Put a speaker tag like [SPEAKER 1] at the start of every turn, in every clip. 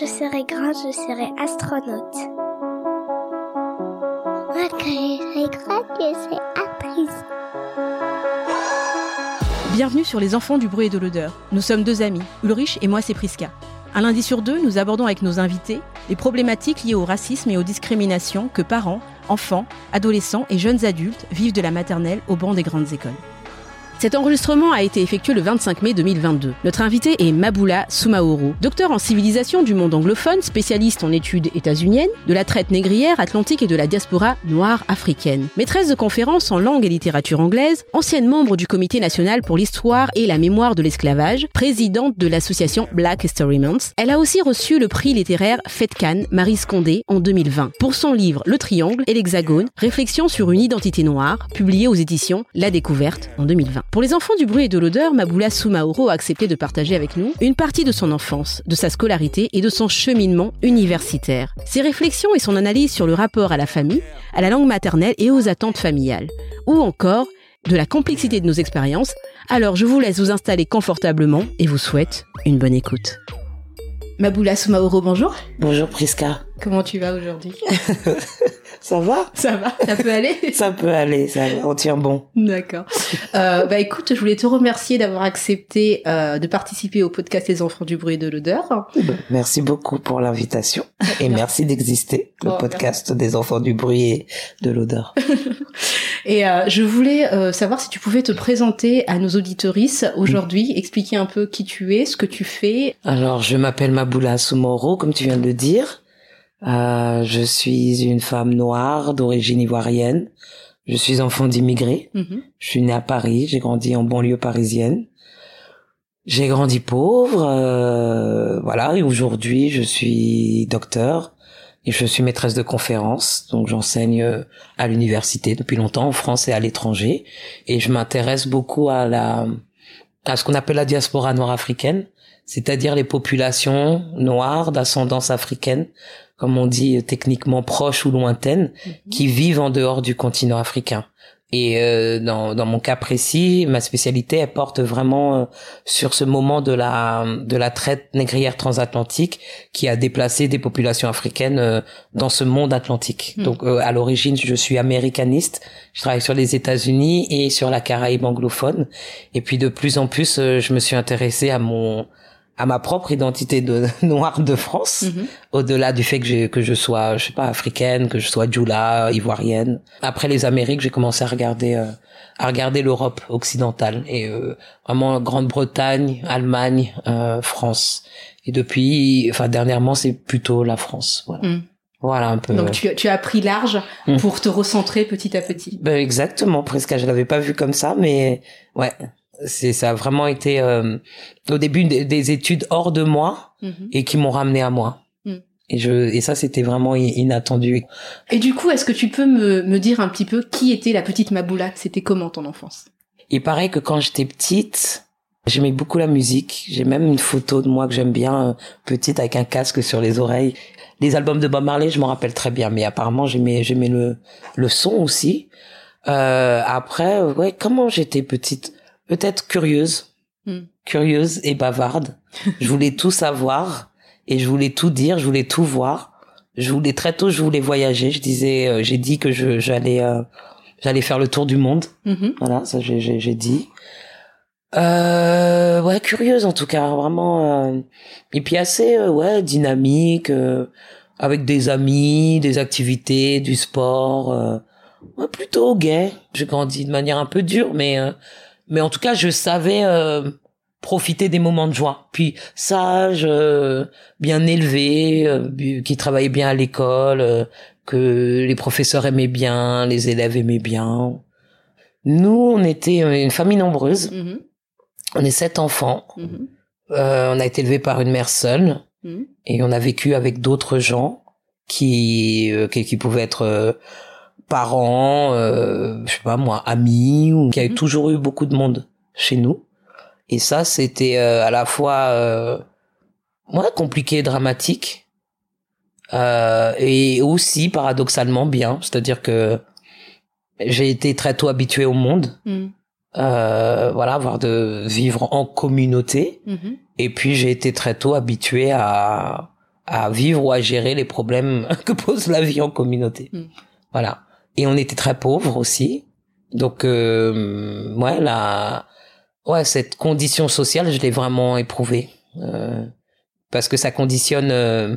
[SPEAKER 1] je serai grande, je serai astronaute. Moi, quand je serai grande, je serai actrice.
[SPEAKER 2] Bienvenue sur Les Enfants du bruit et de l'odeur. Nous sommes deux amis, Ulrich et moi c'est Priska. Un lundi sur deux, nous abordons avec nos invités les problématiques liées au racisme et aux discriminations que parents, enfants, adolescents et jeunes adultes vivent de la maternelle au banc des grandes écoles. Cet enregistrement a été effectué le 25 mai 2022. Notre invité est Maboula Soumaoro, docteur en civilisation du monde anglophone, spécialiste en études états-uniennes, de la traite négrière, atlantique et de la diaspora noire africaine. Maîtresse de conférences en langue et littérature anglaise, ancienne membre du Comité national pour l'histoire et la mémoire de l'esclavage, présidente de l'association Black History Month, elle a aussi reçu le prix littéraire Fetcan Marie Scondé en 2020 pour son livre Le Triangle et l'Hexagone, réflexion sur une identité noire, publié aux éditions La Découverte en 2020. Pour les enfants du bruit et de l'odeur, Maboula Soumaoro a accepté de partager avec nous une partie de son enfance, de sa scolarité et de son cheminement universitaire. Ses réflexions et son analyse sur le rapport à la famille, à la langue maternelle et aux attentes familiales. Ou encore de la complexité de nos expériences. Alors je vous laisse vous installer confortablement et vous souhaite une bonne écoute. Maboula Soumaoro, bonjour.
[SPEAKER 3] Bonjour Priska.
[SPEAKER 2] Comment tu vas aujourd'hui?
[SPEAKER 3] Ça va
[SPEAKER 2] Ça va, ça peut aller
[SPEAKER 3] Ça peut aller, ça va, on tient bon.
[SPEAKER 2] D'accord. Euh, bah écoute, je voulais te remercier d'avoir accepté euh, de participer au podcast Les enfants du bruit et de l'odeur.
[SPEAKER 3] Merci beaucoup pour l'invitation et merci d'exister, le
[SPEAKER 2] Oh,
[SPEAKER 3] podcast des enfants du bruit et de l'odeur.
[SPEAKER 2] Et euh, je voulais euh, savoir si tu pouvais te présenter à nos auditorices aujourd'hui, expliquer un peu qui tu es, ce que tu fais.
[SPEAKER 3] Alors, je m'appelle Maboula Soumoro, comme tu viens de le dire. Euh, je suis une femme noire d'origine ivoirienne. Je suis enfant d'immigrés.
[SPEAKER 2] Mhm.
[SPEAKER 3] Je suis née à Paris, j'ai grandi en banlieue parisienne. J'ai grandi pauvre, euh, voilà, et aujourd'hui je suis docteur et je suis maîtresse de conférences, donc j'enseigne euh, à l'université depuis longtemps en France et à l'étranger, et je m'intéresse beaucoup à la à ce qu'on appelle la diaspora noire africaine, c'est-à-dire les populations noires d'ascendance africaine, comme on dit euh, techniquement proches ou lointaines, qui vivent en dehors du continent africain. Et euh, dans, dans mon cas précis, ma spécialité, elle porte vraiment euh, sur ce moment de la de la traite négrière transatlantique qui a déplacé des populations africaines euh, dans ce monde atlantique.
[SPEAKER 2] Hmm.
[SPEAKER 3] Donc euh, à l'origine, je suis américaniste. Je travaille sur les États-Unis et sur la Caraïbe anglophone. Et puis de plus en plus, je me suis intéressée à mon à ma propre identité de noire de France
[SPEAKER 2] Mhm.
[SPEAKER 3] au-delà du fait que, j'ai- que je sois, je sais pas, africaine, que je sois djoula, ivoirienne. Après les Amériques, j'ai commencé à regarder, euh, à regarder l'Europe occidentale et euh, vraiment Grande-Bretagne, Allemagne, euh, France. Et depuis, enfin dernièrement, c'est plutôt la France. Voilà,
[SPEAKER 2] Mhm.
[SPEAKER 3] voilà un peu.
[SPEAKER 2] Donc tu, as- tu as pris large
[SPEAKER 3] Mhm.
[SPEAKER 2] pour te recentrer petit à petit.
[SPEAKER 3] Ben, exactement, presque. Je l'avais pas vu comme ça, mais ouais, c'est ça a vraiment été euh, au début des, des études hors de moi
[SPEAKER 2] Mhm.
[SPEAKER 3] et qui m'ont ramené à moi.
[SPEAKER 2] Mm.
[SPEAKER 3] Et je et ça c'était vraiment inattendu.
[SPEAKER 2] Et du coup, est-ce que tu peux me, me dire un petit peu qui était la petite Maboula C'était comment ton enfance?
[SPEAKER 3] Il paraît que quand j'étais petite, j'aimais beaucoup la musique. J'ai même une photo de moi que j'aime bien, euh, petite avec un casque sur les oreilles. Les albums de Bob Marley, je m'en rappelle très bien, mais apparemment j'aimais j'aimais le le son aussi. Euh, après, ouais, comment j'étais petite? Peut-être curieuse,
[SPEAKER 2] Hmm.
[SPEAKER 3] curieuse et bavarde. je voulais tout savoir et je voulais tout dire, je voulais tout voir. Je voulais très tôt, je voulais voyager. Je disais, euh, j'ai dit que j'allais euh, j'allais faire le tour du monde.
[SPEAKER 2] Mhm.
[SPEAKER 3] Voilà, ça j'ai dit. Euh, ouais, curieuse en tout cas, vraiment. euh, et puis assez, euh, ouais, dynamique, avec des amis, des activités, du sport. ouais, plutôt gay. J'ai grandi de manière un peu dure, mais mais en tout cas, je savais euh, profiter des moments de joie. Puis sage, euh, bien élevé, euh, qui travaillait bien à l'école, euh, que les professeurs aimaient bien, les élèves aimaient bien. Nous, on était une famille nombreuse.
[SPEAKER 2] Mhm.
[SPEAKER 3] On est sept enfants.
[SPEAKER 2] Mhm.
[SPEAKER 3] Euh, on a été élevés par une mère seule
[SPEAKER 2] Mhm.
[SPEAKER 3] et on a vécu avec d'autres gens qui euh, qui, qui pouvaient être euh, parents, euh, je sais pas moi, amis ou qui avaient
[SPEAKER 2] Mhm.
[SPEAKER 3] toujours eu beaucoup de monde chez nous. Et ça, c'était euh, à la fois euh, ouais, compliqué, et dramatique, euh, et aussi paradoxalement bien. C'est-à-dire que j'ai été très tôt habitué au monde.
[SPEAKER 2] Mhm.
[SPEAKER 3] euh, voilà, avoir de vivre en communauté.
[SPEAKER 2] Mhm.
[SPEAKER 3] Et puis j'ai été très tôt habitué à à vivre ou à gérer les problèmes que pose la vie en communauté.
[SPEAKER 2] Mm.
[SPEAKER 3] Voilà. Et on était très pauvres aussi. Donc, euh, ouais, la, ouais, cette condition sociale, je l'ai vraiment éprouvée. Euh, parce que ça conditionne euh,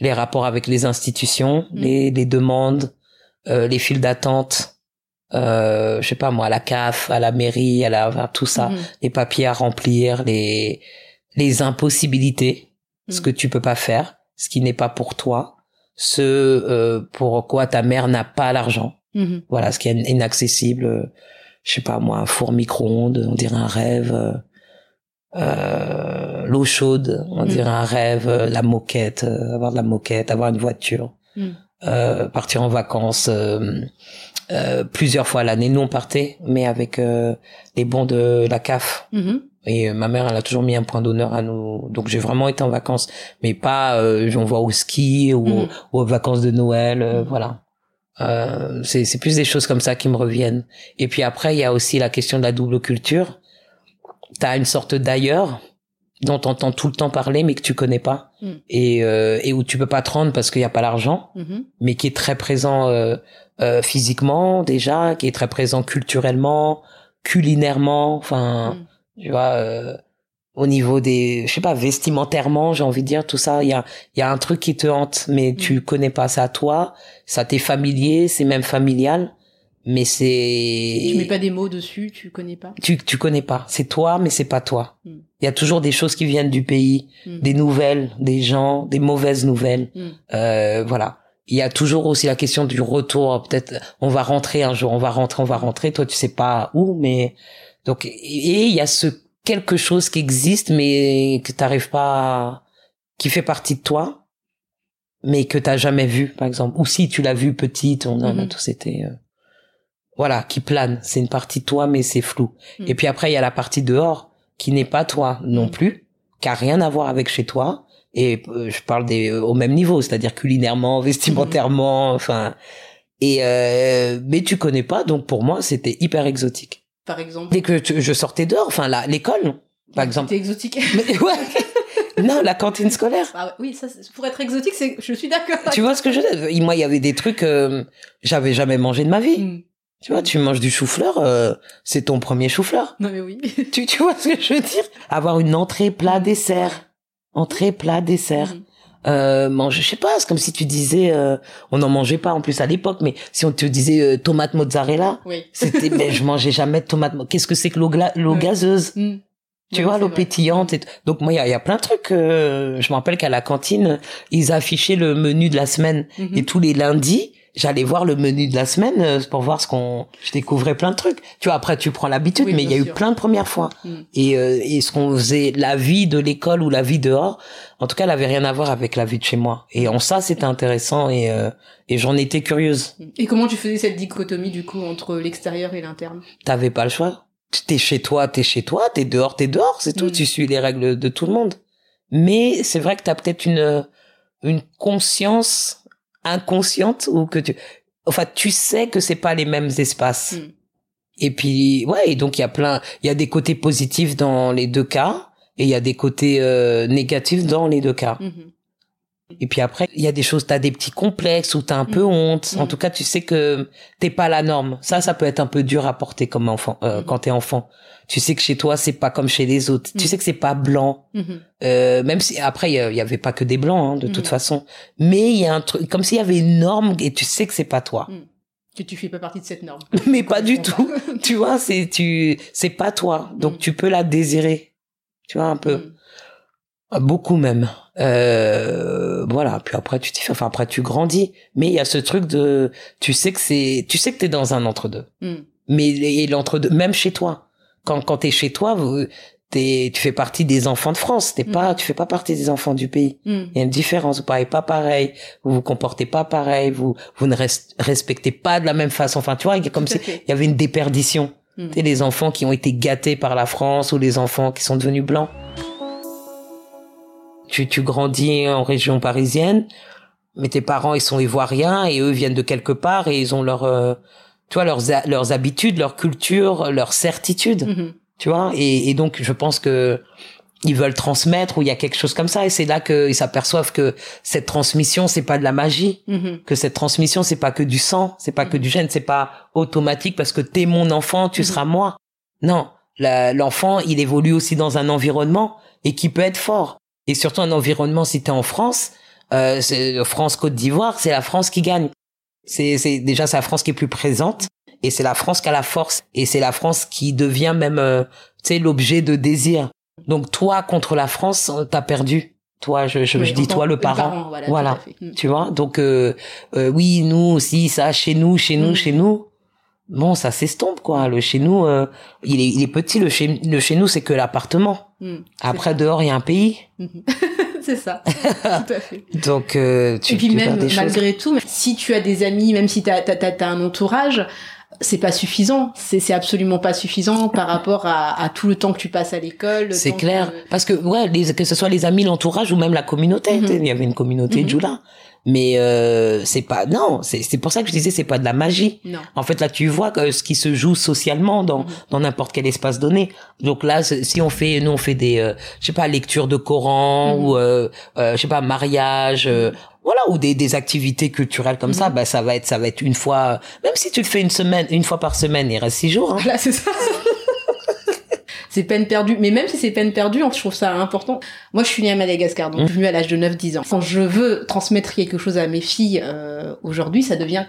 [SPEAKER 3] les rapports avec les institutions,
[SPEAKER 2] Mm.
[SPEAKER 3] les, les demandes, euh, les files d'attente, euh, je sais pas moi, à la CAF, à la mairie, à la, à tout ça,
[SPEAKER 2] Mhm.
[SPEAKER 3] les papiers à remplir, les, les impossibilités, ce
[SPEAKER 2] Mm.
[SPEAKER 3] que tu peux pas faire, ce qui n'est pas pour toi, ce euh, pour quoi ta mère n'a pas l'argent.
[SPEAKER 2] Mhm.
[SPEAKER 3] Voilà, ce qui est inaccessible. euh, Je sais pas moi, un four micro-ondes, on dirait un rêve. euh, euh, L'eau chaude, on
[SPEAKER 2] Mm.
[SPEAKER 3] dirait un rêve. euh, La moquette, avoir de la moquette, avoir une voiture,
[SPEAKER 2] Mm.
[SPEAKER 3] euh, partir en vacances plusieurs fois l'année. Nous on partait, mais avec euh, les bons de la CAF. Et euh, ma mère, elle a toujours mis un point d'honneur à nous. Donc j'ai vraiment été en vacances, mais pas, euh, j'en vois au ski ou, ou aux vacances de Noël, euh,
[SPEAKER 2] Mhm.
[SPEAKER 3] voilà. Euh, c'est plus des choses comme ça qui me reviennent. Et puis après, il y a aussi la question de la double culture. T'as une sorte d'ailleurs dont t'entends tout le temps parler, mais que tu connais pas,
[SPEAKER 2] Mm.
[SPEAKER 3] et, euh, et où tu peux pas te rendre parce qu'il y a pas l'argent
[SPEAKER 2] Mhm.
[SPEAKER 3] mais qui est très présent euh, euh, physiquement déjà, qui est très présent culturellement, culinairement, enfin,
[SPEAKER 2] Mm.
[SPEAKER 3] Tu vois, euh, au niveau des, je sais pas, vestimentairement, j'ai envie de dire tout ça, il y a, il y a un truc qui te hante, mais
[SPEAKER 2] Mm.
[SPEAKER 3] tu connais pas ça à toi, ça t'est familier, c'est même familial, mais c'est,
[SPEAKER 2] Tu mets pas des mots dessus, tu connais pas?
[SPEAKER 3] tu, tu connais pas, c'est toi, mais c'est pas toi.
[SPEAKER 2] Mm.
[SPEAKER 3] Il y a toujours des choses qui viennent du pays,
[SPEAKER 2] Mm.
[SPEAKER 3] des nouvelles, des gens, des mauvaises nouvelles.
[SPEAKER 2] Mm.
[SPEAKER 3] Euh, voilà. Il y a toujours aussi la question du retour. Peut-être on va rentrer un jour, on va rentrer, on va rentrer. Toi, tu sais pas où, mais donc et il y a ce quelque chose qui existe, mais que t'arrives pas, à- qui fait partie de toi, mais que t'as jamais vu, par exemple. Ou si tu l'as vu petite, on en a
[SPEAKER 2] Mhm.
[SPEAKER 3] tous été. euh, Voilà, qui plane. C'est une partie de toi, mais c'est flou.
[SPEAKER 2] Mhm.
[SPEAKER 3] Et puis après, il y a la partie dehors qui n'est pas toi non
[SPEAKER 2] Mhm.
[SPEAKER 3] plus, qui a rien à voir avec chez toi. Et euh, je parle des euh, au même niveau, c'est-à-dire culinairement, vestimentairement, enfin. Et euh, mais tu connais pas, donc pour moi, c'était hyper exotique.
[SPEAKER 2] Par exemple.
[SPEAKER 3] Dès que tu- je sortais dehors, enfin là, l'école, par exemple.
[SPEAKER 2] C'était exotique.
[SPEAKER 3] Mais, ouais. non, la cantine scolaire.
[SPEAKER 2] Ah oui, ça, pour être exotique, c'est, je suis d'accord.
[SPEAKER 3] Tu vois ce que je veux dire? Moi, il y avait des trucs euh, j'avais jamais mangé de ma vie.
[SPEAKER 2] Mm.
[SPEAKER 3] Tu vois, tu manges du chou-fleur, euh, c'est ton premier chou-fleur.
[SPEAKER 2] Non mais oui.
[SPEAKER 3] Tu, tu vois ce que je veux dire? Avoir une entrée plat dessert, entrée plat dessert.
[SPEAKER 2] Mhm.
[SPEAKER 3] Euh, manger, je sais pas, c'est comme si tu disais, euh, on n'en mangeait pas en plus à l'époque, mais si on te disait euh, tomate mozzarella,
[SPEAKER 2] Oui.
[SPEAKER 3] c'était, mais je mangeais jamais de tomate. Qu'est-ce que c'est que l'eau,
[SPEAKER 2] Ouais.
[SPEAKER 3] gazeuse?
[SPEAKER 2] Mm.
[SPEAKER 3] Tu vois, l'eau pétillante. Et Donc moi, il y a, il y a plein de trucs. euh, je me rappelle qu'à la cantine, ils affichaient le menu de la semaine.
[SPEAKER 2] Mhm.
[SPEAKER 3] Et tous les lundis, j'allais voir le menu de la semaine euh, pour voir ce qu'on. Je découvrais plein de trucs. Tu vois, après tu prends l'habitude,
[SPEAKER 2] Oui,
[SPEAKER 3] mais il y a eu plein de premières fois.
[SPEAKER 2] Mm.
[SPEAKER 3] Et, euh, et ce qu'on faisait, la vie de l'école ou la vie dehors, en tout cas, elle avait rien à voir avec la vie de chez moi. Et en ça, c'était intéressant et euh, et j'en étais curieuse.
[SPEAKER 2] Et comment tu faisais cette dichotomie du coup entre l'extérieur et l'interne?
[SPEAKER 3] T'avais pas le choix. T'es chez toi, t'es chez toi, t'es dehors, t'es dehors, c'est tout.
[SPEAKER 2] Mm.
[SPEAKER 3] Tu suis les règles de tout le monde. Mais c'est vrai que t'as peut-être une une conscience inconsciente ou que tu, enfin, tu sais que c'est pas les mêmes espaces.
[SPEAKER 2] Mm.
[SPEAKER 3] Et puis, ouais, et donc il y a plein, il y a des côtés positifs dans les deux cas et il y a des côtés euh, négatifs dans les deux cas.
[SPEAKER 2] Mhm.
[SPEAKER 3] Et puis après, il y a des choses, t'as des petits complexes où t'as un peu
[SPEAKER 2] Mm.
[SPEAKER 3] honte. En
[SPEAKER 2] Mm.
[SPEAKER 3] tout cas, tu sais que t'es pas la norme. Ça, ça peut être un peu dur à porter comme enfant, euh,
[SPEAKER 2] Mm.
[SPEAKER 3] quand t'es enfant. Tu sais que chez toi, c'est pas comme chez les autres. Tu
[SPEAKER 2] Mm.
[SPEAKER 3] sais que c'est pas blanc.
[SPEAKER 2] Mhm.
[SPEAKER 3] Euh, même si après, il y avait pas que des blancs, hein, de toute façon. Mais il y a un truc, comme s'il y avait une norme et tu sais que c'est pas toi.
[SPEAKER 2] Que tu fais pas partie de cette norme.
[SPEAKER 3] Mais pas du tout.
[SPEAKER 2] pas.
[SPEAKER 3] tu vois, c'est tu, c'est pas toi. Donc tu peux la désirer. Tu vois un peu. Beaucoup même. Euh, voilà. Puis après tu t'y fais. Enfin après tu grandis. Mais il y a ce truc de, tu sais que c'est, tu sais que t'es dans un entre deux.
[SPEAKER 2] Mm.
[SPEAKER 3] Mais et l'entre deux, même chez toi. Quand quand t'es chez toi, vous, t'es, tu fais partie des enfants de France. T'es
[SPEAKER 2] Mm.
[SPEAKER 3] pas, tu fais pas partie des enfants du pays.
[SPEAKER 2] Mm.
[SPEAKER 3] Il y a une différence. Vous parlez pas pareil. Vous vous comportez pas pareil. Vous vous ne res- respectez pas de la même façon. Enfin tu vois, il y a comme si
[SPEAKER 2] fait.
[SPEAKER 3] il y avait une déperdition.
[SPEAKER 2] Mm.
[SPEAKER 3] Les enfants qui ont été gâtés par la France ou les enfants qui sont devenus blancs. Tu, tu grandis en région parisienne, mais tes parents, ils sont ivoiriens et eux viennent de quelque part et ils ont leur, euh, tu vois, leurs, leurs habitudes, leur culture, leurs certitudes,
[SPEAKER 2] Mhm.
[SPEAKER 3] tu vois. Et, et donc, je pense que ils veulent transmettre ou il y a quelque chose comme ça et c'est là qu'ils s'aperçoivent que cette transmission c'est pas de la magie
[SPEAKER 2] Mhm.
[SPEAKER 3] que cette transmission c'est pas que du sang c'est pas que du gène c'est pas automatique parce que t'es mon enfant tu
[SPEAKER 2] Mhm.
[SPEAKER 3] seras moi non l'enfant il évolue aussi dans un environnement et qui peut être fort et surtout un environnement si t'es en France euh, c'est France Côte d'Ivoire c'est la France qui gagne. C'est déjà c'est la France qui est plus présente et c'est la France qui a la force et c'est la France qui devient même euh, tu sais l'objet de désir. Donc toi contre la France t'as perdu. Toi je je,
[SPEAKER 2] Oui,
[SPEAKER 3] je dis toi le parent,
[SPEAKER 2] voilà. Mm.
[SPEAKER 3] tu vois? Donc euh, euh, oui nous aussi ça chez nous chez nous
[SPEAKER 2] Mhm.
[SPEAKER 3] chez nous. Bon ça s'estompe quoi. Le chez nous euh, il est il est petit. Le chez le chez nous c'est que l'appartement Après dehors il y a un pays
[SPEAKER 2] Mhm. c'est ça tout à fait
[SPEAKER 3] donc euh, tu
[SPEAKER 2] et puis
[SPEAKER 3] tu
[SPEAKER 2] même
[SPEAKER 3] choses
[SPEAKER 2] malgré tout si tu as des amis même si tu as, un entourage c'est pas suffisant c'est c'est absolument pas suffisant par rapport à, à tout le temps que tu passes à l'école le
[SPEAKER 3] C'est clair.
[SPEAKER 2] que-
[SPEAKER 3] Parce que, ouais, les, que ce soit les amis, l'entourage ou même la communauté.
[SPEAKER 2] Mhm.
[SPEAKER 3] Il y avait une communauté
[SPEAKER 2] Mhm.
[SPEAKER 3] de Jula. Mais euh, c'est pas... Non, c'est c'est pour ça que je disais, c'est pas de la magie.
[SPEAKER 2] non
[SPEAKER 3] En fait, là, tu vois que ce qui se joue socialement dans
[SPEAKER 2] Mhm.
[SPEAKER 3] dans n'importe quel espace donné. Donc là, si on fait, nous, on fait des, euh, je sais pas, lecture de Coran
[SPEAKER 2] Mhm.
[SPEAKER 3] ou, euh, euh, je sais pas, mariage, euh,
[SPEAKER 2] Mhm.
[SPEAKER 3] voilà, ou des, des activités culturelles comme ça. Bah, ça va être, ça va être une fois, même si tu le fais une semaine, une fois par semaine, il reste six jours. Hein.
[SPEAKER 2] Voilà, c'est ça. C'est peine perdue. Mais même si c'est peine perdue, je trouve ça important. Moi, je suis née à Madagascar, donc je suis venue à l'âge de 9-10 ans. Quand je veux transmettre quelque chose à mes filles euh, aujourd'hui, ça devient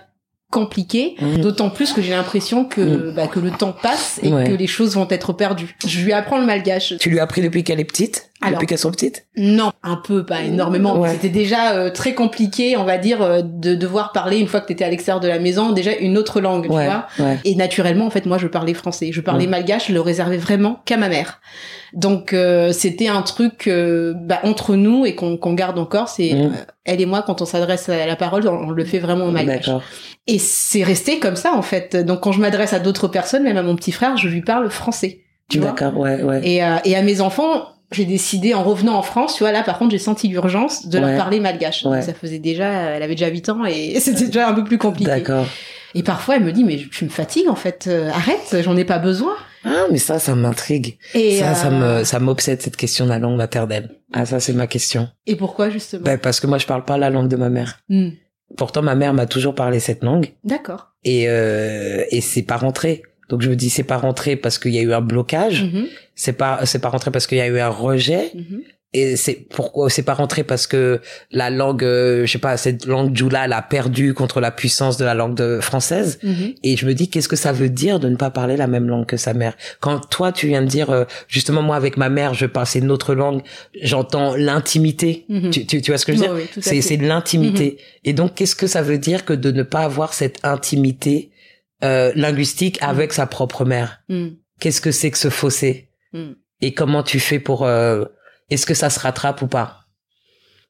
[SPEAKER 2] compliqué,
[SPEAKER 3] Mhm.
[SPEAKER 2] d'autant plus que j'ai l'impression que, bah, que le temps passe et
[SPEAKER 3] Ouais.
[SPEAKER 2] que les choses vont être perdues. Je lui apprends le malgache.
[SPEAKER 3] Tu lui as appris depuis qu'elle est petite?
[SPEAKER 2] Alors.
[SPEAKER 3] Depuis qu'elles sont petites?
[SPEAKER 2] Non, un peu, pas énormément.
[SPEAKER 3] Ouais.
[SPEAKER 2] C'était déjà euh, très compliqué, on va dire, euh, de devoir parler une fois que tu étais à l'extérieur de la maison, déjà une autre langue, tu vois.
[SPEAKER 3] ouais.
[SPEAKER 2] Et naturellement, en fait, moi, je parlais français. Je parlais
[SPEAKER 3] Ouais.
[SPEAKER 2] malgache, je le réservais vraiment qu'à ma mère. Donc, euh, c'était un truc euh, bah, entre nous et qu'on garde encore. C'est
[SPEAKER 3] Mm.
[SPEAKER 2] euh, elle et moi, quand on s'adresse à la parole, on, on le fait vraiment en malgache.
[SPEAKER 3] D'accord.
[SPEAKER 2] Et c'est resté comme ça, en fait. Donc, quand je m'adresse à d'autres personnes, même à mon petit frère, je lui parle français. Tu vois
[SPEAKER 3] D'accord, ouais, ouais.
[SPEAKER 2] et, euh, et à mes enfants, j'ai décidé en revenant en France, tu vois, là par contre j'ai senti l'urgence de
[SPEAKER 3] Ouais.
[SPEAKER 2] leur parler malgache.
[SPEAKER 3] Ouais.
[SPEAKER 2] Ça faisait déjà, elle avait déjà 8 ans et c'était déjà un peu plus compliqué.
[SPEAKER 3] D'accord.
[SPEAKER 2] Et parfois elle me dit mais tu me fatigues en fait, euh, arrête, j'en ai pas besoin.
[SPEAKER 3] Ah, mais ça, ça m'intrigue.
[SPEAKER 2] Et
[SPEAKER 3] Ça, ça
[SPEAKER 2] euh,
[SPEAKER 3] me, ça m'obsède cette question de la langue maternelle. Ah, ça, c'est ma question.
[SPEAKER 2] Et pourquoi justement?
[SPEAKER 3] Ben, parce que moi, je parle pas la langue de ma mère.
[SPEAKER 2] Hmm.
[SPEAKER 3] Pourtant, ma mère m'a toujours parlé cette langue
[SPEAKER 2] D'accord.
[SPEAKER 3] et euh, et c'est pas rentré. Donc je me dis c'est pas rentré parce qu'il y a eu un blocage,
[SPEAKER 2] Mhm,
[SPEAKER 3] c'est pas c'est pas rentré parce qu'il y a eu un rejet.
[SPEAKER 2] Mhm.
[SPEAKER 3] et c'est pourquoi c'est pas rentré parce que la langue euh, je sais pas cette langue Djoula elle a perdu contre la puissance de la langue de, française.
[SPEAKER 2] Mhm.
[SPEAKER 3] et je me dis qu'est-ce que ça veut dire de ne pas parler la même langue que sa mère? Quand toi tu viens de dire euh, justement moi avec ma mère je parle c'est une autre langue j'entends l'intimité.
[SPEAKER 2] Mhm.
[SPEAKER 3] tu, tu tu vois ce que je veux dire? C'est c'est l'intimité. Et donc qu'est-ce que ça veut dire que de ne pas avoir cette intimité euh, linguistique avec sa propre mère? Qu'est-ce que c'est que ce fossé?
[SPEAKER 2] Hmm.
[SPEAKER 3] et comment tu fais pour euh, est-ce que ça se rattrape ou pas?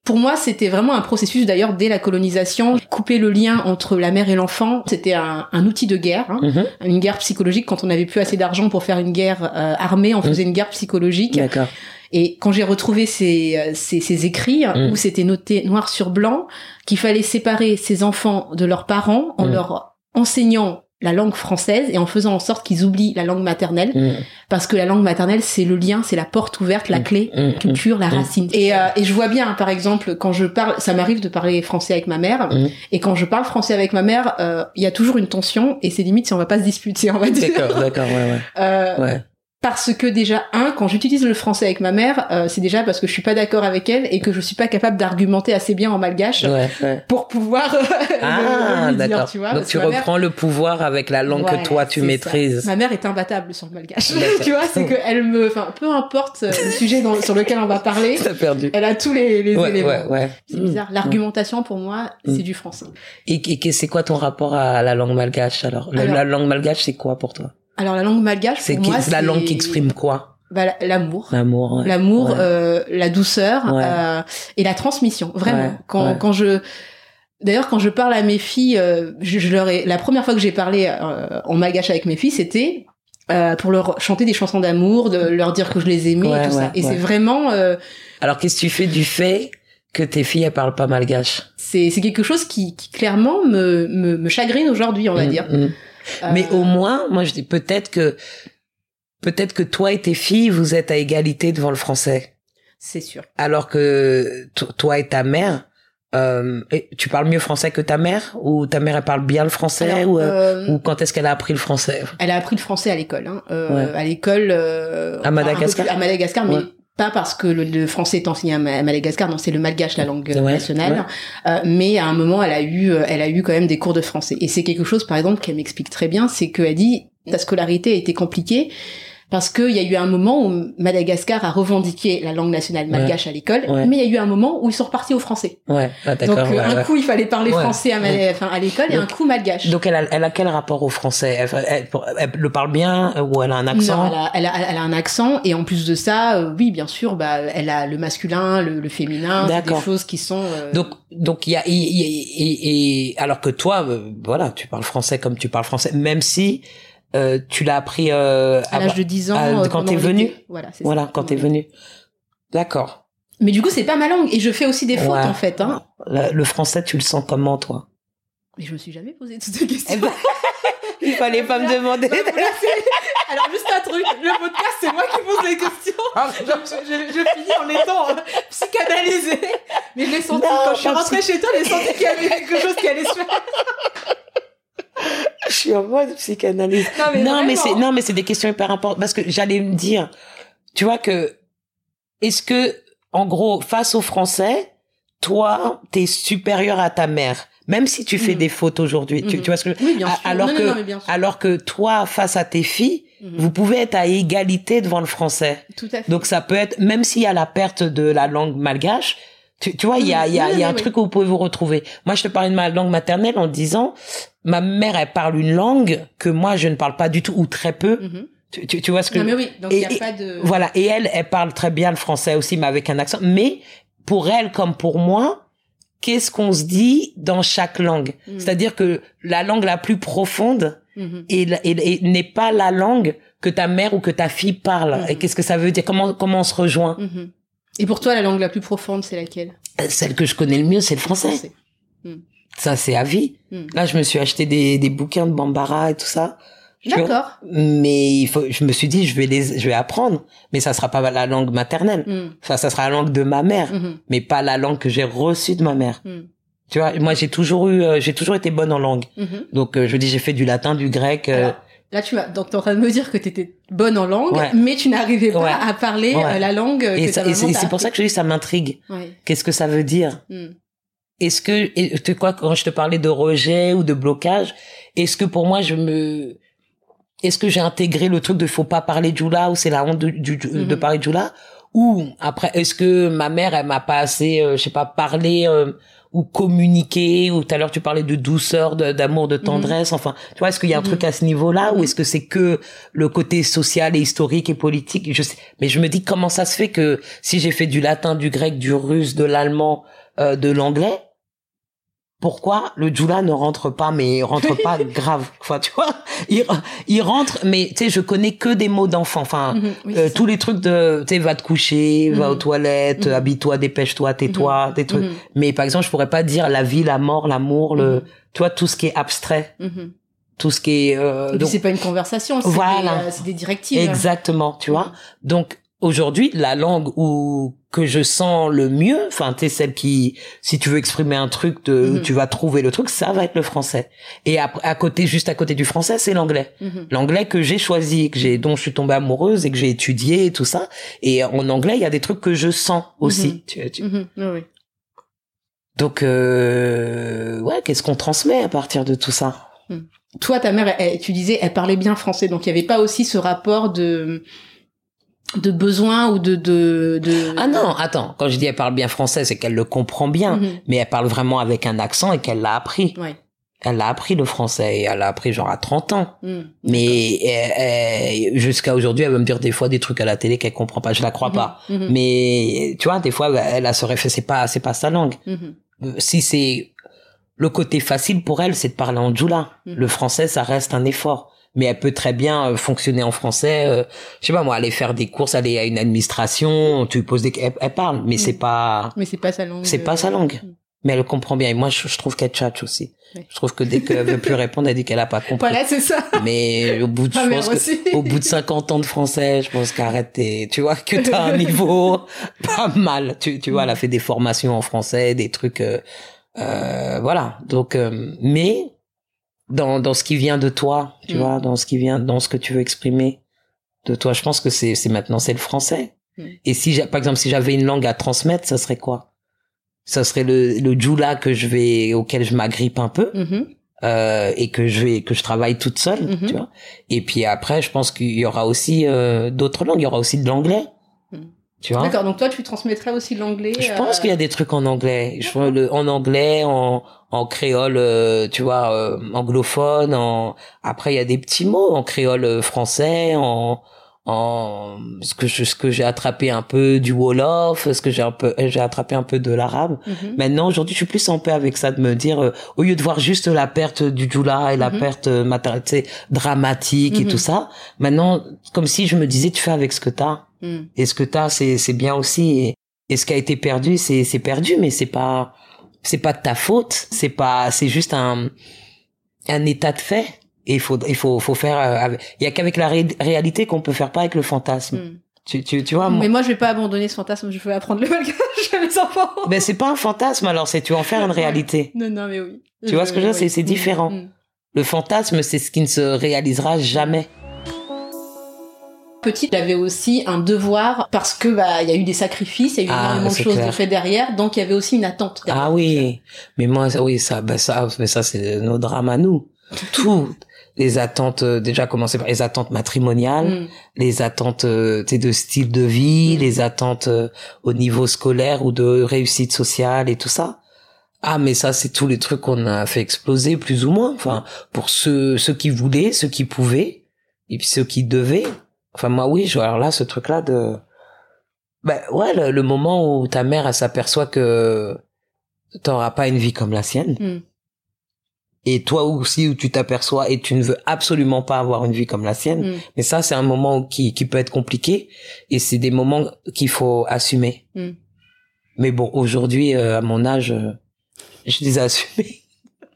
[SPEAKER 2] Pour moi, c'était vraiment un processus d'ailleurs dès la colonisation. Couper le lien entre la mère et l'enfant, c'était un, un outil de guerre, hein.
[SPEAKER 3] Mhm.
[SPEAKER 2] une guerre psychologique. Quand on n'avait plus assez d'argent pour faire une guerre euh, armée, on faisait une guerre psychologique.
[SPEAKER 3] d'accord
[SPEAKER 2] Et quand j'ai retrouvé ces, euh, ces, ces écrits
[SPEAKER 3] Mm.
[SPEAKER 2] où c'était noté noir sur blanc qu'il fallait séparer ces enfants de leurs parents en
[SPEAKER 3] Mm.
[SPEAKER 2] leur enseignant la langue française et en faisant en sorte qu'ils oublient la langue maternelle
[SPEAKER 3] Mhm.
[SPEAKER 2] parce que la langue maternelle c'est le lien, c'est la porte ouverte, la
[SPEAKER 3] Mm.
[SPEAKER 2] clé,
[SPEAKER 3] Mhm.
[SPEAKER 2] la culture, la
[SPEAKER 3] Mm.
[SPEAKER 2] racine. Et, euh, et je vois bien, par exemple, quand je parle, ça m'arrive de parler français avec ma mère,
[SPEAKER 3] Mm.
[SPEAKER 2] et quand je parle français avec ma mère, euh, il y a toujours une tension, et c'est limite si on va pas se disputer, on va dire.
[SPEAKER 3] d'accord d'accord ouais ouais
[SPEAKER 2] Euh,
[SPEAKER 3] ouais
[SPEAKER 2] parce que déjà un quand j'utilise le français avec ma mère euh, c'est déjà parce que je suis pas d'accord avec elle et que je suis pas capable d'argumenter assez bien en malgache
[SPEAKER 3] ouais, ouais.
[SPEAKER 2] pour pouvoir euh, le-
[SPEAKER 3] ah
[SPEAKER 2] le lui dire,
[SPEAKER 3] d'accord.
[SPEAKER 2] tu vois.
[SPEAKER 3] Donc tu
[SPEAKER 2] mère-
[SPEAKER 3] reprends le pouvoir avec la langue
[SPEAKER 2] Ouais,
[SPEAKER 3] que toi tu maîtrises
[SPEAKER 2] ça. ma mère est imbattable sur le malgache. Tu vois c'est que elle me enfin peu importe euh, le sujet dans- sur lequel on va parler
[SPEAKER 3] perdu.
[SPEAKER 2] elle a tous les, les
[SPEAKER 3] ouais
[SPEAKER 2] éléments.
[SPEAKER 3] ouais ouais.
[SPEAKER 2] C'est
[SPEAKER 3] Mm.
[SPEAKER 2] bizarre l'argumentation pour moi
[SPEAKER 3] Mm.
[SPEAKER 2] c'est du français.
[SPEAKER 3] Et, c'est quoi ton rapport à la langue malgache Alors- la langue malgache c'est quoi pour toi?
[SPEAKER 2] Alors la langue malgache
[SPEAKER 3] c'est la langue qui exprime quoi
[SPEAKER 2] bah, la- l'amour
[SPEAKER 3] l'amour ouais.
[SPEAKER 2] l'amour,
[SPEAKER 3] Ouais.
[SPEAKER 2] euh, la douceur
[SPEAKER 3] Ouais.
[SPEAKER 2] euh, et la transmission. Vraiment. Quand, quand je D'ailleurs, quand je parle à mes filles, euh, je, je leur ai... la première fois que j'ai parlé euh, en malgache avec mes filles, c'était euh, pour leur chanter des chansons d'amour, de leur dire que je les aimais et tout ça. Et c'est vraiment, euh,
[SPEAKER 3] alors qu'est-ce que tu fais du fait que tes filles elles parlent pas malgache?
[SPEAKER 2] c'est c'est quelque chose qui, qui clairement me, me, me chagrine aujourd'hui, on va
[SPEAKER 3] Mm,
[SPEAKER 2] dire.
[SPEAKER 3] Mais
[SPEAKER 2] Euh,
[SPEAKER 3] au moins, moi je dis peut-être que peut-être que toi et tes filles, vous êtes à égalité devant le français.
[SPEAKER 2] C'est sûr.
[SPEAKER 3] Alors que to- toi et ta mère, euh, et tu parles mieux français que ta mère? Ou ta mère elle parle bien le français
[SPEAKER 2] Alors,
[SPEAKER 3] ou, euh, ou quand est-ce qu'elle a appris le français?
[SPEAKER 2] Elle a appris le français à l'école. Hein. Euh,
[SPEAKER 3] Ouais.
[SPEAKER 2] À l'école.
[SPEAKER 3] À Madagascar?
[SPEAKER 2] À Madagascar, mais
[SPEAKER 3] Ouais.
[SPEAKER 2] Pas parce que le, le français est enseigné à Ma- à Madagascar. Non, c'est le malgache, la langue euh,
[SPEAKER 3] Ouais,
[SPEAKER 2] nationale. Euh, mais à un moment, elle a eu, euh, elle a eu quand même des cours de français. Et c'est quelque chose, par exemple, qu'elle m'explique très bien, c'est qu'elle dit ta scolarité a été compliquée. Parce qu'il y a eu un moment où Madagascar a revendiqué la langue nationale malgache à l'école,
[SPEAKER 3] Ouais.
[SPEAKER 2] mais il y a eu un moment où ils sont repartis au français.
[SPEAKER 3] Ouais, ah,
[SPEAKER 2] Donc euh, un coup il fallait parler français à, Mada- enfin, à l'école et un coup malgache.
[SPEAKER 3] Donc elle a, elle a quel rapport au français? Elle, elle- elle le parle bien ou elle a un accent?
[SPEAKER 2] Non, elle a, elle, a, elle a un accent et en plus de ça, euh, oui, bien sûr, bah, elle a le masculin, le, le féminin, des choses qui sont. euh,
[SPEAKER 3] Donc, donc il y a, et, et- et- et- alors que toi, voilà, tu parles français comme tu parles français, même si euh, tu l'as appris euh,
[SPEAKER 2] à l'âge de 10 ans, euh,
[SPEAKER 3] quand t'es venu
[SPEAKER 2] Voilà, c'est
[SPEAKER 3] voilà,
[SPEAKER 2] ça.
[SPEAKER 3] quand t'es venu. D'accord.
[SPEAKER 2] Mais du coup, c'est pas ma langue et je fais aussi des fautes
[SPEAKER 3] Ouais.
[SPEAKER 2] en fait. Hein.
[SPEAKER 3] Le, le français, tu le sens comment, toi?
[SPEAKER 2] Mais je me suis jamais posé toutes ces questions.
[SPEAKER 3] Eh ben, Il fallait pas me demander.
[SPEAKER 2] Alors juste un truc, le podcast c'est moi qui pose les questions.
[SPEAKER 3] Ah,
[SPEAKER 2] Je, je- je finis en étant euh, psychanalysée. Mais je l'ai senti
[SPEAKER 3] Non,
[SPEAKER 2] quand je suis rentrée chez toi, j'ai senti qu'il y avait quelque chose qui allait se faire.
[SPEAKER 3] Suis en mode psychanalyse.
[SPEAKER 2] Non mais,
[SPEAKER 3] non, mais
[SPEAKER 2] vraiment.
[SPEAKER 3] c'est non, mais c'est des questions hyper importantes parce que j'allais me dire, tu vois que est-ce que en gros face au français, toi, t'es supérieur à ta mère, même si tu fais
[SPEAKER 2] Mhm.
[SPEAKER 3] des fautes aujourd'hui. Tu, tu vois ce que
[SPEAKER 2] Oui, bien
[SPEAKER 3] A-
[SPEAKER 2] sûr.
[SPEAKER 3] alors
[SPEAKER 2] Non,
[SPEAKER 3] que-
[SPEAKER 2] non,
[SPEAKER 3] alors que toi face à tes filles,
[SPEAKER 2] Mhm.
[SPEAKER 3] vous pouvez être à égalité devant le français.
[SPEAKER 2] Tout à fait.
[SPEAKER 3] Donc ça peut être même s'il y a la perte de la langue malgache, tu, tu vois, il y a, il y a, y a un truc où vous pouvez vous retrouver. Moi, je te parlais de ma langue maternelle en disant, ma mère, elle parle une langue que moi, je ne parle pas du tout ou très peu.
[SPEAKER 2] Mhm.
[SPEAKER 3] Tu, tu, tu vois ce que
[SPEAKER 2] Non mais oui, donc
[SPEAKER 3] Et-
[SPEAKER 2] il n'y a
[SPEAKER 3] et-
[SPEAKER 2] pas de.
[SPEAKER 3] voilà. Et elle, elle parle très bien le français aussi, mais avec un accent. Mais pour elle, comme pour moi, qu'est-ce qu'on se dit dans chaque langue?
[SPEAKER 2] Mhm.
[SPEAKER 3] C'est-à-dire que la langue la plus profonde
[SPEAKER 2] Mhm.
[SPEAKER 3] et, n'est pas la langue que ta mère ou que ta fille parle.
[SPEAKER 2] Mhm.
[SPEAKER 3] Et qu'est-ce que ça veut dire? Comment comment on se rejoint?
[SPEAKER 2] Et pour toi, la langue la plus profonde, c'est laquelle?
[SPEAKER 3] Celle que je connais le mieux, c'est le français.
[SPEAKER 2] Français.
[SPEAKER 3] Ça, c'est à vie.
[SPEAKER 2] Mhm.
[SPEAKER 3] Là, je me suis acheté des, des bouquins de Bambara et tout ça.
[SPEAKER 2] D'accord.
[SPEAKER 3] Mais il faut, je me suis dit, je vais les, je vais apprendre. Mais ça sera pas la langue maternelle.
[SPEAKER 2] Mhm.
[SPEAKER 3] Enfin, ça sera la langue de ma mère.
[SPEAKER 2] Mhm.
[SPEAKER 3] Mais pas la langue que j'ai reçue de ma mère. Tu vois, moi, j'ai toujours eu, euh, j'ai toujours été bonne en langue. Donc, euh, je dis, j'ai fait du latin, du grec. euh,
[SPEAKER 2] Là, tu vas, donc, t'es en train de me dire que t'étais bonne en langue,
[SPEAKER 3] Ouais.
[SPEAKER 2] mais tu n'arrivais pas
[SPEAKER 3] Ouais.
[SPEAKER 2] à parler
[SPEAKER 3] Ouais.
[SPEAKER 2] euh, la langue
[SPEAKER 3] et c'est pour ça que je dis, ça m'intrigue. Qu'est-ce que ça veut dire?
[SPEAKER 2] Mhm.
[SPEAKER 3] Est-ce que, et tu quoi, quand je te parlais de rejet ou de blocage, est-ce que pour moi, je me, est-ce que j'ai intégré le truc de faut pas parler Djoula ou c'est la honte de, du- de
[SPEAKER 2] Mhm.
[SPEAKER 3] parler Djoula? Ou après, est-ce que ma mère, elle m'a pas assez, euh, je sais pas, parlé euh, ou communiqué ou tout à l'heure tu parlais de douceur, d'amour, de tendresse. Enfin, tu vois, est-ce qu'il y a un
[SPEAKER 2] Mhm.
[SPEAKER 3] truc à ce niveau-là ou
[SPEAKER 2] Mhm.
[SPEAKER 3] est-ce que c'est que le côté social et historique et politique? Je sais, mais je me dis comment ça se fait que si j'ai fait du latin, du grec, du russe, de l'allemand, euh, de l'anglais, pourquoi le djoula ne rentre pas mais rentre pas grave enfin tu vois il, il rentre mais tu sais je connais que des mots d'enfant enfin
[SPEAKER 2] Mhm. Oui,
[SPEAKER 3] euh, tous les trucs de tu sais va te coucher va
[SPEAKER 2] Mhm.
[SPEAKER 3] aux toilettes
[SPEAKER 2] Mhm.
[SPEAKER 3] habille-toi dépêche-toi tais-toi des
[SPEAKER 2] ça.
[SPEAKER 3] trucs
[SPEAKER 2] Mhm.
[SPEAKER 3] mais par exemple je pourrais pas dire la vie la mort l'amour le
[SPEAKER 2] Mhm.
[SPEAKER 3] tu vois tout ce qui est abstrait
[SPEAKER 2] Mhm.
[SPEAKER 3] tout ce qui est euh, donc-
[SPEAKER 2] c'est pas une conversation, c'est
[SPEAKER 3] Voilà.
[SPEAKER 2] des, euh, c'est des directives.
[SPEAKER 3] Exactement, tu vois. Donc aujourd'hui, la langue où que je sens le mieux, enfin, sais celle qui, si tu veux exprimer un truc, de,
[SPEAKER 2] Mhm.
[SPEAKER 3] tu vas trouver le truc, ça va être le français. Et à, à côté, juste à côté du français, c'est l'anglais.
[SPEAKER 2] Mhm.
[SPEAKER 3] L'anglais que j'ai choisi, que j'ai, dont je suis tombée amoureuse et que j'ai étudié et tout ça. Et en anglais, il y a des trucs que je sens aussi.
[SPEAKER 2] Mhm.
[SPEAKER 3] Tu- tu-.
[SPEAKER 2] Oui.
[SPEAKER 3] Donc, euh, ouais, qu'est-ce qu'on transmet à partir de tout ça?
[SPEAKER 2] Toi, ta mère, elle- tu disais, elle parlait bien français, donc il y avait pas aussi ce rapport de de besoin ou de de, de...
[SPEAKER 3] Ah non, attends. Quand je dis elle parle bien français, c'est qu'elle le comprend bien,
[SPEAKER 2] Mhm.
[SPEAKER 3] mais elle parle vraiment avec un accent et qu'elle l'a appris.
[SPEAKER 2] Ouais.
[SPEAKER 3] Elle a appris le français et elle l'a appris genre à 30 ans.
[SPEAKER 2] Mhm.
[SPEAKER 3] Mais euh, euh, jusqu'à aujourd'hui, elle va me dire des fois des trucs à la télé qu'elle comprend pas. Je la crois pas.
[SPEAKER 2] Mhm.
[SPEAKER 3] Mais tu vois, des fois, elle a ce réflexe. C'est pas, c'est pas sa langue. Euh, Si c'est le côté facile pour elle, c'est de parler en djoula. Le français, ça reste un effort. Mais elle peut très bien euh, fonctionner en français. euh, je sais pas moi, aller faire des courses, aller à une administration. Tu poses des, elle, elle parle, mais c'est pas,
[SPEAKER 2] Mais c'est pas sa langue.
[SPEAKER 3] c'est pas sa langue. Mais elle comprend bien. Et moi, je, je trouve qu'elle tchatche aussi. Je trouve que dès qu'elle veut plus répondre, elle dit qu'elle a pas compris.
[SPEAKER 2] Voilà, c'est ça.
[SPEAKER 3] Mais au bout de, je pense que, au bout de 50 ans de français, je pense qu'arrête tu vois, que t'as un niveau pas mal. Tu, tu vois, elle a fait des formations en français, des trucs, euh, euh, voilà. Donc, euh, mais, dans, dans ce qui vient de toi, tu
[SPEAKER 2] Mm.
[SPEAKER 3] vois, dans ce qui vient, dans ce que tu veux exprimer de toi, je pense que c'est, c'est maintenant, c'est le français.
[SPEAKER 2] Mm.
[SPEAKER 3] Et si, j'ai- par exemple, si j'avais une langue à transmettre, ça serait quoi? Ça serait le, le djoula que je vais, auquel je m'agrippe un peu
[SPEAKER 2] Mhm.
[SPEAKER 3] euh, et que je vais que je travaille toute seule
[SPEAKER 2] Mhm.
[SPEAKER 3] tu vois et puis après je pense qu'il y aura aussi euh, d'autres langues il y aura aussi de l'anglais
[SPEAKER 2] D'accord, donc toi, tu transmettrais aussi l'anglais.
[SPEAKER 3] je
[SPEAKER 2] euh,
[SPEAKER 3] pense qu'il y a des trucs en anglais je vois le, en anglais en en créole euh, tu vois euh, anglophone en après il y a des petits mots en créole euh, français en en ce que je, ce que j'ai attrapé un peu du wolof ce que j'ai un peu j'ai attrapé un peu de l'arabe
[SPEAKER 2] mhm.
[SPEAKER 3] Maintenant, aujourd'hui, je suis plus en paix avec ça, de me dire, euh, au lieu de voir juste la perte du djoula et la
[SPEAKER 2] Mhm.
[SPEAKER 3] perte euh, matérielle, tu sais, dramatique et
[SPEAKER 2] Mhm.
[SPEAKER 3] tout ça, maintenant, comme si je me disais, tu fais avec ce que t'as.
[SPEAKER 2] Mhm.
[SPEAKER 3] Et ce que t'as, c'est, c'est bien aussi. Et, et ce qui a été perdu, c'est, c'est perdu, mais c'est pas, c'est pas de ta faute. C'est pas, c'est juste un, un état de fait. Et il faut, il faut, faut faire, euh, avec- il y a qu'avec la ré- réalité qu'on peut faire pas avec le fantasme.
[SPEAKER 2] Mhm.
[SPEAKER 3] Tu, tu, tu vois, moi.
[SPEAKER 2] Mais moi, je vais pas abandonner ce fantasme, je veux apprendre le malgache à mes enfants.
[SPEAKER 3] Ben, c'est pas un fantasme, alors, c'est tu en faire une réalité.
[SPEAKER 2] Non, non, mais oui.
[SPEAKER 3] Tu vois ce que je veux dire, c'est- c'est différent.
[SPEAKER 2] Mhm.
[SPEAKER 3] Le fantasme, c'est ce qui ne se réalisera jamais.
[SPEAKER 2] Petite, j'avais aussi un devoir parce que bah il y a eu des sacrifices, il y a eu
[SPEAKER 3] Ah,
[SPEAKER 2] énormément de choses
[SPEAKER 3] clair.
[SPEAKER 2] de fait derrière, donc il y avait aussi une attente. derrière.
[SPEAKER 3] Ah oui, mais moi, oui, ça, ben ça, mais ça, c'est nos drames à nous. Tout, les attentes, euh, déjà commencer par les attentes matrimoniales,
[SPEAKER 2] Mhm.
[SPEAKER 3] les attentes, euh, de style de vie,
[SPEAKER 2] Mm.
[SPEAKER 3] les attentes euh, au niveau scolaire ou de réussite sociale et tout ça. Ah, mais ça, c'est tous les trucs qu'on a fait exploser, plus ou moins. Enfin, pour ceux, ceux qui voulaient, ceux qui pouvaient, et puis ceux qui devaient. Enfin, moi, oui, je, alors là, ce truc-là de, ben, ouais, le, le moment où ta mère, elle s'aperçoit que t'auras pas une vie comme la sienne.
[SPEAKER 2] Mhm.
[SPEAKER 3] Et toi aussi, où tu t'aperçois et tu ne veux absolument pas avoir une vie comme la sienne.
[SPEAKER 2] Mhm.
[SPEAKER 3] Mais ça, c'est un moment qui, qui peut être compliqué et c'est des moments qu'il faut assumer.
[SPEAKER 2] Mm.
[SPEAKER 3] Mais bon, aujourd'hui, euh, à mon âge, euh, je les ai assumés.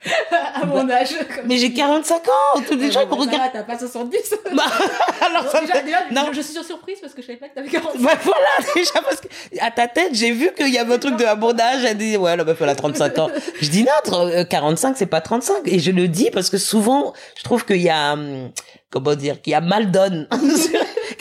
[SPEAKER 2] à mon âge. comme
[SPEAKER 3] Mais j'ai
[SPEAKER 2] dis.
[SPEAKER 3] 45 ans, tous les gens me regardent.
[SPEAKER 2] T'as pas 70.
[SPEAKER 3] Bah, alors ça
[SPEAKER 2] déjà, déjà,
[SPEAKER 3] Non.
[SPEAKER 2] je, suis surprise parce que je savais pas que t'avais 40
[SPEAKER 3] Bah voilà, déjà parce que à ta tête, j'ai vu qu'il y avait un truc de à mon âge, elle dit ouais, la meuf elle a 35 ans. Je dis non, tr- euh, 45 c'est pas 35 et je le dis parce que souvent, je trouve qu'il y a hum, comment dire, qu'il y a mal donne.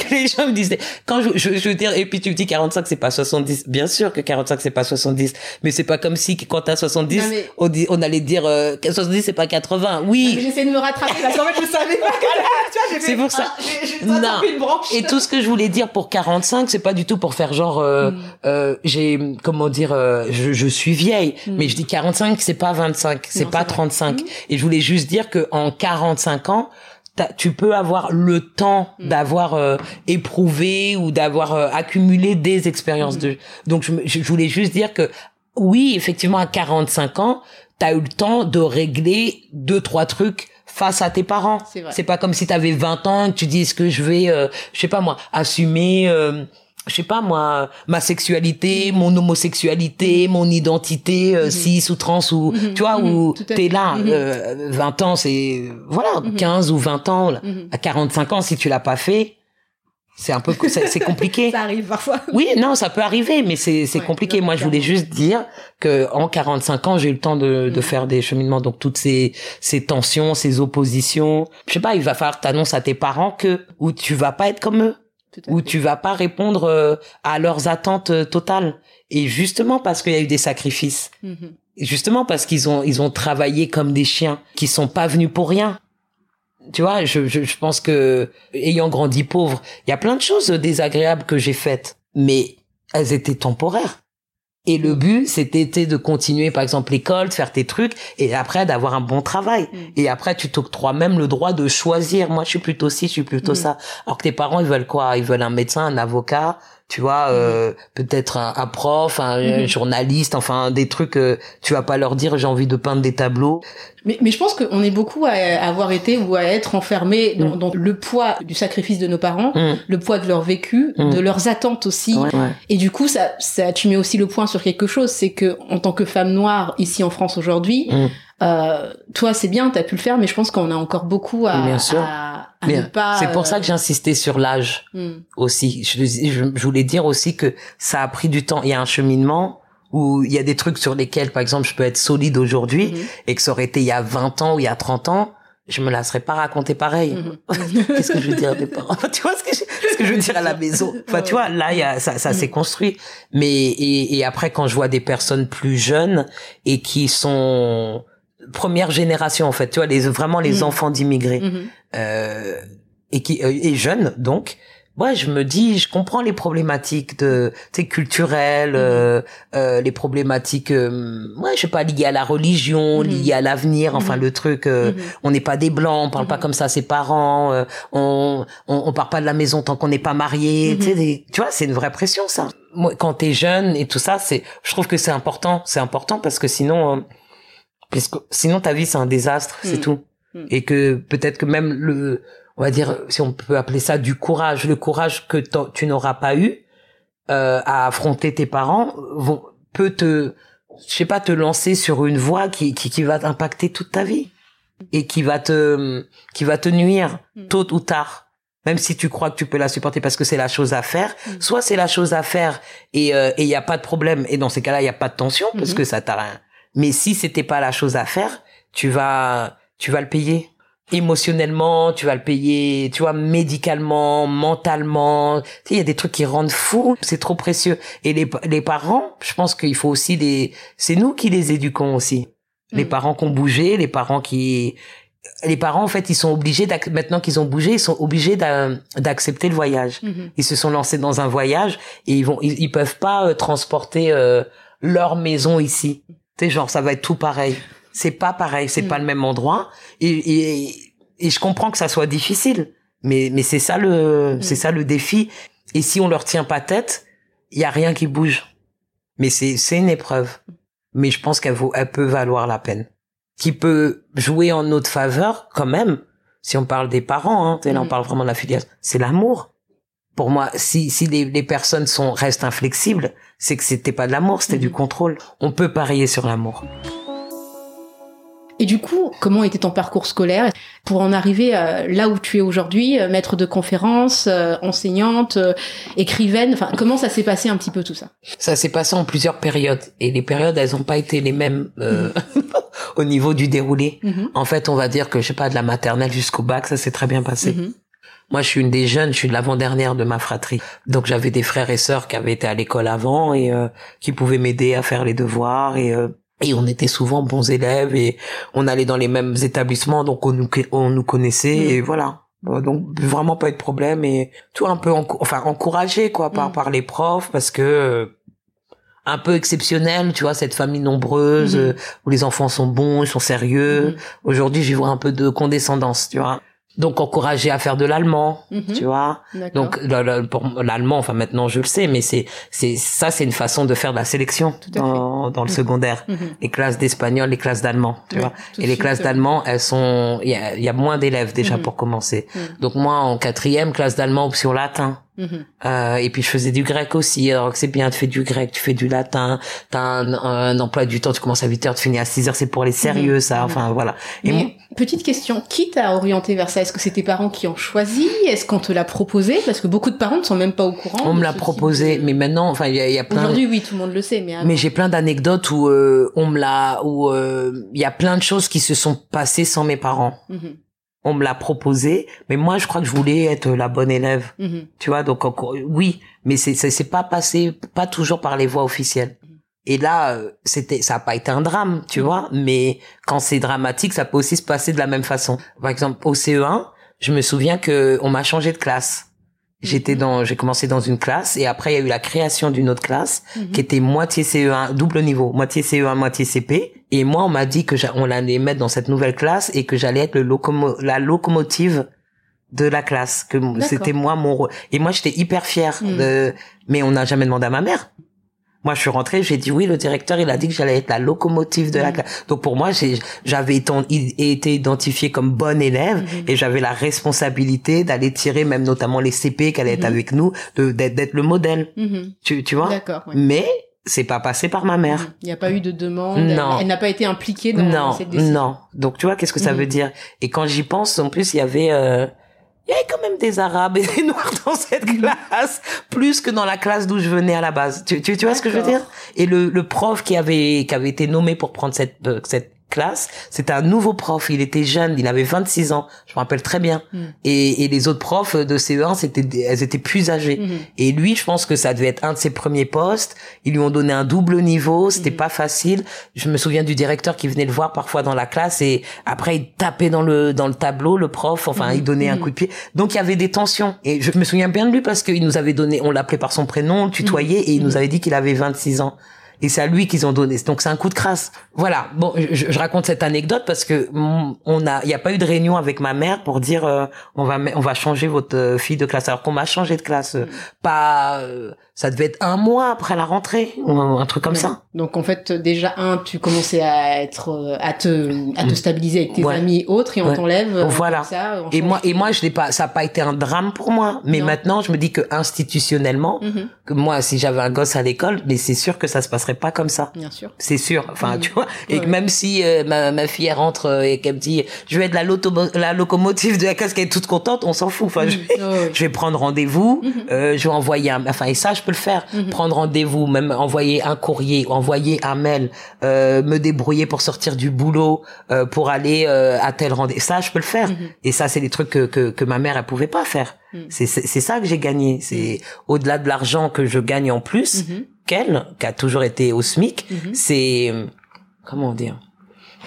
[SPEAKER 3] les gens me disent quand je, je, je veux dire et puis tu me dis 45 c'est pas 70. Bien sûr que 45 c'est pas 70, mais c'est pas comme si quand t'as 70
[SPEAKER 2] Non, mais-
[SPEAKER 3] on dit on allait dire euh, que 70 c'est pas 80.
[SPEAKER 2] Mais
[SPEAKER 3] Oui.
[SPEAKER 2] J'essaie de me rattraper parce qu'en fait je savais pas que
[SPEAKER 3] C'est pour ça.
[SPEAKER 2] ah, j'ai-
[SPEAKER 3] Non.
[SPEAKER 2] une branche.
[SPEAKER 3] Et tout ce que je voulais dire pour 45, c'est pas du tout pour faire genre euh,
[SPEAKER 2] Mm.
[SPEAKER 3] euh, j'ai comment dire euh, je, je suis vieille,
[SPEAKER 2] Mm.
[SPEAKER 3] mais je dis 45, c'est pas 25, c'est pas
[SPEAKER 2] c'est vrai.
[SPEAKER 3] 35.
[SPEAKER 2] Mm.
[SPEAKER 3] Et je voulais juste dire que en 45 ans, tu peux avoir le temps
[SPEAKER 2] Mm.
[SPEAKER 3] d'avoir euh, éprouvé ou d'avoir euh, accumulé des expériences
[SPEAKER 2] Mm.
[SPEAKER 3] de donc je, je voulais juste dire que oui, effectivement à 45 ans, t'as eu le temps de régler deux trois trucs face à tes parents.
[SPEAKER 2] C'est
[SPEAKER 3] pas comme si t'avais 20 ans et que tu dis est-ce que je vais euh, je sais pas moi assumer euh, je sais pas moi ma sexualité, mon homosexualité, mon identité euh,
[SPEAKER 2] Mhm.
[SPEAKER 3] cis ou trans ou
[SPEAKER 2] Mhm.
[SPEAKER 3] tu vois
[SPEAKER 2] Mhm.
[SPEAKER 3] où t'es là euh, 20 ans c'est voilà
[SPEAKER 2] Mhm.
[SPEAKER 3] 15 ou 20 ans là. À 45 ans si tu l'as pas fait c'est un peu c'est c'est compliqué
[SPEAKER 2] Ça arrive parfois.
[SPEAKER 3] oui, non, ça peut arriver, mais c'est c'est
[SPEAKER 2] Ouais,
[SPEAKER 3] compliqué. Moi, je voulais juste dire que en 45 ans, j'ai eu le temps de, de faire des cheminements. Donc toutes ces ces tensions, ces oppositions, je sais pas, il va falloir t'annonces à tes parents que ou tu vas pas être comme eux,
[SPEAKER 2] Fait.
[SPEAKER 3] tu vas pas répondre euh, à leurs attentes euh, totales. Et justement parce qu'il y a eu des sacrifices,
[SPEAKER 2] Mhm.
[SPEAKER 3] Et justement parce qu'ils ont ils ont travaillé comme des chiens, qui sont pas venus pour rien. Tu vois, je, je, je pense que ayant grandi pauvre, il y a plein de choses désagréables que j'ai faites, mais elles étaient temporaires. Et le but, c'était de continuer, par exemple, l'école, de faire tes trucs, et après d'avoir un bon travail.
[SPEAKER 2] Mm.
[SPEAKER 3] Et après, tu t'octroies même le droit de choisir. Moi, je suis plutôt ci, je suis plutôt
[SPEAKER 2] Mm.
[SPEAKER 3] ça. Alors que tes parents, ils veulent quoi? Ils veulent un médecin, un avocat, tu vois, euh, peut-être un, un prof, un,
[SPEAKER 2] Mm.
[SPEAKER 3] journaliste, enfin des trucs. euh, tu vas pas leur dire j'ai envie de peindre des tableaux.
[SPEAKER 2] Mais, mais je pense qu'on est beaucoup à avoir été ou à être enfermés dans,
[SPEAKER 3] Mm.
[SPEAKER 2] dans le poids du sacrifice de nos parents,
[SPEAKER 3] Mm.
[SPEAKER 2] le poids de leur vécu,
[SPEAKER 3] Mm.
[SPEAKER 2] de leurs attentes aussi.
[SPEAKER 3] Ouais, ouais.
[SPEAKER 2] Et du coup, ça, ça, tu mets aussi le point sur quelque chose, c'est que en tant que femme noire ici en France aujourd'hui, euh, toi c'est bien, t'as pu le faire, mais je pense qu'on a encore beaucoup à,
[SPEAKER 3] Bien sûr.
[SPEAKER 2] à, à
[SPEAKER 3] Mais
[SPEAKER 2] pas.
[SPEAKER 3] C'est pour ça que
[SPEAKER 2] euh,
[SPEAKER 3] j'insistais sur l'âge
[SPEAKER 2] mm,
[SPEAKER 3] aussi. Je, je, je voulais dire aussi que ça a pris du temps. Il y a un cheminement où il y a des trucs sur lesquels, par exemple, je peux être solide aujourd'hui
[SPEAKER 2] mhm,
[SPEAKER 3] et que ça aurait été il y a 20 ans ou il y a 30 ans, je me la serais pas raconté pareil.
[SPEAKER 2] mhm.
[SPEAKER 3] Qu'est-ce que je veux dire à mes parents? Tu vois ce que je, ce que je veux dire à la maison? Enfin, tu vois, là, il y a, ça, ça s'est construit. Mais et, et après, quand je vois des personnes plus jeunes et qui sont première génération, en fait, tu vois, les vraiment les
[SPEAKER 2] Mhm.
[SPEAKER 3] enfants d'immigrés
[SPEAKER 2] Mhm.
[SPEAKER 3] euh, et qui euh, et jeunes, donc. Ouais, je me dis, je comprends les problématiques de, tu sais, culturelles, euh, euh, les problématiques, euh, ouais, je sais pas, liées à la religion,
[SPEAKER 2] Mhm.
[SPEAKER 3] liées à l'avenir, enfin
[SPEAKER 2] Mhm.
[SPEAKER 3] le truc, euh,
[SPEAKER 2] Mhm.
[SPEAKER 3] on n'est pas des blancs, on parle pas
[SPEAKER 2] Mhm.
[SPEAKER 3] comme ça à ses parents, euh, on, on on part pas de la maison tant qu'on n'est pas marié,
[SPEAKER 2] Mhm.
[SPEAKER 3] tu sais, tu vois, c'est une vraie pression ça. Moi, quand t'es jeune et tout ça, c'est, je trouve que c'est important, c'est important parce que sinon, parce que sinon ta vie c'est un désastre, c'est
[SPEAKER 2] Mhm.
[SPEAKER 3] tout,
[SPEAKER 2] Mhm.
[SPEAKER 3] et que peut-être que même le, on va dire, si on peut appeler ça du courage, le courage que tu n'auras pas eu euh, à affronter tes parents, vont, peut te, je sais pas, te lancer sur une voie qui, qui, qui va t'impacter toute ta vie et qui va te, qui va te nuire
[SPEAKER 2] Mm.
[SPEAKER 3] tôt ou tard. Même si tu crois que tu peux la supporter parce que c'est la chose à faire,
[SPEAKER 2] Mm.
[SPEAKER 3] soit c'est la chose à faire et euh, et il y a pas de problème et dans ces cas-là il y a pas de tension parce
[SPEAKER 2] Mhm.
[SPEAKER 3] que ça t'a rien. Mais si c'était pas la chose à faire, tu vas tu vas le payer émotionnellement, tu vas le payer, tu vois, médicalement, mentalement. Tu sais, il y a des trucs qui rendent fou. C'est trop précieux. Et les, les parents, je pense qu'il faut aussi les, c'est nous qui les éduquons aussi. Les
[SPEAKER 2] Mm.
[SPEAKER 3] parents qui ont bougé, les parents qui, les parents, en fait, ils sont obligés, maintenant qu'ils ont bougé, ils sont obligés d'a- d'accepter le voyage.
[SPEAKER 2] Mhm.
[SPEAKER 3] Ils se sont lancés dans un voyage et ils vont, ils, ils peuvent pas euh, transporter euh, leur maison ici. Sais, genre, ça va être tout pareil. C'est pas pareil, c'est
[SPEAKER 2] Mm.
[SPEAKER 3] pas le même endroit. Et, et, et je comprends que ça soit difficile, mais mais c'est ça le,
[SPEAKER 2] Mm.
[SPEAKER 3] c'est ça le défi. Et si on leur tient pas tête, il y a rien qui bouge. Mais c'est c'est une épreuve. Mais je pense qu'elle vaut, elle peut valoir la peine. Qui peut jouer en notre faveur quand même. Si on parle des parents, hein, là on
[SPEAKER 2] Mhm.
[SPEAKER 3] parle vraiment de la filiation, c'est l'amour. Pour moi, si si les, les personnes sont restent inflexibles, c'est que c'était pas de l'amour, c'était du
[SPEAKER 2] Mhm.
[SPEAKER 3] contrôle. On peut parier sur l'amour.
[SPEAKER 2] Et du coup, comment était ton parcours scolaire pour en arriver euh, là où tu es aujourd'hui, euh, maître de conférences, euh, enseignante, écrivaine? Enfin, comment ça s'est passé un petit peu tout ça?
[SPEAKER 3] Ça s'est passé en plusieurs périodes et les périodes elles ont pas été les mêmes euh, au niveau du déroulé.
[SPEAKER 2] Mhm.
[SPEAKER 3] En fait, on va dire que je sais pas de la maternelle jusqu'au bac, ça s'est très bien passé. Moi, je suis une des jeunes, je suis de l'avant-dernière de ma fratrie. Donc j'avais des frères et sœurs qui avaient été à l'école avant et euh, qui pouvaient m'aider à faire les devoirs et euh, et on était souvent bons élèves et on allait dans les mêmes établissements donc on nous on nous connaissait
[SPEAKER 2] Mhm.
[SPEAKER 3] et voilà. Donc vraiment pas eu de problème et tout un peu enfin encouragé quoi par
[SPEAKER 2] Mhm.
[SPEAKER 3] par les profs parce que euh, un peu exceptionnel, tu vois, cette famille nombreuse
[SPEAKER 2] Mhm.
[SPEAKER 3] euh, où les enfants sont bons, ils sont sérieux. Aujourd'hui, j'y vois un peu de condescendance, tu vois. Donc encouragé à faire de l'allemand,
[SPEAKER 2] Mhm.
[SPEAKER 3] tu vois. Donc l'allemand, enfin maintenant je le sais, mais c'est c'est ça, c'est une façon de faire de la sélection dans, dans le
[SPEAKER 2] Mhm.
[SPEAKER 3] secondaire.
[SPEAKER 2] Mhm.
[SPEAKER 3] Les classes d'espagnol, les classes d'allemand, tu vois. Et les
[SPEAKER 2] suite,
[SPEAKER 3] classes
[SPEAKER 2] euh,
[SPEAKER 3] d'allemand, elles sont, il y a, il y a moins d'élèves déjà pour commencer. Donc moi en quatrième classe d'allemand option latin.
[SPEAKER 2] Mhm.
[SPEAKER 3] Euh, et puis je faisais du grec aussi. Alors que c'est bien, tu fais du grec, tu fais du latin, t'as un, un emploi du temps, tu commences à 8 heures, tu finis à 6 heures, c'est pour les sérieux ça. Enfin voilà. Et
[SPEAKER 2] Mais, petite question, qui t'a orienté vers ça? Est-ce que c'est tes parents qui ont choisi? Est-ce qu'on te l'a proposé? Parce que beaucoup de parents ne sont même pas au courant.
[SPEAKER 3] on me l'a proposé,
[SPEAKER 2] de-
[SPEAKER 3] mais maintenant, enfin il y a, il y a plein.
[SPEAKER 2] Aujourd'hui, oui, tout le monde le sait, mais avant-
[SPEAKER 3] Mais j'ai plein d'anecdotes où euh, on me l'a, où euh, il y a plein de choses qui se sont passées sans mes parents. On me l'a proposé, mais moi je crois que je voulais être la bonne élève.
[SPEAKER 2] Mhm.
[SPEAKER 3] Tu vois, donc encore, oui, mais c'est c'est pas passé, pas toujours par les voies officielles. Et là, euh, c'était, ça a pas été un drame, tu vois, mais quand c'est dramatique, ça peut aussi se passer de la même façon. Par exemple, au CE1, je me souviens que on m'a changé de classe. J'étais
[SPEAKER 2] Mhm.
[SPEAKER 3] dans, j'ai commencé dans une classe et après il y a eu la création d'une autre classe
[SPEAKER 2] Mhm.
[SPEAKER 3] qui était moitié CE1, double niveau, moitié CE1, moitié CP. Et moi, on m'a dit que on allait mettre dans cette nouvelle classe et que j'allais être le locomo la locomotive de la classe, que c'était moi mon rôle. Et moi, j'étais hyper fière
[SPEAKER 2] Mm.
[SPEAKER 3] de, mais on n'a jamais demandé à ma mère. Moi, je suis rentrée, j'ai dit oui, le directeur, il a dit que j'allais être la locomotive de la
[SPEAKER 2] Mm.
[SPEAKER 3] classe. Donc pour moi, j'avais été, identifiée comme bonne élève
[SPEAKER 2] Mhm.
[SPEAKER 3] et j'avais la responsabilité d'aller tirer même notamment les CP qui allaient être avec nous, d'être, le modèle. Tu, tu vois?
[SPEAKER 2] D'accord. ouais.
[SPEAKER 3] Mais c'est pas passé par ma mère.
[SPEAKER 2] Il n'y a pas eu de demande.
[SPEAKER 3] Non.
[SPEAKER 2] Elle, n'a pas été impliquée dans
[SPEAKER 3] non,
[SPEAKER 2] cette décision.
[SPEAKER 3] Non, Donc tu vois, qu'est-ce que ça veut dire? Et quand j'y pense, en plus, il y avait, euh, il y avait quand même des Arabes et des Noirs dans cette
[SPEAKER 2] Mhm.
[SPEAKER 3] classe, plus que dans la classe d'où je venais à la base. Tu, tu, tu vois ce que je veux dire? Et le, le prof qui avait qui avait été nommé pour prendre cette euh, cette classe, c'était un nouveau prof. Il était jeune, il avait 26 ans. Je me rappelle très bien.
[SPEAKER 2] Mhm.
[SPEAKER 3] Et, et les autres profs de CE1, c'était elles étaient plus âgées.
[SPEAKER 2] Mhm.
[SPEAKER 3] Et lui, je pense que ça devait être un de ses premiers postes. Ils lui ont donné un double niveau. C'était
[SPEAKER 2] Mhm.
[SPEAKER 3] pas facile. Je me souviens du directeur qui venait le voir parfois dans la classe et après il tapait dans le dans le tableau le prof. Enfin, il donnait un coup de pied. Donc il y avait des tensions. Et je me souviens bien de lui parce qu'il nous avait donné, on l'appelait par son prénom, on le tutoyait et il nous avait dit qu'il avait 26 ans. Et c'est à lui qu'ils ont donné. Donc c'est un coup de crasse. Voilà. Bon, je, je raconte cette anecdote parce que on a, il y a pas eu de réunion avec ma mère pour dire euh, on va on va changer votre euh, fille de classe. Alors qu'on m'a changé de classe. euh, Pas, euh, ça devait être un mois après la rentrée ou un, un truc comme
[SPEAKER 2] Ouais.
[SPEAKER 3] ça.
[SPEAKER 2] Donc en fait déjà un tu commençais à être euh, à te à te stabiliser avec tes
[SPEAKER 3] Ouais.
[SPEAKER 2] amis et autres et on
[SPEAKER 3] Ouais.
[SPEAKER 2] t'enlève euh,
[SPEAKER 3] Voilà.
[SPEAKER 2] comme ça, on
[SPEAKER 3] Et moi et moi je l'ai pas. Ça a pas été un drame pour moi. Mais
[SPEAKER 2] Non.
[SPEAKER 3] maintenant je me dis que institutionnellement,
[SPEAKER 2] Mhm,
[SPEAKER 3] que moi si j'avais un gosse à l'école, mais c'est sûr que ça se passerait pas comme ça.
[SPEAKER 2] bien sûr.
[SPEAKER 3] c'est sûr enfin
[SPEAKER 2] Mhm.
[SPEAKER 3] tu vois et que même si euh, ma, ma fille elle rentre et qu'elle me dit je vais être la, loto- la locomotive de la classe qu'elle est toute contente on s'en fout enfin je,
[SPEAKER 2] Mhm,
[SPEAKER 3] vais,
[SPEAKER 2] ouais, ouais.
[SPEAKER 3] je vais prendre rendez-vous euh, je vais envoyer un enfin et ça je peux le faire.
[SPEAKER 2] Mhm.
[SPEAKER 3] prendre rendez-vous même envoyer un courrier envoyer un mail euh, me débrouiller pour sortir du boulot euh, pour aller euh, à tel rendez-vous ça je peux le faire.
[SPEAKER 2] Mhm.
[SPEAKER 3] et ça c'est des trucs que, que que ma mère elle pouvait pas faire.
[SPEAKER 2] Mhm.
[SPEAKER 3] c'est c'est c'est ça que j'ai gagné. C'est au-delà de l'argent que je gagne en plus qu'elle qui a toujours été au SMIC c'est euh, comment dire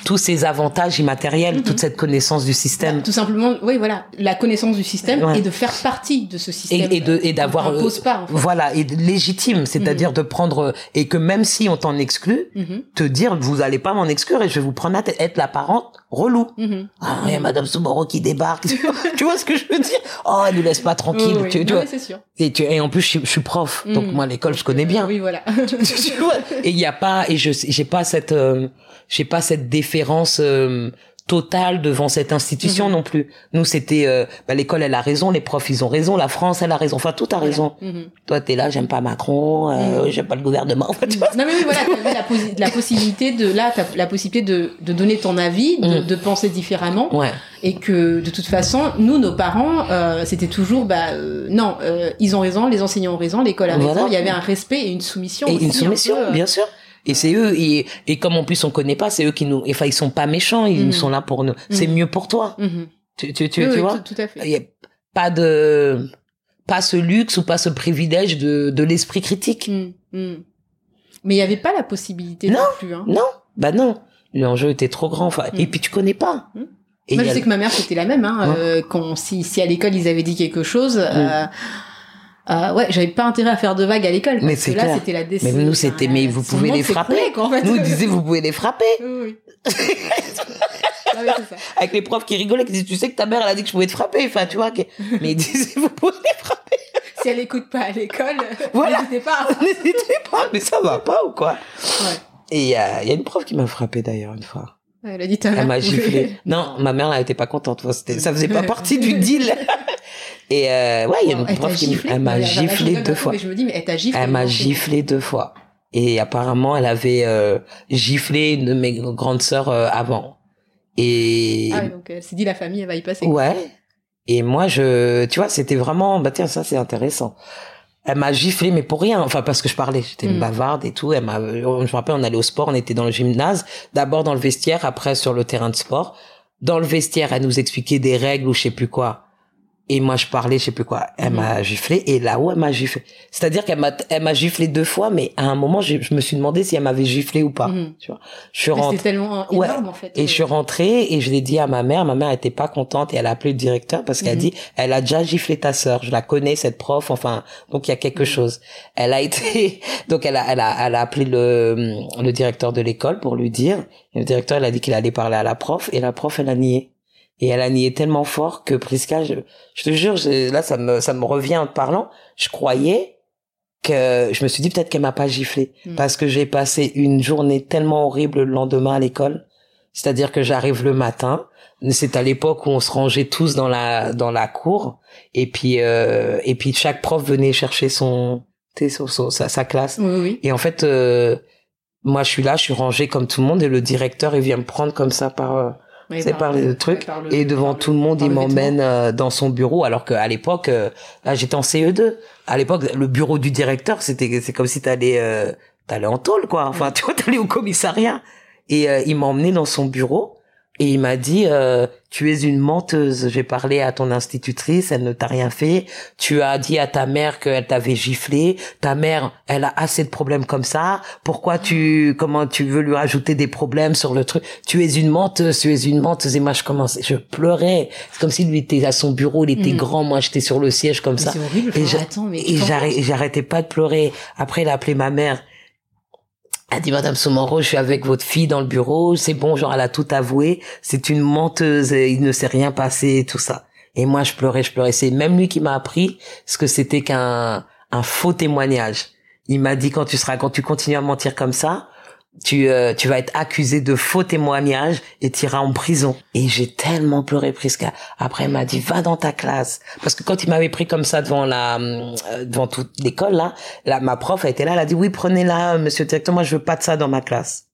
[SPEAKER 3] tous ces avantages immatériels,
[SPEAKER 2] Mhm.
[SPEAKER 3] toute cette connaissance du système
[SPEAKER 2] Bah, tout simplement, oui, voilà, la connaissance du système
[SPEAKER 3] Ouais.
[SPEAKER 2] et de faire partie de ce système.
[SPEAKER 3] et, et de et d'avoir euh,
[SPEAKER 2] pas, en fait.
[SPEAKER 3] voilà et légitime, c'est-à-dire de prendre et que même si on t'en exclut,
[SPEAKER 2] Mhm,
[SPEAKER 3] te dire vous allez pas m'en exclure et je vais vous prendre à tête, être la parente relou.
[SPEAKER 2] mhm.
[SPEAKER 3] Ah, il y a Madame Soumoro qui débarque. tu vois ce que je veux dire? Oh, elle nous laisse pas tranquille.
[SPEAKER 2] Oui, oui.
[SPEAKER 3] tu, tu
[SPEAKER 2] Non,
[SPEAKER 3] vois.
[SPEAKER 2] sûr.
[SPEAKER 3] Et, tu- et en plus, je, suis- je suis prof, donc
[SPEAKER 2] Mhm.
[SPEAKER 3] moi l'école, je connais bien.
[SPEAKER 2] Oui, voilà.
[SPEAKER 3] tu vois et il y a pas et je j'ai pas cette euh, j'ai pas cette déférence euh, totale devant cette institution
[SPEAKER 2] Mhm.
[SPEAKER 3] non plus nous c'était euh, bah, l'école elle a raison les profs ils ont raison la France elle a raison enfin tout a raison
[SPEAKER 2] Mhm.
[SPEAKER 3] toi t'es là j'aime pas Macron euh,
[SPEAKER 2] Mhm.
[SPEAKER 3] j'aime pas le gouvernement Enfin, tu vois
[SPEAKER 2] Non mais oui voilà, t'avais la, posi- la possibilité de là, t'as la possibilité de, de donner ton avis, de, de penser différemment,
[SPEAKER 3] ouais
[SPEAKER 2] et que de toute façon, nous, nos parents, euh, c'était toujours bah euh, non, euh, ils ont raison, les enseignants ont raison, l'école a raison.
[SPEAKER 3] Voilà.
[SPEAKER 2] Il y avait un respect et une soumission.
[SPEAKER 3] et
[SPEAKER 2] aussi,
[SPEAKER 3] une
[SPEAKER 2] un
[SPEAKER 3] soumission
[SPEAKER 2] peu, euh,
[SPEAKER 3] bien sûr et c'est eux et, et comme en plus on connaît pas c'est eux qui nous enfin ils sont pas méchants ils
[SPEAKER 2] Mhm.
[SPEAKER 3] sont là pour nous c'est
[SPEAKER 2] Mhm.
[SPEAKER 3] mieux pour toi
[SPEAKER 2] mhm.
[SPEAKER 3] tu tu tu,
[SPEAKER 2] Oui,
[SPEAKER 3] tu
[SPEAKER 2] oui,
[SPEAKER 3] vois?
[SPEAKER 2] tout, tout à fait.
[SPEAKER 3] y a pas de pas ce luxe ou pas ce privilège de de l'esprit critique.
[SPEAKER 2] Mais il n'y avait pas la possibilité non,
[SPEAKER 3] Non.
[SPEAKER 2] plus. Hein.
[SPEAKER 3] Non, bah non. L'enjeu était trop grand. Enfin, et puis tu connais pas. Et
[SPEAKER 2] Moi,
[SPEAKER 3] y
[SPEAKER 2] je
[SPEAKER 3] a-
[SPEAKER 2] sais que ma mère, c'était la même. Hein,
[SPEAKER 3] Ouais.
[SPEAKER 2] euh, quand, si, si à l'école, ils avaient dit quelque chose, euh, euh, ouais, j'avais pas intérêt à faire de vagues à l'école.
[SPEAKER 3] Mais c'est
[SPEAKER 2] là, c'était la
[SPEAKER 3] Mais
[SPEAKER 2] décision.
[SPEAKER 3] nous, c'était, mais vous pouvez les frapper.
[SPEAKER 2] En fait.
[SPEAKER 3] Nous, ils disaient, vous pouvez les frapper.
[SPEAKER 2] Oui, oui. Ah ça.
[SPEAKER 3] Avec les profs qui rigolaient, qui disaient, tu sais que ta mère, elle a dit que je pouvais te frapper. Enfin, tu vois. Mais ils disaient, vous pouvez les frapper.
[SPEAKER 2] Si elle écoute pas à l'école,
[SPEAKER 3] Voilà.
[SPEAKER 2] n'hésitez pas.
[SPEAKER 3] N'hésitez pas. Mais ça va pas ou quoi?
[SPEAKER 2] Ouais.
[SPEAKER 3] Et il y y a une prof qui m'a frappé d'ailleurs une fois.
[SPEAKER 2] Elle a dit.
[SPEAKER 3] Elle m'a giflé. Non, ma mère, elle était pas contente. Ça faisait pas partie du deal. Et euh, ouais, il y a une prof qui m'a giflé deux fois.
[SPEAKER 2] Je me dis, mais elle t'a giflé.
[SPEAKER 3] Elle m'a giflé deux fois. Et apparemment, elle avait euh, giflé une de mes grandes sœurs euh, avant. Et
[SPEAKER 2] Ah, donc elle s'est dit, la famille, elle va y passer.
[SPEAKER 3] ouais. Et moi, je, tu vois, c'était vraiment, bah tiens, ça c'est intéressant. Elle m'a giflé, mais pour rien. Enfin, parce que je parlais, j'étais une
[SPEAKER 2] Mm.
[SPEAKER 3] bavarde et tout. Elle m'a, je me rappelle, on allait au sport, on était dans le gymnase, d'abord dans le vestiaire, après sur le terrain de sport. Dans le vestiaire, elle nous expliquait des règles ou je sais plus quoi. Et moi, je parlais, je sais plus quoi. Elle
[SPEAKER 2] Mhm.
[SPEAKER 3] m'a giflé et là-haut, elle m'a giflé. C'est-à-dire qu'elle m'a, elle m'a giflé deux fois, mais à un moment, je, je me suis demandé si elle m'avait giflé ou pas.
[SPEAKER 2] Mhm.
[SPEAKER 3] Tu vois. Je suis rentrée.
[SPEAKER 2] C'était tellement
[SPEAKER 3] Ouais.
[SPEAKER 2] énorme, en fait.
[SPEAKER 3] Et je suis rentrée et je l'ai dit à ma mère. Ma mère était pas contente et elle a appelé le directeur parce qu'elle
[SPEAKER 2] Mhm.
[SPEAKER 3] dit, elle a déjà giflé ta sœur. Je la connais, cette prof. Enfin, donc il y a quelque
[SPEAKER 2] Mhm.
[SPEAKER 3] chose. Elle a été, donc elle a, elle a, elle a appelé le, le directeur de l'école pour lui dire. Et le directeur, il a dit qu'il allait parler à la prof et la prof, elle a nié. Et elle a nié tellement fort que Priska, je, je te jure, je- là, ça me, ça me revient en te parlant. Je croyais que, je me suis dit peut-être qu'elle m'a pas giflé.
[SPEAKER 2] Mhm.
[SPEAKER 3] Parce que j'ai passé une journée tellement horrible le lendemain à l'école. C'est-à-dire que j'arrive le matin. C'est à l'époque où on se rangeait tous dans la, dans la cour. Et puis, euh, et puis chaque prof venait chercher son, sur, sur sa, sa classe.
[SPEAKER 2] Oui, oui.
[SPEAKER 3] Et en fait, euh, moi, je suis là, je suis rangé comme tout le monde, et le directeur, il vient me prendre comme ça par, euh, c'est par le truc.
[SPEAKER 2] par le-
[SPEAKER 3] et devant tout le monde, il m'emmène euh, dans son bureau, alors qu'à l'époque, euh, là, j'étais en CE2. À l'époque, le bureau du directeur, c'était, c'est comme si t'allais, euh, t'allais en tôle, quoi. Enfin, tu vois, t'allais au commissariat. Et euh, il m'a emmené dans son bureau. Et il m'a dit, euh, tu es une menteuse. J'ai parlé à ton institutrice, elle ne t'a rien fait. Tu as dit à ta mère qu'elle t'avait giflé. Ta mère, elle a assez de problèmes comme ça. Pourquoi tu, comment tu veux lui rajouter des problèmes sur le truc? Tu es une menteuse, tu es une menteuse. Et moi, je commençais, je pleurais. C'est comme s'il lui était à son bureau, il était
[SPEAKER 2] Mm.
[SPEAKER 3] grand. Moi, j'étais sur le siège comme
[SPEAKER 2] Mais
[SPEAKER 3] ça.
[SPEAKER 2] C'est horrible.
[SPEAKER 3] Et j'arrêtais pas de pleurer. Après, il a appelé ma mère. Elle dit, Madame Soumanro, je suis avec votre fille dans le bureau. C'est bon, genre, elle a tout avoué. C'est une menteuse. et Il ne s'est rien passé, tout ça. Et moi, je pleurais, je pleurais. C'est même lui qui m'a appris ce que c'était qu'un un faux témoignage. Il m'a dit, quand tu seras, quand tu continues à mentir comme ça, tu, euh, tu vas être accusé de faux témoignages et tu iras en prison. Et j'ai tellement pleuré, Prisca. Après, il m'a dit, va dans ta classe. Parce que quand il m'avait pris comme ça devant la, euh, devant toute l'école, là, là, ma prof a été là, elle a dit, oui, prenez-la, monsieur directeur, moi, je veux pas de ça dans ma classe.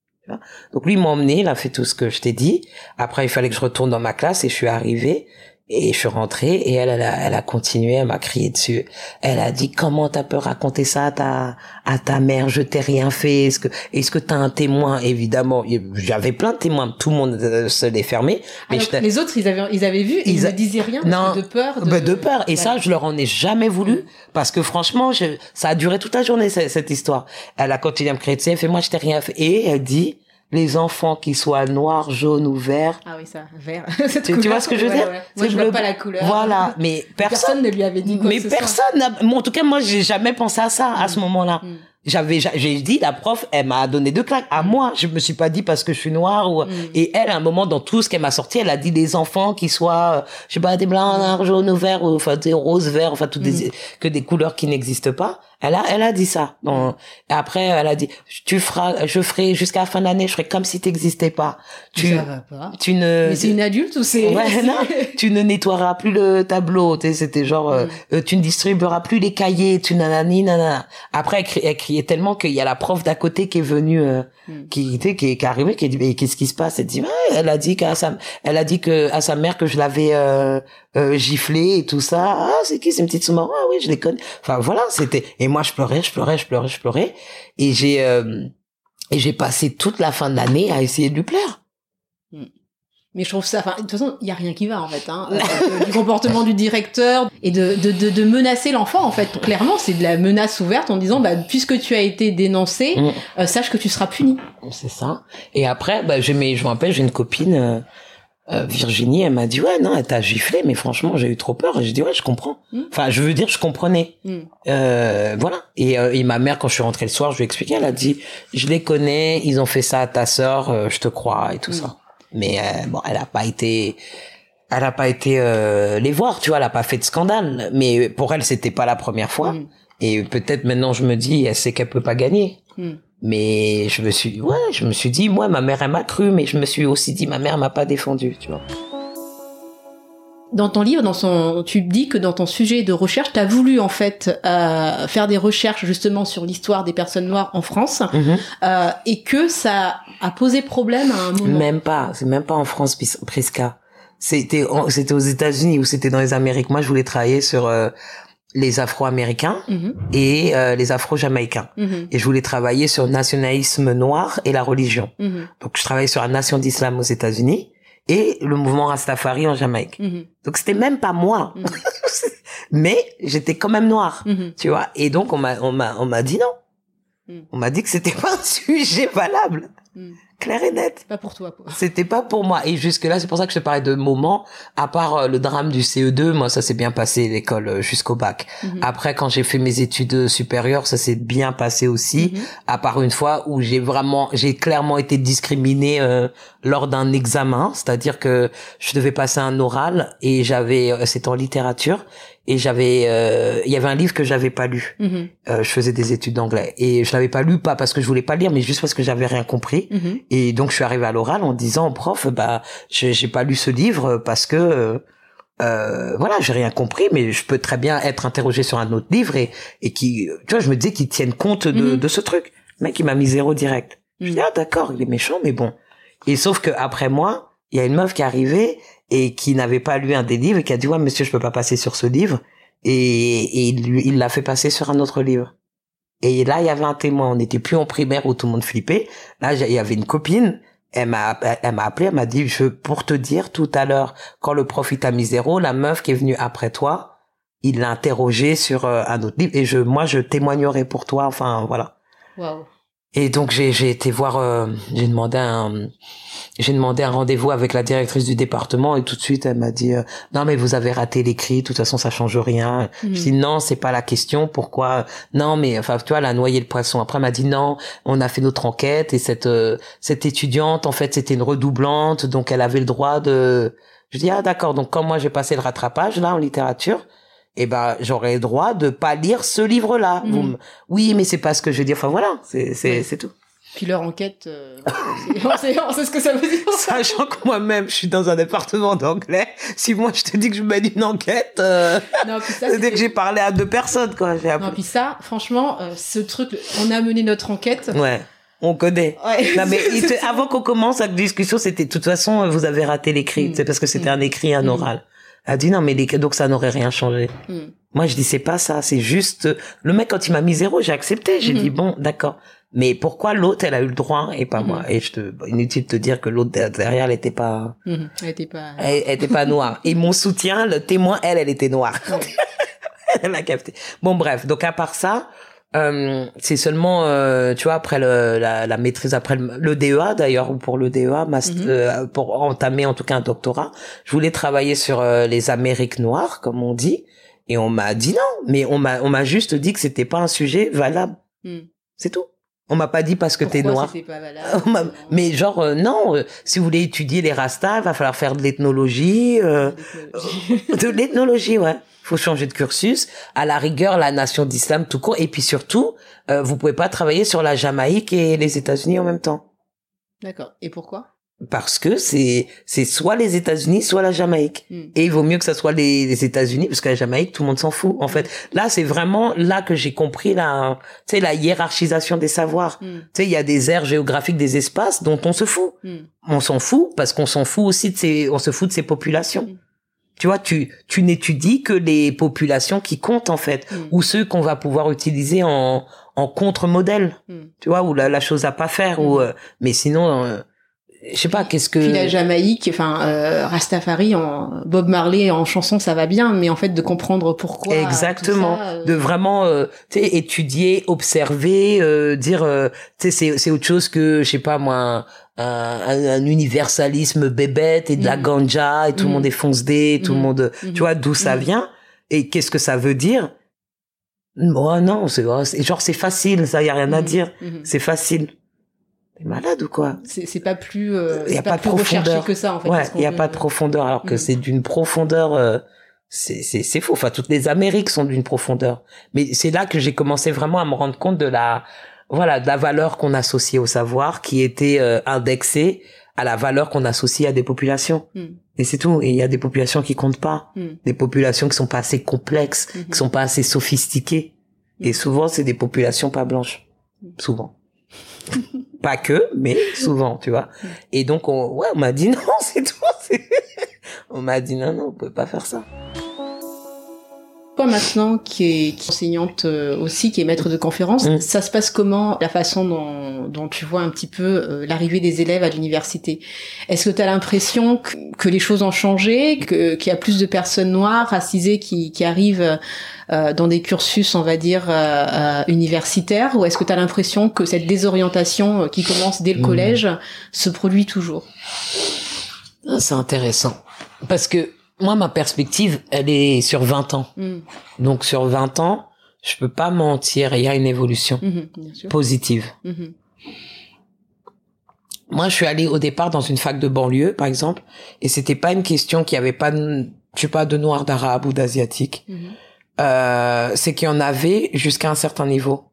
[SPEAKER 3] Donc lui, il m'a emmené, il a fait tout ce que je t'ai dit. Après, il fallait que je retourne dans ma classe et je suis arrivé. Et je suis rentrée et elle, elle a, elle a continué, elle m'a crié dessus. Elle a dit comment t'as pu raconter ça à ta, à ta mère, je t'ai rien fait. Est-ce que, est-ce que t'as un témoin? Évidemment, j'avais plein de témoins, tout le monde euh, se les fermait. Mais
[SPEAKER 2] Alors,
[SPEAKER 3] je-
[SPEAKER 2] les autres, ils avaient, ils avaient vu ils,
[SPEAKER 3] Ils a-
[SPEAKER 2] ne disaient rien
[SPEAKER 3] Non.
[SPEAKER 2] de peur. De,
[SPEAKER 3] bah, de peur. Et ça, je leur en ai jamais voulu.
[SPEAKER 2] Mm.
[SPEAKER 3] Parce que franchement, je, ça a duré toute la journée, cette, cette histoire. Elle a continué à me crier dessus, elle fait, moi, je t'ai rien fait. Et elle dit, les enfants qui soient noirs, jaunes ou verts,
[SPEAKER 2] Ah oui, ça, vert.
[SPEAKER 3] Tu- tu vois ce que je veux dire?
[SPEAKER 2] Moi, je vois
[SPEAKER 3] bleu-
[SPEAKER 2] pas la couleur.
[SPEAKER 3] voilà. Mais personne,
[SPEAKER 2] Personne ne lui avait dit quoi
[SPEAKER 3] mais
[SPEAKER 2] que
[SPEAKER 3] personne n'a, en tout cas, moi, j'ai jamais pensé à ça, à ce moment-là.
[SPEAKER 2] Mm.
[SPEAKER 3] J'avais, j'a- j'ai dit, la prof, elle m'a donné deux claques. À moi, je me suis pas dit parce que je suis noire ou,
[SPEAKER 2] Mm.
[SPEAKER 3] et elle, à un moment, dans tout ce qu'elle m'a sorti, elle a dit les enfants qui soient, euh, je sais pas, des blancs, noirs, jaunes ou verts, ou, enfin, des roses, verts, enfin, toutes
[SPEAKER 2] Mm.
[SPEAKER 3] des, que des couleurs qui n'existent pas. Elle a, elle a dit ça. Et après, elle a dit, tu feras, je ferai, jusqu'à la fin de l'année, je ferai comme si t'existais pas. Tu,
[SPEAKER 2] Ça va pas.
[SPEAKER 3] tu ne,
[SPEAKER 2] Mais c'est une adulte ou c'est.
[SPEAKER 3] Ouais, non, tu ne nettoieras plus le tableau, c'était genre, euh,
[SPEAKER 2] Mm.
[SPEAKER 3] euh, tu ne distribueras plus les cahiers, tu nanani, nanana. Après, elle, cri- elle criait tellement qu'il y a la prof d'à côté qui est venue, euh,
[SPEAKER 2] Mm.
[SPEAKER 3] qui, qui, qui est arrivée, qui a dit, mais qu'est-ce qui se passe? Elle dit, ouais, elle a dit qu'à sa, elle a dit que, à sa mère que je l'avais, euh, euh, giflé et tout ça. Ah, c'est qui, c'est une petite sous Ah oui, je les connais. Enfin, voilà, c'était, et moi, je pleurais, je pleurais, je pleurais, je pleurais. Et j'ai, euh, et j'ai passé toute la fin de l'année à essayer de lui plaire.
[SPEAKER 2] Mais je trouve ça, enfin, de toute façon, il y a rien qui va en fait, hein, euh, du comportement du directeur et de, de, de, de menacer l'enfant en fait. Clairement, c'est de la menace ouverte en disant, bah, puisque tu as été dénoncé,
[SPEAKER 3] Mm.
[SPEAKER 2] euh, sache que tu seras puni.
[SPEAKER 3] C'est ça. Et après, bah, j'ai je me rappelle, j'ai une copine, euh, Virginie, elle m'a dit, ouais, non, elle t'a giflé, mais franchement, j'ai eu trop peur. Et j'ai dit, ouais, je comprends.
[SPEAKER 2] Mm.
[SPEAKER 3] Enfin, je veux dire, je comprenais.
[SPEAKER 2] Mm.
[SPEAKER 3] Euh, voilà. Et, euh, et ma mère, quand je suis rentrée le soir, je lui ai expliqué, elle a dit, je les connais, ils ont fait ça à ta sœur, euh, je te crois, et tout
[SPEAKER 2] Mm.
[SPEAKER 3] ça. Mais, euh, bon, elle a pas été, elle a pas été, euh, les voir, tu vois, elle a pas fait de scandale. Mais pour elle, c'était pas la première fois. Et peut-être maintenant, je me dis, elle sait qu'elle peut pas gagner. Mais je me suis, ouais, je me suis dit, moi, ma mère, elle m'a cru, mais je me suis aussi dit, ma mère m'a pas défendu, tu vois.
[SPEAKER 2] Dans ton livre, dans son, tu dis que dans ton sujet de recherche, tu as voulu en fait euh, faire des recherches justement sur l'histoire des personnes noires en France euh, et que ça a posé problème à un moment.
[SPEAKER 3] Même pas, c'est même pas en France, Pris- Prisca. C'était, c'était aux États-Unis ou c'était dans les Amériques. Moi, je voulais travailler sur euh, les Afro-Américains
[SPEAKER 2] Mhm,
[SPEAKER 3] et euh, les Afro-Jamaïcains.
[SPEAKER 2] mhm,
[SPEAKER 3] Et je voulais travailler sur le nationalisme noir et la religion.
[SPEAKER 2] mhm,
[SPEAKER 3] Donc, je travaillais sur la nation d'islam aux États-Unis et le mouvement Rastafari en Jamaïque. Donc, c'était même pas moi. Mais j'étais quand même noire. tu vois et donc on m'a on m'a on m'a dit non on m'a dit que c'était pas un sujet valable. Clair et net.
[SPEAKER 2] Pas pour toi.
[SPEAKER 3] C'était pas pour moi. Et jusque là c'est pour ça que je te parlais de moments à part euh, le drame du CE2 moi ça s'est bien passé l'école euh, jusqu'au bac.
[SPEAKER 2] Mhm,
[SPEAKER 3] après quand j'ai fait mes études supérieures ça s'est bien passé aussi.
[SPEAKER 2] Mhm,
[SPEAKER 3] à part une fois où j'ai vraiment j'ai clairement été discriminée euh, lors d'un examen. C'est-à-dire que je devais passer un oral et j'avais euh, c'était en littérature et j'avais euh, il y avait un livre que j'avais pas lu
[SPEAKER 2] mhm,
[SPEAKER 3] euh, je faisais des études d'anglais et je l'avais pas lu pas parce que je voulais pas lire mais juste parce que j'avais rien compris
[SPEAKER 2] mhm.
[SPEAKER 3] et donc je suis arrivé à l'oral en disant prof bah j'ai pas lu ce livre parce que euh, voilà, j'ai rien compris, mais je peux très bien être interrogé sur un autre livre et, et qui, tu vois, je me dis qu'ils tiennent compte de,
[SPEAKER 2] Mhm.
[SPEAKER 3] de ce truc. Le mec, il m'a mis zéro direct. Je dis, ah, d'accord, il est méchant, mais bon. Et sauf que après moi, il y a une meuf qui est arrivée et qui n'avait pas lu un des livres et qui a dit, ouais, monsieur, je peux pas passer sur ce livre. Et, il l'a fait passer sur un autre livre. Et là, il y avait un témoin. On n'était plus en primaire où tout le monde flippait. Là, il y avait une copine. Elle m'a, elle m'a appelé. Elle m'a dit, je, pour te dire, tout à l'heure, quand le prof il t'a mis zéro, la meuf qui est venue après toi, il l'a interrogé sur euh, un autre livre. Et je, moi, je témoignerai pour toi. Enfin, voilà.
[SPEAKER 2] Waouh.
[SPEAKER 3] Et donc j'ai été voir, euh, j'ai demandé un j'ai demandé un rendez-vous avec la directrice du département et tout de suite elle m'a dit euh, non mais vous avez raté l'écrit, de toute façon ça change rien.
[SPEAKER 2] Mhm.
[SPEAKER 3] Je dis non c'est pas la question, pourquoi Non mais enfin tu vois elle a noyé le poisson. Après elle m'a dit non on a fait notre enquête et cette euh, cette étudiante en fait c'était une redoublante donc elle avait le droit de. Je dis ah d'accord donc quand moi j'ai passé le rattrapage là en littérature eh ben j'aurais le droit de pas lire ce livre là.
[SPEAKER 2] Mhm.
[SPEAKER 3] Oui mais c'est pas ce que je veux dire. Enfin voilà c'est c'est c'est tout.
[SPEAKER 2] Puis leur enquête, euh, c'est- on, sait, on sait ce que ça veut dire.
[SPEAKER 3] Sachant que moi-même, je suis dans un département d'anglais. Si moi, je te dis que je mène une enquête, euh, c'est que j'ai parlé à deux personnes, quoi.
[SPEAKER 2] Non, puis ça, franchement, euh, ce truc, on a mené notre enquête.
[SPEAKER 3] Ouais, on connaît.
[SPEAKER 2] Ouais.
[SPEAKER 3] Non, mais te- avant qu'on commence la discussion, c'était, de toute façon, vous avez raté l'écrit.
[SPEAKER 2] Mm.
[SPEAKER 3] C'est parce que c'était
[SPEAKER 2] Mm.
[SPEAKER 3] un écrit, un
[SPEAKER 2] Mm.
[SPEAKER 3] oral. Elle a dit non, mais les- donc ça n'aurait rien changé.
[SPEAKER 2] Hmm.
[SPEAKER 3] Moi, je dis c'est pas ça. C'est juste, le mec, quand il m'a mis zéro, j'ai accepté. J'ai
[SPEAKER 2] Mhm.
[SPEAKER 3] dit bon, d'accord. Mais pourquoi l'autre, elle a eu le droit et pas
[SPEAKER 2] Mhm.
[SPEAKER 3] moi? Et je te, inutile de te dire que l'autre derrière, elle était pas.
[SPEAKER 2] Elle était pas.
[SPEAKER 3] Elle, elle était pas noire. Et mon soutien, le témoin, elle, elle était noire. Elle a capté. Bon, bref. Donc, à part ça, euh, c'est seulement, euh, tu vois, après le, la, la maîtrise, après le, le DEA, d'ailleurs, ou pour le DEA, master-
[SPEAKER 2] Mhm.
[SPEAKER 3] euh, pour entamer en tout cas un doctorat, je voulais travailler sur euh, les Amériques noires, comme on dit. Et on m'a dit non. Mais on m'a, on m'a juste dit que c'était pas un sujet valable.
[SPEAKER 2] Hmm.
[SPEAKER 3] C'est tout. On m'a pas dit parce que t'es noir.
[SPEAKER 2] pas valable
[SPEAKER 3] Mais genre, euh, non, euh, si vous voulez étudier les rastas, il va falloir faire de l'ethnologie. euh, de l'ethnologie, ouais. Faut changer de cursus. À la rigueur, la nation d'islam tout court. Et puis surtout, euh, vous pouvez pas travailler sur la Jamaïque et les États-Unis en même temps.
[SPEAKER 2] D'accord. Et pourquoi?
[SPEAKER 3] Parce que c'est, c'est soit les États-Unis, soit la Jamaïque.
[SPEAKER 2] Hmm.
[SPEAKER 3] Et il vaut mieux que ça soit les, les États-Unis, parce que la Jamaïque, tout le monde s'en fout. En fait, là, c'est vraiment là que j'ai compris la, tu sais, la hiérarchisation des savoirs.
[SPEAKER 2] Hmm.
[SPEAKER 3] Tu sais, il y a des aires géographiques, des espaces dont on se fout.
[SPEAKER 2] Hmm.
[SPEAKER 3] On s'en fout parce qu'on s'en fout aussi de ces, on se fout de ces populations.
[SPEAKER 2] Mm.
[SPEAKER 3] Tu vois, tu, tu n'étudies que les populations qui comptent en fait,
[SPEAKER 2] Hmm.
[SPEAKER 3] ou ceux qu'on va pouvoir utiliser en, en contre-modèle.
[SPEAKER 2] Hmm.
[SPEAKER 3] Tu vois, ou la, la chose à pas faire, ou,
[SPEAKER 2] Mm.
[SPEAKER 3] euh, mais sinon, euh, je sais pas, qu'est-ce que.
[SPEAKER 2] Puis la Jamaïque, enfin euh, Rastafari, en Bob Marley en chanson, ça va bien, mais en fait de comprendre pourquoi.
[SPEAKER 3] Exactement.
[SPEAKER 2] ça, euh,
[SPEAKER 3] De vraiment, euh, tu sais, étudier, observer, euh, dire, euh, tu sais, c'est, c'est autre chose que, je sais pas moi, un, un, un universalisme bébête et de la
[SPEAKER 2] Mhm.
[SPEAKER 3] ganja et tout le
[SPEAKER 2] Mhm.
[SPEAKER 3] monde est fonce-dé, tout le
[SPEAKER 2] Mhm.
[SPEAKER 3] monde, tu vois, d'où ça vient et qu'est-ce que ça veut dire? Oh non, c'est, oh, genre c'est facile, ça y a rien à dire, c'est facile. T'es malade ou quoi?
[SPEAKER 2] C'est pas plus, euh,
[SPEAKER 3] y a pas
[SPEAKER 2] pas
[SPEAKER 3] de
[SPEAKER 2] plus recherché
[SPEAKER 3] profondeur.
[SPEAKER 2] que ça en fait.
[SPEAKER 3] Ouais, il y a pas de profondeur, alors que
[SPEAKER 2] Mhm.
[SPEAKER 3] c'est d'une profondeur. euh, c'est c'est c'est faux. Enfin, toutes les Amériques sont d'une profondeur. Mais c'est là que j'ai commencé vraiment à me rendre compte de la voilà de la valeur qu'on associait au savoir, qui était euh, indexée à la valeur qu'on associe à des populations.
[SPEAKER 2] Hmm.
[SPEAKER 3] Et c'est tout. Et il y a des populations qui comptent pas,
[SPEAKER 2] Hmm.
[SPEAKER 3] des populations qui sont pas assez complexes,
[SPEAKER 2] Mhm.
[SPEAKER 3] qui sont pas assez sophistiquées. Et souvent, c'est des populations pas blanches. Souvent. pas que, mais souvent, tu vois. Et donc, on, ouais, on m'a dit non, c'est tout. on m'a dit non, non, on peut pas faire ça.
[SPEAKER 2] Toi maintenant, qui est, qui est enseignante euh, aussi, qui est maître de conférence,
[SPEAKER 3] Mm.
[SPEAKER 2] ça se passe comment la façon dont, dont tu vois un petit peu euh, l'arrivée des élèves à l'université? Est-ce que tu as l'impression que, que les choses ont changé, que qu'il y a plus de personnes noires, racisées qui, qui arrivent euh, dans des cursus, on va dire, euh, euh, universitaires, ou est-ce que tu as l'impression que cette désorientation euh, qui commence dès le
[SPEAKER 3] Mm.
[SPEAKER 2] collège se produit toujours?
[SPEAKER 3] Ah, C'est intéressant. Parce que moi, ma perspective, elle est sur 20 ans.
[SPEAKER 2] Mm.
[SPEAKER 3] Donc, sur 20 ans, je peux pas mentir, il y a une évolution
[SPEAKER 2] Mhm, sûr.
[SPEAKER 3] positive.
[SPEAKER 2] Mhm.
[SPEAKER 3] Moi, je suis allée au départ dans une fac de banlieue, par exemple, et c'était pas une question qu'il y avait pas, de, je sais pas, de noirs, d'arabes ou d'asiatiques.
[SPEAKER 2] Mhm.
[SPEAKER 3] Euh, c'est qu'il y en avait jusqu'à un certain niveau.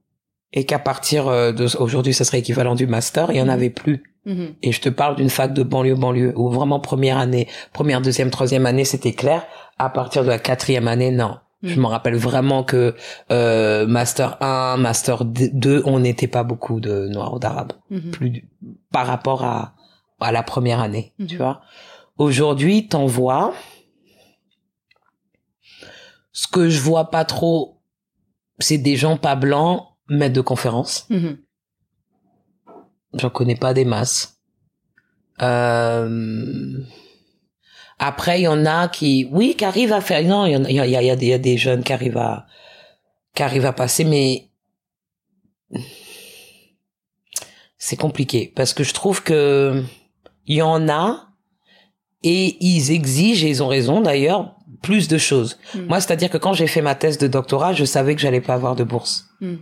[SPEAKER 3] Et qu'à partir euh, de aujourd'hui, ça serait équivalent du master, il y en avait plus.
[SPEAKER 2] Mhm.
[SPEAKER 3] Et je te parle d'une fac de banlieue banlieue où vraiment première année, première, deuxième, troisième année, c'était clair. À partir de la quatrième année, non. Je
[SPEAKER 2] Mhm.
[SPEAKER 3] me rappelle vraiment que euh, master 1, master 2, on n'était pas beaucoup de noirs ou d'arabes,
[SPEAKER 2] Mhm.
[SPEAKER 3] plus par rapport à à la première année, tu
[SPEAKER 2] Mhm.
[SPEAKER 3] vois. Aujourd'hui, t'en vois. Ce que je vois pas trop, c'est des gens pas blancs maîtres de conférences.
[SPEAKER 2] Mhm.
[SPEAKER 3] J'en connais pas des masses. Euh... Après, il y en a qui, oui, qui arrivent à faire. Non, il y, en a, y, a, il y, a, il y a des- jeunes qui arrivent à, qui arrivent à passer, mais c'est compliqué parce que je trouve que il y en a et ils exigent et ils ont raison d'ailleurs plus de choses.
[SPEAKER 2] Mhm.
[SPEAKER 3] Moi, c'est-à-dire que quand j'ai fait ma thèse de doctorat, je savais que j'allais pas avoir de bourse,
[SPEAKER 2] Mhm.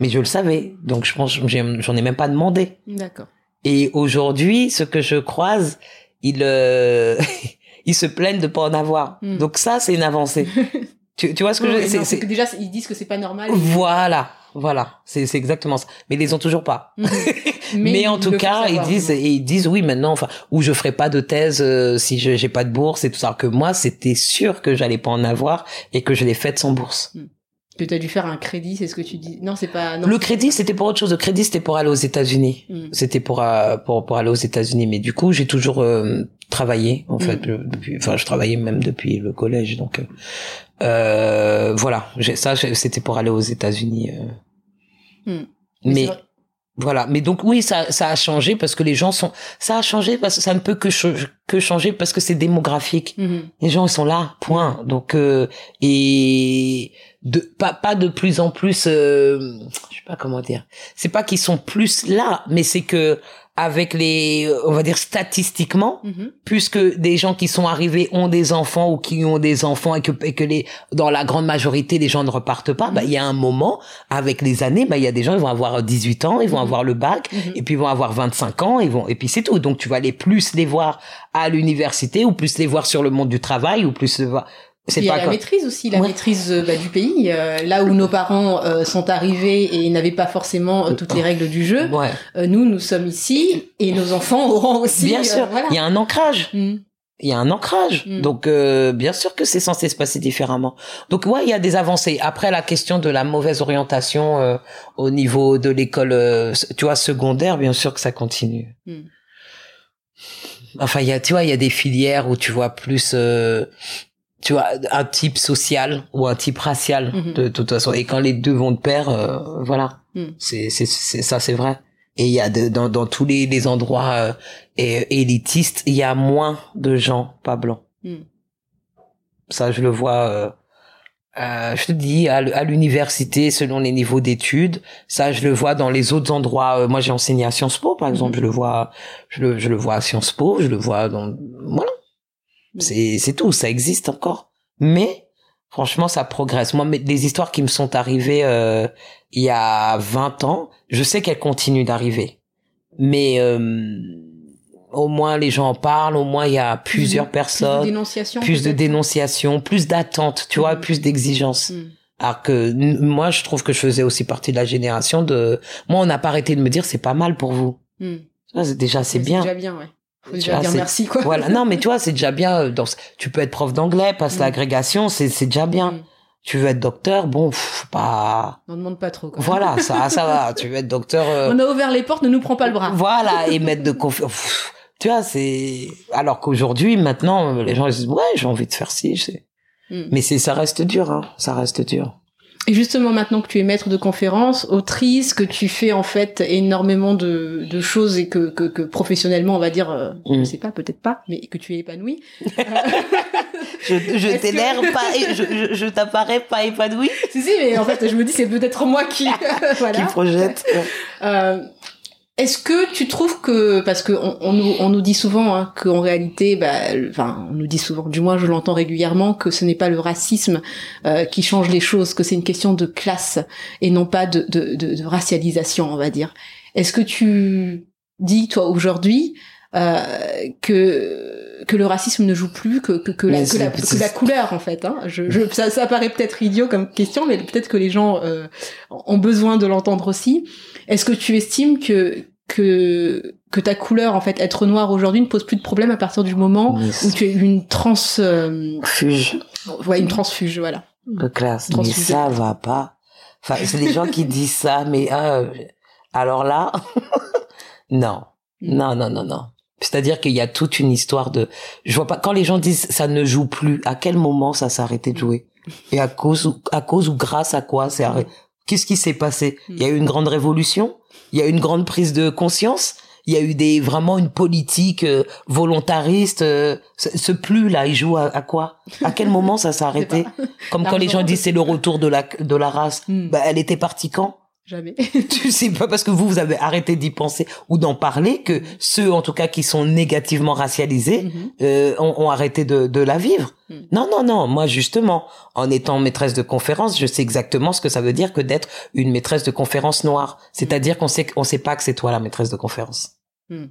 [SPEAKER 3] Mais je le savais, donc je pense, j'en ai même pas demandé.
[SPEAKER 2] D'accord.
[SPEAKER 3] Et aujourd'hui, ce que je croise, ils, euh, ils se plaignent de pas en avoir.
[SPEAKER 2] Mm.
[SPEAKER 3] Donc ça, c'est une avancée. tu, tu vois ce que je c'est-
[SPEAKER 2] que déjà ils disent que c'est pas normal.
[SPEAKER 3] Voilà, voilà, c'est c'est exactement ça. Mais ils les ont toujours pas.
[SPEAKER 2] Mhm.
[SPEAKER 3] Mais, en tout cas, ils disent, et ils disent oui maintenant, enfin, ou je ferai pas de thèse euh, si je j'ai pas de bourse et tout ça. Alors que moi, c'était sûr que j'allais pas en avoir et que je l'ai faite sans bourse.
[SPEAKER 2] Que tu as dû faire un crédit, c'est ce que tu dis. Non, c'est pas. Non,
[SPEAKER 3] Le crédit, c'était pour autre chose. Le crédit, c'était pour aller aux États-Unis.
[SPEAKER 2] Mhm.
[SPEAKER 3] C'était pour, euh, pour pour aller aux États-Unis. Mais du coup, j'ai toujours euh, travaillé en
[SPEAKER 2] Mm.
[SPEAKER 3] fait. euh, Depuis, enfin, je travaillais même depuis le collège. Donc euh, voilà, ça, c'était pour aller aux États-Unis.
[SPEAKER 2] Mm.
[SPEAKER 3] Mais voilà. Mais donc oui, ça ça a changé parce que les gens sont. Ça a changé parce que ça ne peut que ch- que changer parce que c'est démographique.
[SPEAKER 2] Mhm.
[SPEAKER 3] Les gens ils sont là, point. Donc euh, et de pas pas de plus en plus euh, je sais pas comment dire. C'est pas qu'ils sont plus là, mais c'est que avec les on va dire statistiquement
[SPEAKER 2] Mhm.
[SPEAKER 3] puisque des gens qui sont arrivés ont des enfants ou qui ont des enfants et que, et que les dans la grande majorité les gens ne repartent pas, bah il y a un moment avec les années, bah il y a des gens ils vont avoir 18 ans, ils vont
[SPEAKER 2] Mhm.
[SPEAKER 3] avoir le bac
[SPEAKER 2] Mhm.
[SPEAKER 3] et puis ils vont avoir 25 ans, ils vont et puis c'est tout. Donc tu vas les plus les voir à l'université ou plus les voir sur le monde du travail ou plus les voir c'est
[SPEAKER 2] Il y a
[SPEAKER 3] pas
[SPEAKER 2] la maîtrise aussi, la
[SPEAKER 3] Ouais.
[SPEAKER 2] maîtrise euh, bah, du pays. euh, là où nos parents euh, sont arrivés et n'avaient pas forcément euh, toutes les règles du jeu,
[SPEAKER 3] Ouais,
[SPEAKER 2] nous, nous sommes ici et nos enfants auront aussi.
[SPEAKER 3] bien sûr.
[SPEAKER 2] voilà.
[SPEAKER 3] Il y a un ancrage.
[SPEAKER 2] Mm.
[SPEAKER 3] il y a un ancrage.
[SPEAKER 2] Mm.
[SPEAKER 3] Donc, euh, bien sûr que c'est censé se passer différemment. Donc, ouais, il y a des avancées. Après, la question de la mauvaise orientation au niveau de l'école, tu vois, secondaire, bien sûr que ça continue.
[SPEAKER 2] Mm.
[SPEAKER 3] Enfin, il y a, tu vois, il y a des filières où tu vois plus, euh, tu vois, un type social ou un type racial
[SPEAKER 2] Mhm.
[SPEAKER 3] de, toute façon. Et quand les deux vont de pair, euh, voilà,
[SPEAKER 2] Mm.
[SPEAKER 3] c'est, c'est, ça, c'est vrai. Et il y a de, dans, dans tous les, les endroits euh, élitistes, il y a moins de gens pas blancs.
[SPEAKER 2] Mm.
[SPEAKER 3] Ça, je le vois. Euh, euh, je te dis, à, l'université, selon les niveaux d'études, ça, je le vois dans les autres endroits. Euh, moi, j'ai enseigné à Sciences Po, par exemple. Je le vois, je le, je le vois à Sciences Po. Je le vois dans, voilà.
[SPEAKER 2] Mm.
[SPEAKER 3] C'est, c'est tout. Ça existe encore. Mais, franchement, ça progresse. Moi, mais les histoires qui me sont arrivées euh, il y a 20 ans, je sais qu'elles continuent d'arriver. Mais euh, au moins, les gens en parlent. Au moins, il y a plusieurs
[SPEAKER 2] Plus de
[SPEAKER 3] personnes
[SPEAKER 2] dénonciation.
[SPEAKER 3] plus de
[SPEAKER 2] peut-être
[SPEAKER 3] dénonciation, plus d'attente, tu vois,
[SPEAKER 2] Mhm.
[SPEAKER 3] plus d'exigence.
[SPEAKER 2] Mm.
[SPEAKER 3] Alors que moi, je trouve que je faisais aussi partie de la génération de. Moi, on n'a pas arrêté de me dire c'est pas mal pour vous.
[SPEAKER 2] Mm.
[SPEAKER 3] Ça, c'est déjà c'est bien.
[SPEAKER 2] déjà bien, ouais. Faut
[SPEAKER 3] Tu
[SPEAKER 2] déjà
[SPEAKER 3] vois,
[SPEAKER 2] dire merci, quoi.
[SPEAKER 3] Voilà. Non, mais tu vois, c'est déjà bien. euh, Dans... Tu peux être prof d'anglais, passe
[SPEAKER 2] Mhm.
[SPEAKER 3] l'agrégation, c'est c'est déjà bien.
[SPEAKER 2] Mm.
[SPEAKER 3] Tu veux être docteur, bon, pff, pas.
[SPEAKER 2] On demande pas trop, quoi.
[SPEAKER 3] Voilà, ça, ça va. Tu veux être docteur. euh,
[SPEAKER 2] On a ouvert les portes, ne nous prends pas le bras.
[SPEAKER 3] Voilà, et mettre de confiance. Tu vois, c'est. Alors qu'aujourd'hui, maintenant, les gens ils disent ouais, j'ai envie de faire ci. c'est-
[SPEAKER 2] Mm.
[SPEAKER 3] Mais c'est ça reste dur, hein. Ça reste dur.
[SPEAKER 2] Et justement, maintenant que tu es maître de conférence, autrice, que tu fais en fait énormément de, de choses et que, que, que professionnellement, on va dire, euh, je
[SPEAKER 3] Mm.
[SPEAKER 2] sais pas, peut-être pas, mais que tu es épanoui.
[SPEAKER 3] Je, je
[SPEAKER 2] que-
[SPEAKER 3] l'air pas, je, je, je t'apparais pas épanoui.
[SPEAKER 2] si, si, mais en fait, je me dis, c'est peut-être moi qui, voilà.
[SPEAKER 3] Qui projette.
[SPEAKER 2] Euh, Est-ce que tu trouves que parce que on, on nous, on nous dit souvent hein, qu'en réalité, bah, enfin, on nous dit souvent, du moins je l'entends régulièrement, que ce n'est pas le racisme euh, qui change les choses, que c'est une question de classe et non pas de, de, de, de racialisation, on va dire. Est-ce que tu dis toi aujourd'hui, euh, que que le racisme ne joue plus, que que, que, la, que la couleur en fait. Hein? Je, je, ça, ça paraît peut-être idiot comme question, mais peut-être que les gens euh, ont besoin de l'entendre aussi. Est-ce que tu estimes que que que ta couleur en fait être noir aujourd'hui ne pose plus de problème à partir du moment où tu es une trans euh,
[SPEAKER 3] Fuge
[SPEAKER 2] ouais une transfuge voilà.
[SPEAKER 3] de classe. Mais ça va pas. Enfin, c'est des gens qui disent ça, mais euh, alors là, non, non, non, non, non. C'est-à-dire qu'il y a toute une histoire de. Je vois pas quand les gens disent ça ne joue plus. À quel moment ça s'est arrêté de jouer? Et à cause ou à cause ou grâce à quoi c'est arrêté? Qu'est-ce qui s'est passé? Il y a eu une grande révolution. Il y a eu une grande prise de conscience. Il y a eu des vraiment une politique euh, volontariste. euh, ce, ce plus là, il joue à, à quoi? À quel moment ça s'est arrêté? Comme quand les gens disent c'est le retour de la de la race.
[SPEAKER 2] Hmm.
[SPEAKER 3] Bah, elle était partie quand?
[SPEAKER 2] Jamais.
[SPEAKER 3] tu sais pas parce que vous vous avez arrêté d'y penser ou d'en parler que ceux en tout cas qui sont négativement racialisés
[SPEAKER 2] Mhm.
[SPEAKER 3] euh, ont, ont arrêté de, de la vivre.
[SPEAKER 2] Mm.
[SPEAKER 3] Non non non, moi justement en étant maîtresse de conférence, je sais exactement ce que ça veut dire que d'être une maîtresse de conférence noire. C'est-à-dire qu'on sait on sait pas que c'est toi la maîtresse de conférence.
[SPEAKER 2] Mm.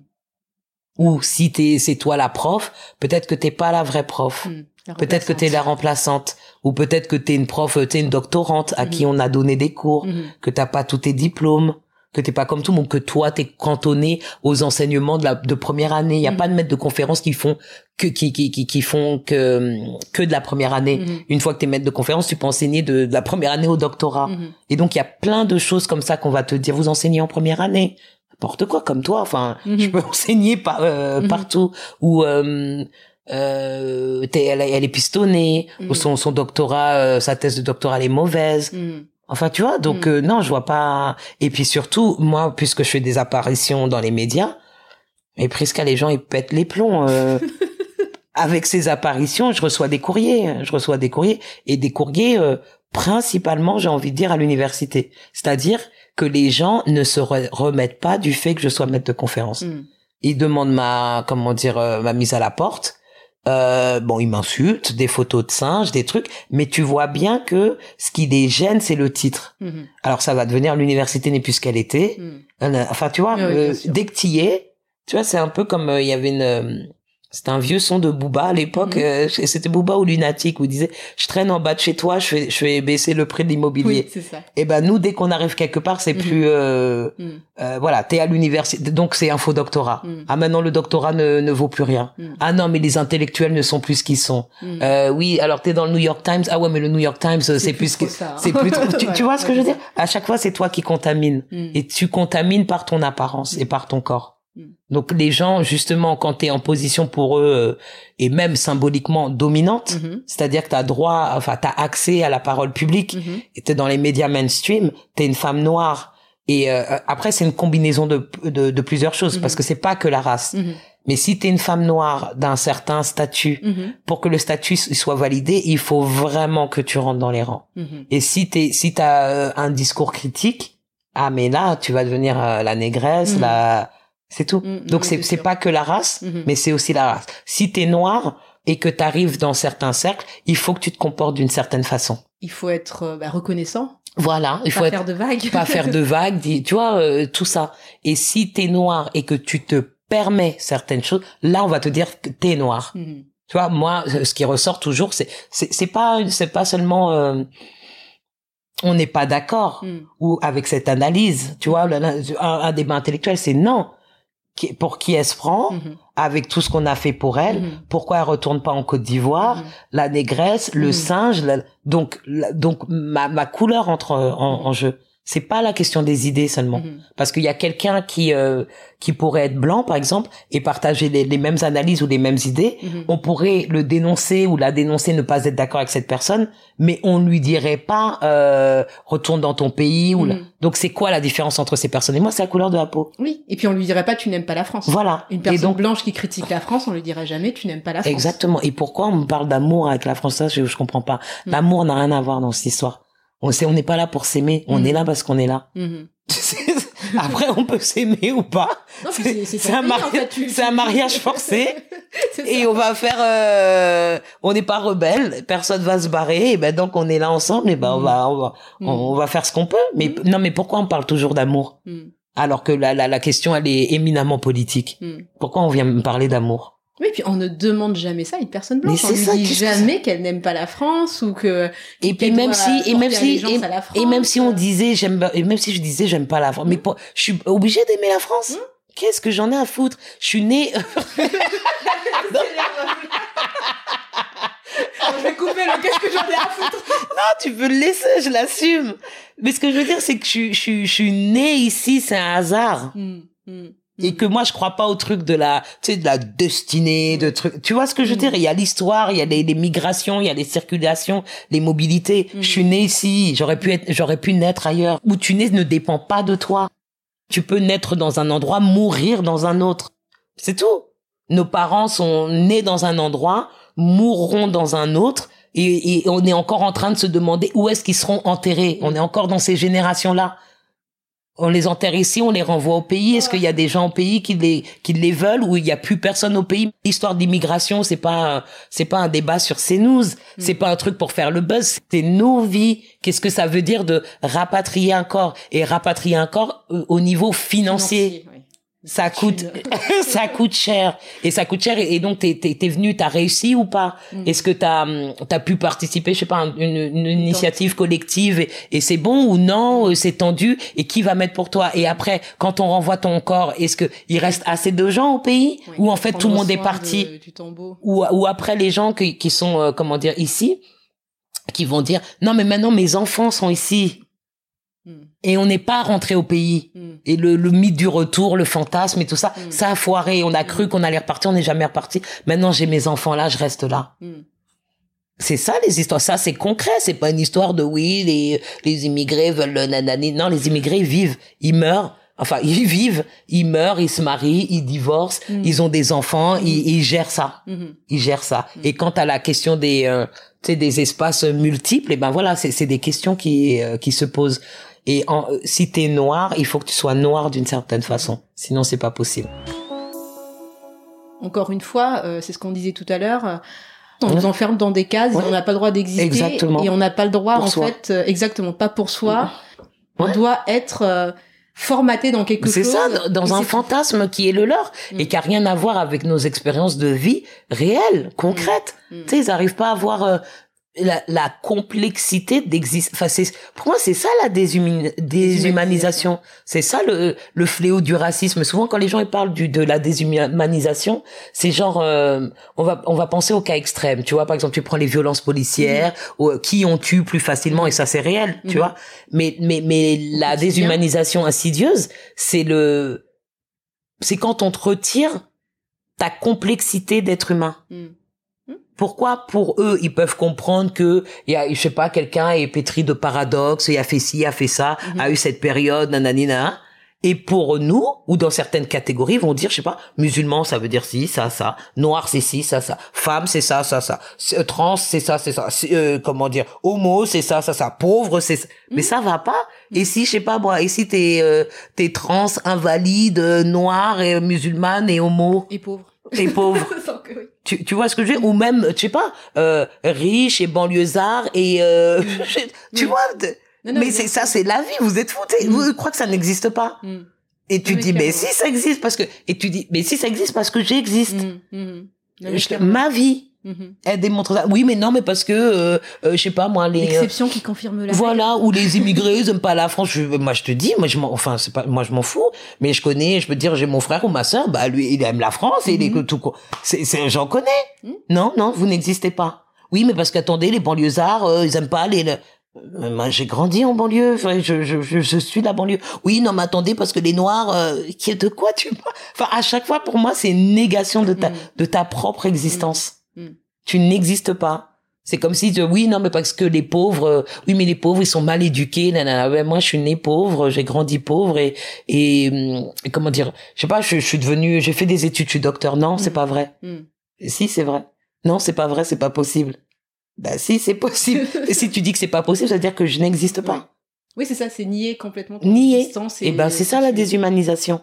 [SPEAKER 3] Ou si t'es c'est toi la prof, peut-être que t'es pas la vraie prof.
[SPEAKER 2] Hmm.
[SPEAKER 3] Peut-être que t'es la remplaçante, ou peut-être que t'es une prof, euh, t'es une doctorante à
[SPEAKER 2] Mhm.
[SPEAKER 3] qui on a donné des cours,
[SPEAKER 2] Mhm.
[SPEAKER 3] que t'as pas tous tes diplômes, que t'es pas comme tout le monde, que toi t'es cantonné aux enseignements de la de première année. Il y a
[SPEAKER 2] Mhm.
[SPEAKER 3] pas de maîtres de conférences qui font que qui qui qui, qui font que que de la première année.
[SPEAKER 2] Mhm.
[SPEAKER 3] Une fois que t'es maître de conférence, tu peux enseigner de, de la première année au doctorat.
[SPEAKER 2] Mhm.
[SPEAKER 3] Et donc il y a plein de choses comme ça qu'on va te dire. Vous enseignez en première année, n'importe quoi comme toi. Enfin,
[SPEAKER 2] Mhm.
[SPEAKER 3] je peux enseigner par, euh,
[SPEAKER 2] Mhm.
[SPEAKER 3] partout. Ou euh, euh, t'es- elle, elle est pistonnée, ou son, son doctorat, euh, sa thèse de doctorat elle est mauvaise.
[SPEAKER 2] Mhm.
[SPEAKER 3] Enfin, tu vois, donc
[SPEAKER 2] Mhm.
[SPEAKER 3] euh, non, je vois pas. Et puis surtout, moi, puisque je fais des apparitions dans les médias, et Prisca, les gens ils pètent les plombs. euh, avec ces apparitions, je reçois des courriers, je reçois des courriers et des courriers euh, principalement, j'ai envie de dire, à l'université. C'est-à-dire que les gens ne se re- remettent pas du fait que je sois maître de conférence. Ils demandent ma, comment dire, euh, ma mise à la porte. Euh, bon, ils m'insultent, des photos de singes, des trucs, mais tu vois bien que ce qui les gêne, c'est le titre.
[SPEAKER 2] Mhm.
[SPEAKER 3] Alors ça va devenir l'université n'est plus ce qu'elle était.
[SPEAKER 2] Mhm.
[SPEAKER 3] Euh, Enfin, tu vois,
[SPEAKER 2] Oui,
[SPEAKER 3] euh, dès que t'y es, tu vois, c'est un peu comme euh, il y avait une, c'était un vieux son de Booba à l'époque.
[SPEAKER 2] Mhm.
[SPEAKER 3] euh, c'était Booba ou Lunatic où il disait, je traîne en bas de chez toi, je fais, je vais baisser le prix de l'immobilier.
[SPEAKER 2] Oui.
[SPEAKER 3] Et ben nous, dès qu'on arrive quelque part, c'est
[SPEAKER 2] Mhm.
[SPEAKER 3] plus, euh,
[SPEAKER 2] Mhm.
[SPEAKER 3] euh, voilà, t'es à l'université, donc c'est un faux doctorat. Ah maintenant le doctorat ne, ne vaut plus rien. Ah non, mais les intellectuels ne sont plus ce qu'ils sont. Euh, oui, alors t'es dans le New York Times. Ah ouais, mais le New York Times, c'est plus,
[SPEAKER 2] trop
[SPEAKER 3] que,
[SPEAKER 2] hein.
[SPEAKER 3] c'est plus trop. Tu, tu
[SPEAKER 2] Ouais,
[SPEAKER 3] vois ce que je veux dire? À chaque fois, c'est toi qui contamine et tu contamines par ton apparence et par ton corps.
[SPEAKER 2] Mm.
[SPEAKER 3] Donc les gens, justement, quand t'es en position pour eux euh, et même symboliquement dominante,
[SPEAKER 2] Mhm.
[SPEAKER 3] c'est-à-dire que t'as droit, enfin t'as accès à la parole publique,
[SPEAKER 2] Mhm.
[SPEAKER 3] et t'es dans les médias mainstream, t'es une femme noire. Et euh, après, c'est une combinaison de, de, de plusieurs choses
[SPEAKER 2] Mhm.
[SPEAKER 3] parce que c'est pas que la race. Mais si t'es une femme noire d'un certain statut, pour que le statut soit validé, il faut vraiment que tu rentres dans les rangs. Et si t'es, si t'as euh, un discours critique, ah mais là, tu vas devenir euh, la négresse, la, c'est tout.
[SPEAKER 2] Mhm.
[SPEAKER 3] Donc
[SPEAKER 2] Oui,
[SPEAKER 3] c'est
[SPEAKER 2] c'est
[SPEAKER 3] pas que la race,
[SPEAKER 2] Mhm.
[SPEAKER 3] mais c'est aussi la race. Si t'es noir et que t'arrives dans certains cercles, il faut que tu te comportes d'une certaine façon.
[SPEAKER 2] Il faut être euh, bah, reconnaissant.
[SPEAKER 3] Voilà, il faut
[SPEAKER 2] pas
[SPEAKER 3] être
[SPEAKER 2] faire de vagues.
[SPEAKER 3] pas faire de vagues, tu vois, euh, tout ça. Et si t'es noir et que tu te permets certaines choses, là on va te dire que t'es noir.
[SPEAKER 2] Mhm.
[SPEAKER 3] Tu vois, moi, euh, ce qui ressort toujours, c'est c'est c'est pas c'est pas seulement euh, on n'est pas d'accord ou avec cette analyse. Tu vois, un débat intellectuel, c'est non. Qui- Pour qui elle se prend
[SPEAKER 2] Mhm.
[SPEAKER 3] avec tout ce qu'on a fait pour elle
[SPEAKER 2] Mhm.
[SPEAKER 3] Pourquoi elle retourne pas en Côte d'Ivoire
[SPEAKER 2] Mhm.
[SPEAKER 3] La négresse, le singe, la- donc la- donc ma ma couleur entre en, en jeu. C'est pas la question des idées seulement.
[SPEAKER 2] Mhm.
[SPEAKER 3] Parce qu'il y a quelqu'un qui euh, qui pourrait être blanc, par exemple, et partager les, les mêmes analyses ou les mêmes idées.
[SPEAKER 2] Mhm.
[SPEAKER 3] On pourrait le dénoncer ou la dénoncer, ne pas être d'accord avec cette personne, mais on lui dirait pas euh, retourne dans ton pays. Ou la-
[SPEAKER 2] Mhm.
[SPEAKER 3] Donc c'est quoi la différence entre ces personnes? Et moi C'est la couleur de la peau.
[SPEAKER 2] Oui. Et puis on lui dirait pas tu n'aimes pas la France.
[SPEAKER 3] Voilà.
[SPEAKER 2] Une
[SPEAKER 3] et
[SPEAKER 2] personne
[SPEAKER 3] donc
[SPEAKER 2] blanche qui critique la France, on lui dirait jamais tu n'aimes pas la France.
[SPEAKER 3] exactement. Et pourquoi on me parle d'amour avec la France? Ça, je, je comprends pas. L'amour n'a rien à voir dans cette histoire. On sait, on n'est pas là pour s'aimer. On
[SPEAKER 2] Mhm.
[SPEAKER 3] est là parce qu'on est là.
[SPEAKER 2] Mhm.
[SPEAKER 3] Après, on peut s'aimer ou pas. C'est- un
[SPEAKER 2] pays,
[SPEAKER 3] mari-
[SPEAKER 2] en fait, tu-
[SPEAKER 3] c'est un mariage forcé. Et
[SPEAKER 2] ça.
[SPEAKER 3] on va faire, euh, on n'est pas rebelle, personne va se barrer, et ben donc on est là ensemble, et ben on
[SPEAKER 2] Mhm.
[SPEAKER 3] va, on va,
[SPEAKER 2] Mhm.
[SPEAKER 3] on va faire ce qu'on peut. Mais non, mais pourquoi on parle toujours d'amour alors que la, la, la question elle est éminemment politique? Pourquoi on vient me parler d'amour?
[SPEAKER 2] Oui, puis on ne demande jamais ça à une personne blanche.
[SPEAKER 3] Mais
[SPEAKER 2] on lui
[SPEAKER 3] ça,
[SPEAKER 2] dit jamais qu'elle n'aime pas la France ou que
[SPEAKER 3] Et puis même si et même si et, et même si on disait j'aime et même si je disais j'aime pas la France, mais pour- je suis obligée d'aimer la France.
[SPEAKER 2] Hmm.
[SPEAKER 3] Qu'est-ce que j'en ai à foutre? Je suis née
[SPEAKER 2] je vais couper le qu'est-ce que j'en ai à foutre.
[SPEAKER 3] Non, tu peux le laisser, je l'assume. Mais ce que je veux dire, c'est que je, suis- je, suis- je suis née ici, c'est un hasard.
[SPEAKER 2] Hmm, hmm,
[SPEAKER 3] Et que moi, je crois pas au truc de la, tu sais, de la destinée, de trucs. Tu vois ce que je veux dire? Il y a l'histoire, il y a les, les migrations, il y a les circulations, les mobilités. Je suis née ici. J'aurais pu être, j'aurais pu naître ailleurs. Où tu nais ne dépend pas de toi. Tu peux naître dans un endroit, mourir dans un autre. C'est tout. Nos parents sont nés dans un endroit, mourront dans un autre, et, et on est encore en train de se demander où est-ce qu'ils seront enterrés. On est encore dans ces générations-là. On les enterre ici, on les renvoie au pays. Est-ce qu'il y a des gens au pays qui les qui les veulent ou il y a plus personne au pays? L'histoire d'immigration, c'est pas c'est pas un débat sur CNews, c'est pas un truc pour faire le buzz. C'est nos vies. Qu'est-ce que ça veut dire de rapatrier un corps et rapatrier un corps euh, au niveau financier
[SPEAKER 2] oui.
[SPEAKER 3] Ça coûte ça coûte cher et ça coûte cher et, et donc t'es t'es t'es venu t'as réussi ou pas?
[SPEAKER 2] Mm.
[SPEAKER 3] est-ce que t'as hum, t'as pu participer je sais pas un- une, une initiative collective et, et c'est bon ou non euh, c'est tendu et qui va mettre pour toi? Et après quand on renvoie ton corps est-ce que il reste assez de gens au pays?
[SPEAKER 2] Oui.
[SPEAKER 3] ou en fait tout le monde est parti
[SPEAKER 2] de- du tombeau.
[SPEAKER 3] ou ou après les gens qui qui sont euh, comment dire ici qui vont dire non mais maintenant mes enfants sont ici et on n'est pas rentré au pays
[SPEAKER 2] hmm.
[SPEAKER 3] et le, le mythe du retour, le fantasme et tout ça,
[SPEAKER 2] Mm.
[SPEAKER 3] ça a foiré. On a cru qu'on allait repartir, on n'est jamais reparti. Maintenant, j'ai mes enfants là, je reste là. C'est ça les histoires. Ça, c'est concret. C'est pas une histoire de oui, les, les immigrés veulent le nanani. Non, les immigrés ils vivent, ils meurent. Enfin, ils vivent, ils meurent, ils se marient, ils divorcent,
[SPEAKER 2] Mm.
[SPEAKER 3] ils ont des enfants, ils, ils gèrent ça.
[SPEAKER 2] Mhm.
[SPEAKER 3] Ils gèrent ça. Et quant à la question des, euh, des espaces multiples, et ben voilà, c'est c'est des questions qui euh, qui se posent. Et en, euh, si t'es noir, il faut que tu sois noir d'une certaine façon. Sinon, c'est pas possible.
[SPEAKER 2] Encore une fois, euh, c'est ce qu'on disait tout à l'heure. euh, On nous enferme dans des cases,
[SPEAKER 3] Ouais.
[SPEAKER 2] et on n'a pas le droit d'exister,
[SPEAKER 3] Exactement.
[SPEAKER 2] et on n'a pas le droit,
[SPEAKER 3] Pour
[SPEAKER 2] en
[SPEAKER 3] soi.
[SPEAKER 2] fait, euh, exactement, pas pour soi. On doit être euh, formaté dans quelque
[SPEAKER 3] C'est
[SPEAKER 2] chose.
[SPEAKER 3] ça, dans- un
[SPEAKER 2] c'est-
[SPEAKER 3] fantasme qui est le leur
[SPEAKER 2] Mm.
[SPEAKER 3] et qui a rien à voir avec nos expériences de vie réelles, concrètes.
[SPEAKER 2] Mm.
[SPEAKER 3] Tu sais, ils n'arrivent pas à voir euh, la, la complexité d'exister. Enfin, c'est pour moi, c'est ça la déshumi- déshumanisation. C'est ça le, le fléau du racisme. Souvent, quand les gens ils parlent du, de la déshumanisation, c'est genre euh, on va on va penser au cas extrême. Tu vois, par exemple, tu prends les violences policières, ou, euh, qui on tue plus facilement et ça c'est réel. Tu
[SPEAKER 2] Mhm.
[SPEAKER 3] vois, mais mais mais la déshumanisation insidieuse, c'est le c'est quand on te retire ta complexité d'être humain.
[SPEAKER 2] Mm.
[SPEAKER 3] Pourquoi pour eux ils peuvent comprendre que il y a je sais pas quelqu'un est pétri de paradoxes, il a fait ci, a fait ça,
[SPEAKER 2] Mhm.
[SPEAKER 3] a eu cette période nananina. Et pour nous ou dans certaines catégories ils vont dire je sais pas musulman ça veut dire ci ça ça. Noir c'est ci ça ça. Femme c'est ça ça ça. Euh, trans c'est ça c'est ça. C'est, euh, comment dire homo c'est ça ça ça. Pauvre c'est ça. mais ça va pas. Et si je sais pas moi et si t'es euh, t'es trans invalide euh, noire et musulmane et homo?
[SPEAKER 2] Et pauvre.
[SPEAKER 3] Et pauvre. Tu, tu vois ce que je veux dire? Ou même tu sais pas euh, riche et banlieusard et euh, je- tu vois de-
[SPEAKER 2] Non, non,
[SPEAKER 3] mais c'est ça c'est la vie vous êtes foutés
[SPEAKER 2] Mm.
[SPEAKER 3] vous croyez que ça n'existe pas?
[SPEAKER 2] Mm.
[SPEAKER 3] et tu dis mais si ça existe parce que et tu dis mais si ça existe parce que j'existe. Je-
[SPEAKER 2] clairement.
[SPEAKER 3] ma vie
[SPEAKER 2] Mhm.
[SPEAKER 3] elle démontre ça. Oui mais non mais parce que euh, euh, je sais pas moi les euh,
[SPEAKER 2] L'exception qui confirme la
[SPEAKER 3] voilà ou les immigrés ils aiment pas la France. Je, moi je te dis moi je m'en enfin c'est pas moi je m'en fous mais je connais je peux te dire j'ai mon frère ou ma sœur bah lui il aime la France et il est
[SPEAKER 2] Mhm.
[SPEAKER 3] tout c'est c'est j'en connais.
[SPEAKER 2] Mhm.
[SPEAKER 3] non non vous n'existez pas. Oui mais parce qu'attendez les banlieusards euh, ils aiment pas les le- Euh, moi j'ai grandi en banlieue enfin, je, je, je, suis la banlieue. Oui non mais attendez parce que les noirs euh, qui de quoi tu enfin à chaque fois pour moi c'est une négation de ta de ta propre existence. Tu n'existes pas c'est comme si tu, oui non mais parce que les pauvres euh, oui mais les pauvres ils sont mal éduqués nanana. Ouais, moi je suis né pauvre j'ai grandi pauvre et et, hum, et comment dire je sais pas je, je suis devenu j'ai fait des études je suis docteur non c'est
[SPEAKER 2] Mm.
[SPEAKER 3] pas vrai
[SPEAKER 2] Mhm.
[SPEAKER 3] si c'est vrai non c'est pas vrai c'est pas possible bah si c'est possible et si tu dis que c'est pas possible ça veut dire que je n'existe pas
[SPEAKER 2] Oui, c'est ça, c'est nier complètement ton
[SPEAKER 3] Nier.
[SPEAKER 2] existence.
[SPEAKER 3] et ben c'est ça la déshumanisation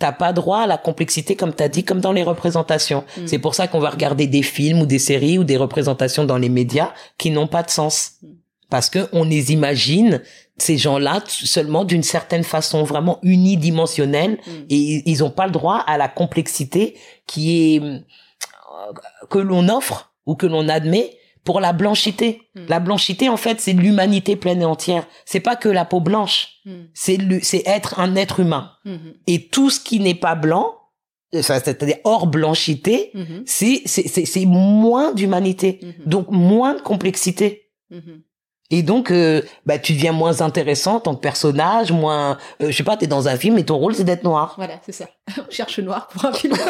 [SPEAKER 3] T'as pas droit à la complexité comme t'as dit, comme dans les représentations.
[SPEAKER 2] Mm.
[SPEAKER 3] C'est pour ça qu'on va regarder des films ou des séries ou des représentations dans les médias qui n'ont pas de sens.
[SPEAKER 2] Mm.
[SPEAKER 3] Parce que on les imagine ces gens-là seulement d'une certaine façon vraiment unidimensionnelle
[SPEAKER 2] Mm.
[SPEAKER 3] et ils n'ont pas le droit à la complexité qui est euh, que l'on offre ou que l'on admet pour la blanchité.
[SPEAKER 2] Mm.
[SPEAKER 3] La blanchité en fait c'est l'humanité pleine et entière. C'est pas que la peau blanche,
[SPEAKER 2] Mm.
[SPEAKER 3] c'est le- c'est être un être humain.
[SPEAKER 2] Mhm.
[SPEAKER 3] Et tout ce qui n'est pas blanc, enfin, c'est-à-dire hors blanchité, c'est c'est c'est c'est moins d'humanité, donc moins de complexité. Et donc, euh, bah, tu deviens moins intéressant en tant que personnage, moins, euh, je sais pas, t'es dans un film et ton rôle c'est d'être noir.
[SPEAKER 2] Voilà, c'est ça. On cherche noir pour un film.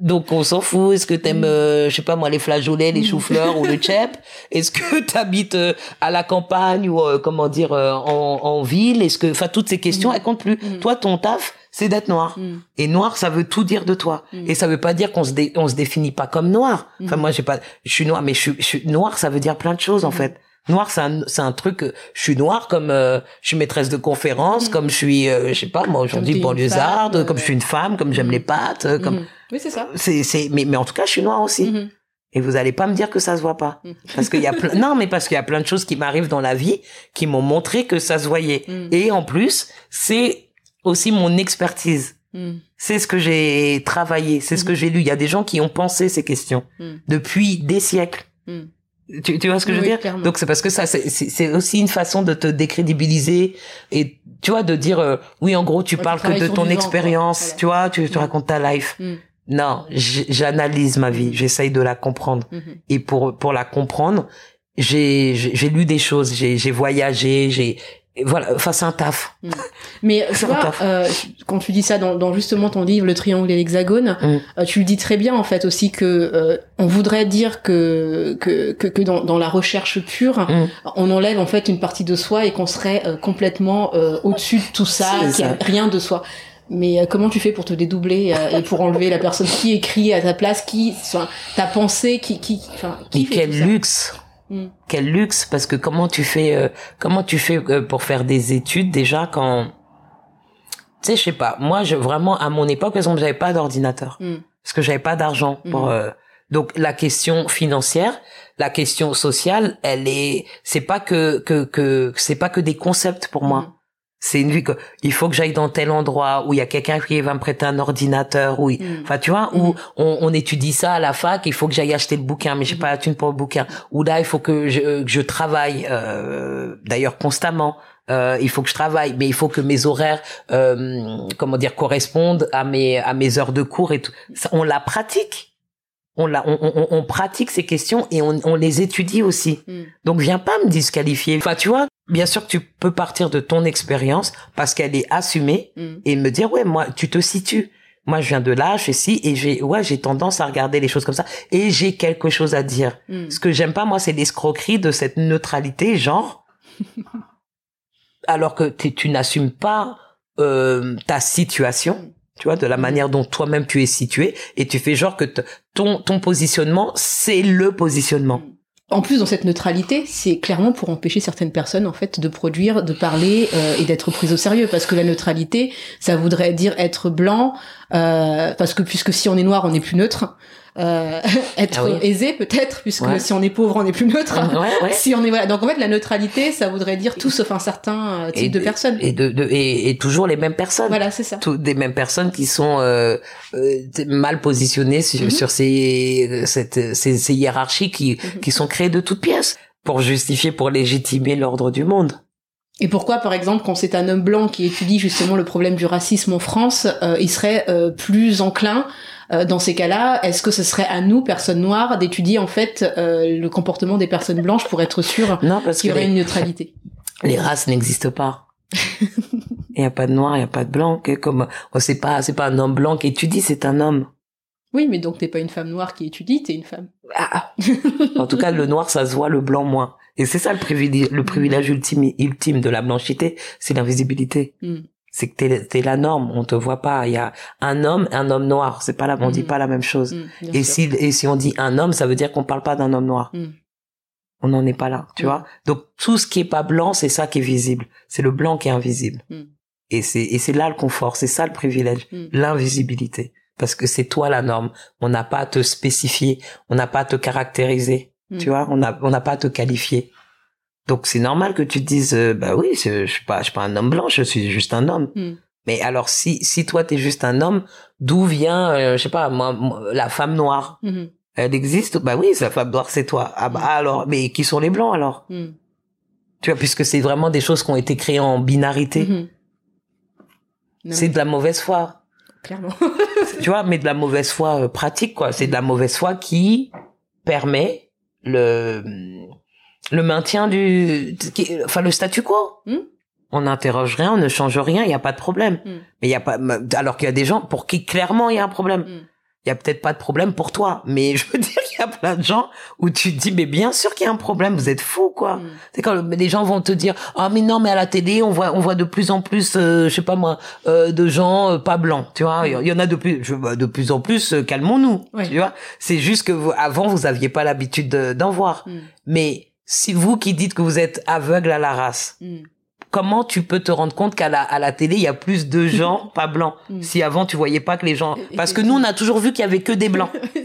[SPEAKER 3] Donc on s'en fout. Est-ce que t'aimes,
[SPEAKER 2] Mm.
[SPEAKER 3] euh, je sais pas moi, les flageolets, les
[SPEAKER 2] Mm.
[SPEAKER 3] choux-fleurs ou le chep Est-ce que t'habites euh, à la campagne ou euh, comment dire euh, en, en ville? Est-ce que, enfin, toutes ces questions,
[SPEAKER 2] Mm.
[SPEAKER 3] elles comptent plus.
[SPEAKER 2] Mm.
[SPEAKER 3] Toi, ton taf, c'est d'être noir.
[SPEAKER 2] Mm.
[SPEAKER 3] Et noir, ça veut tout dire de toi.
[SPEAKER 2] Mm.
[SPEAKER 3] Et ça veut pas dire qu'on se dé- on se définit pas comme noir. Enfin moi j'ai pas, je suis noir, mais je suis, je suis noir, ça veut dire plein de choses en fait. Noir, c'est un, c'est un truc. Je suis noir comme euh, je suis maîtresse de conférence,
[SPEAKER 2] Mm.
[SPEAKER 3] comme je suis, euh, je sais pas moi aujourd'hui banlieusarde, comme je suis une femme, comme j'aime
[SPEAKER 2] Mm.
[SPEAKER 3] les pâtes, euh, comme
[SPEAKER 2] Mhm. Oui, c'est ça.
[SPEAKER 3] c'est c'est mais mais en tout cas je suis noir aussi.
[SPEAKER 2] Mhm.
[SPEAKER 3] Et vous allez pas me dire que ça se voit pas parce qu'il y a plein non mais parce qu'il y a plein de choses qui m'arrivent dans la vie qui m'ont montré que ça se voyait. Et en plus c'est aussi mon expertise.
[SPEAKER 2] Mhm.
[SPEAKER 3] C'est ce que j'ai travaillé, c'est ce que
[SPEAKER 2] Mhm.
[SPEAKER 3] j'ai lu. Il y a des gens qui ont pensé ces questions
[SPEAKER 2] Mhm.
[SPEAKER 3] depuis des siècles.
[SPEAKER 2] Mhm.
[SPEAKER 3] Tu, tu vois ce que je veux dire?
[SPEAKER 2] clairement.
[SPEAKER 3] Donc c'est parce que ça, c'est- aussi une façon de te décrédibiliser et tu vois de dire euh, oui en gros tu
[SPEAKER 2] Ouais,
[SPEAKER 3] parles que de ton expérience, tu vois, tu, tu
[SPEAKER 2] Mhm.
[SPEAKER 3] racontes ta life.
[SPEAKER 2] Mhm.
[SPEAKER 3] Non, j'analyse ma vie,
[SPEAKER 2] Mhm.
[SPEAKER 3] j'essaye de la comprendre
[SPEAKER 2] Mhm.
[SPEAKER 3] et pour pour la comprendre, j'ai j'ai j'ai lu des choses, j'ai j'ai voyagé, j'ai et voilà, enfin c'est un taf.
[SPEAKER 2] Mais tu
[SPEAKER 3] C'est un
[SPEAKER 2] vois,
[SPEAKER 3] taf.
[SPEAKER 2] euh, quand tu dis ça dans, dans justement ton livre Le Triangle et l'Hexagone,
[SPEAKER 3] Mm.
[SPEAKER 2] euh, tu le dis très bien en fait aussi que euh, on voudrait dire que que que, que dans, dans la recherche pure,
[SPEAKER 3] Mm.
[SPEAKER 2] on enlève en fait une partie de soi et qu'on serait euh, complètement euh, au-dessus de tout ça, qu'il a rien de soi. Mais euh, comment tu fais pour te dédoubler euh, et pour enlever la personne qui écrit à ta place, qui, enfin, ta pensée, qui, qui, enfin, qui
[SPEAKER 3] Mais
[SPEAKER 2] fait
[SPEAKER 3] quel luxe
[SPEAKER 2] Mm.
[SPEAKER 3] Quel luxe parce que comment tu fais euh, comment tu fais euh, pour faire des études déjà quand tu sais je sais pas moi je vraiment à mon époque par exemple j'avais pas d'ordinateur
[SPEAKER 2] Mm.
[SPEAKER 3] parce que j'avais pas d'argent pour
[SPEAKER 2] Mhm.
[SPEAKER 3] euh, donc la question financière la question sociale elle est c'est pas que que que c'est pas que des concepts pour moi. C'est une vie que il faut que j'aille dans tel endroit où il y a quelqu'un qui va me prêter un ordinateur où il-
[SPEAKER 2] Mm.
[SPEAKER 3] Enfin, tu vois, où
[SPEAKER 2] Mhm.
[SPEAKER 3] on, on étudie ça à la fac, il faut que j'aille acheter le bouquin, mais j'ai pas la thune pour le bouquin. Ou là, il faut que je, que je travaille, euh, d'ailleurs constamment. Euh, il faut que je travaille, mais il faut que mes horaires, euh, comment dire, correspondent à mes à mes heures de cours et tout. Ça, on la pratique. On, la, on, on, on pratique ces questions et on, on les étudie aussi.
[SPEAKER 2] Mm.
[SPEAKER 3] Donc viens pas me disqualifier. Enfin, tu vois, bien sûr que tu peux partir de ton expérience parce qu'elle est assumée
[SPEAKER 2] Mm.
[SPEAKER 3] et me dire ouais moi tu te situes moi je viens de là je fais ci et j'ai ouais j'ai tendance à regarder les choses comme ça et j'ai quelque chose à dire
[SPEAKER 2] Mm.
[SPEAKER 3] ce que j'aime pas moi c'est l'escroquerie de cette neutralité genre alors que tu n'assumes pas euh, ta situation tu vois de la
[SPEAKER 2] Mhm.
[SPEAKER 3] manière dont toi-même tu es situé et tu fais genre que ton positionnement c'est le positionnement
[SPEAKER 2] En plus, dans cette neutralité, c'est clairement pour empêcher certaines personnes, en fait, de produire, de parler euh, et d'être prises au sérieux. Parce que la neutralité, ça voudrait dire être blanc, euh, parce que puisque si on est noir, on n'est plus neutre. Euh, être
[SPEAKER 3] Ah oui.
[SPEAKER 2] aisé, peut-être, puisque
[SPEAKER 3] Ouais.
[SPEAKER 2] si on est pauvre, on n'est plus neutre.
[SPEAKER 3] ouais ouais
[SPEAKER 2] Si on est voilà, donc en fait la neutralité, ça voudrait dire tout sauf un certain euh, type de personnes.
[SPEAKER 3] et de, de et, et toujours les mêmes personnes
[SPEAKER 2] Voilà, c'est ça.
[SPEAKER 3] tout- des mêmes personnes qui sont euh, euh, mal positionnées sur,
[SPEAKER 2] Mhm.
[SPEAKER 3] sur ces, cette, ces, ces hiérarchies qui,
[SPEAKER 2] Mhm.
[SPEAKER 3] qui sont créées de toutes pièces pour justifier, pour légitimer l'ordre du monde.
[SPEAKER 2] Et pourquoi, par exemple, quand c'est un homme blanc qui étudie justement le problème du racisme en France, euh, il serait euh, plus enclin euh, dans ces cas-là Est-ce que ce serait à nous, personnes noires, d'étudier en fait euh, le comportement des personnes blanches pour être sûr qu'il y aurait
[SPEAKER 3] les,
[SPEAKER 2] une neutralité?
[SPEAKER 3] les races n'existent pas. Il n'y a pas de noir, il n'y a pas de blanc. Comme, oh, c'est pas, c'est pas un homme blanc qui étudie, c'est un homme.
[SPEAKER 2] Oui, mais donc t'es pas une femme noire qui étudie, t'es une femme.
[SPEAKER 3] Ah. En tout cas, le noir, ça se voit, le blanc moins. Et c'est ça le privilège, le privilège ultime, ultime de la blanchité, c'est l'invisibilité.
[SPEAKER 2] Mm.
[SPEAKER 3] C'est que t'es, t'es la norme, on te voit pas. Il y a un homme, un homme noir. C'est pas la, on dit
[SPEAKER 2] Mm.
[SPEAKER 3] pas la même chose.
[SPEAKER 2] Mm,
[SPEAKER 3] Et
[SPEAKER 2] sûr.
[SPEAKER 3] si, et si on dit un homme, ça veut dire qu'on parle pas d'un homme noir.
[SPEAKER 2] Mm.
[SPEAKER 3] On n'en est pas là, tu vois. Donc tout ce qui est pas blanc, c'est ça qui est visible. C'est le blanc qui est invisible. Et c'est et c'est là le confort, c'est ça le privilège, l'invisibilité. Parce que c'est toi la norme. On n'a pas à te spécifier, on n'a pas à te caractériser. Tu vois, on n'a on n'a pas à te qualifier. Donc c'est normal que tu te dises, euh, bah oui, je suis pas, je suis pas un homme blanc, je suis juste un homme.
[SPEAKER 2] Mm.
[SPEAKER 3] Mais alors si si toi t'es juste un homme, d'où vient, euh, je sais pas, moi, moi, la femme noire?
[SPEAKER 2] Mhm.
[SPEAKER 3] Elle existe? Bah oui, la femme noire c'est toi. Ah bah alors, mais qui sont les blancs alors?
[SPEAKER 2] Mm.
[SPEAKER 3] Tu vois, puisque c'est vraiment des choses qui ont été créées en binarité. C'est de la mauvaise foi.
[SPEAKER 2] clairement.
[SPEAKER 3] tu vois, mais de la mauvaise foi euh, pratique, quoi. C'est de la mauvaise foi qui permet le le maintien du, enfin le statu quo.
[SPEAKER 2] Hmm.
[SPEAKER 3] On n'interroge rien, on ne change rien, il n'y a pas de problème.
[SPEAKER 2] Hmm.
[SPEAKER 3] Mais il y a pas, alors qu'il y a des gens pour qui clairement il y a un problème.
[SPEAKER 2] Mm.
[SPEAKER 3] Il y a peut-être pas de problème pour toi, mais je veux dire qu'il y a plein de gens où tu te dis mais bien sûr qu'il y a un problème, vous êtes fous quoi. C'est quand le- les gens vont te dire ah mais non mais à la télé on voit on voit de plus en plus euh, je sais pas moi euh, de gens euh, pas blancs tu vois il y- en a de plus je, bah, de plus en plus euh, calmons-nous tu vois c'est juste que vous, avant vous aviez pas l'habitude de- d'en voir mais si vous qui dites que vous êtes aveugle à la race
[SPEAKER 2] Mm.
[SPEAKER 3] comment tu peux te rendre compte qu'à la à la télé il y a plus de gens pas blancs
[SPEAKER 2] Mm.
[SPEAKER 3] si avant tu voyais pas que les gens parce que nous on a toujours vu qu'il y avait que des blancs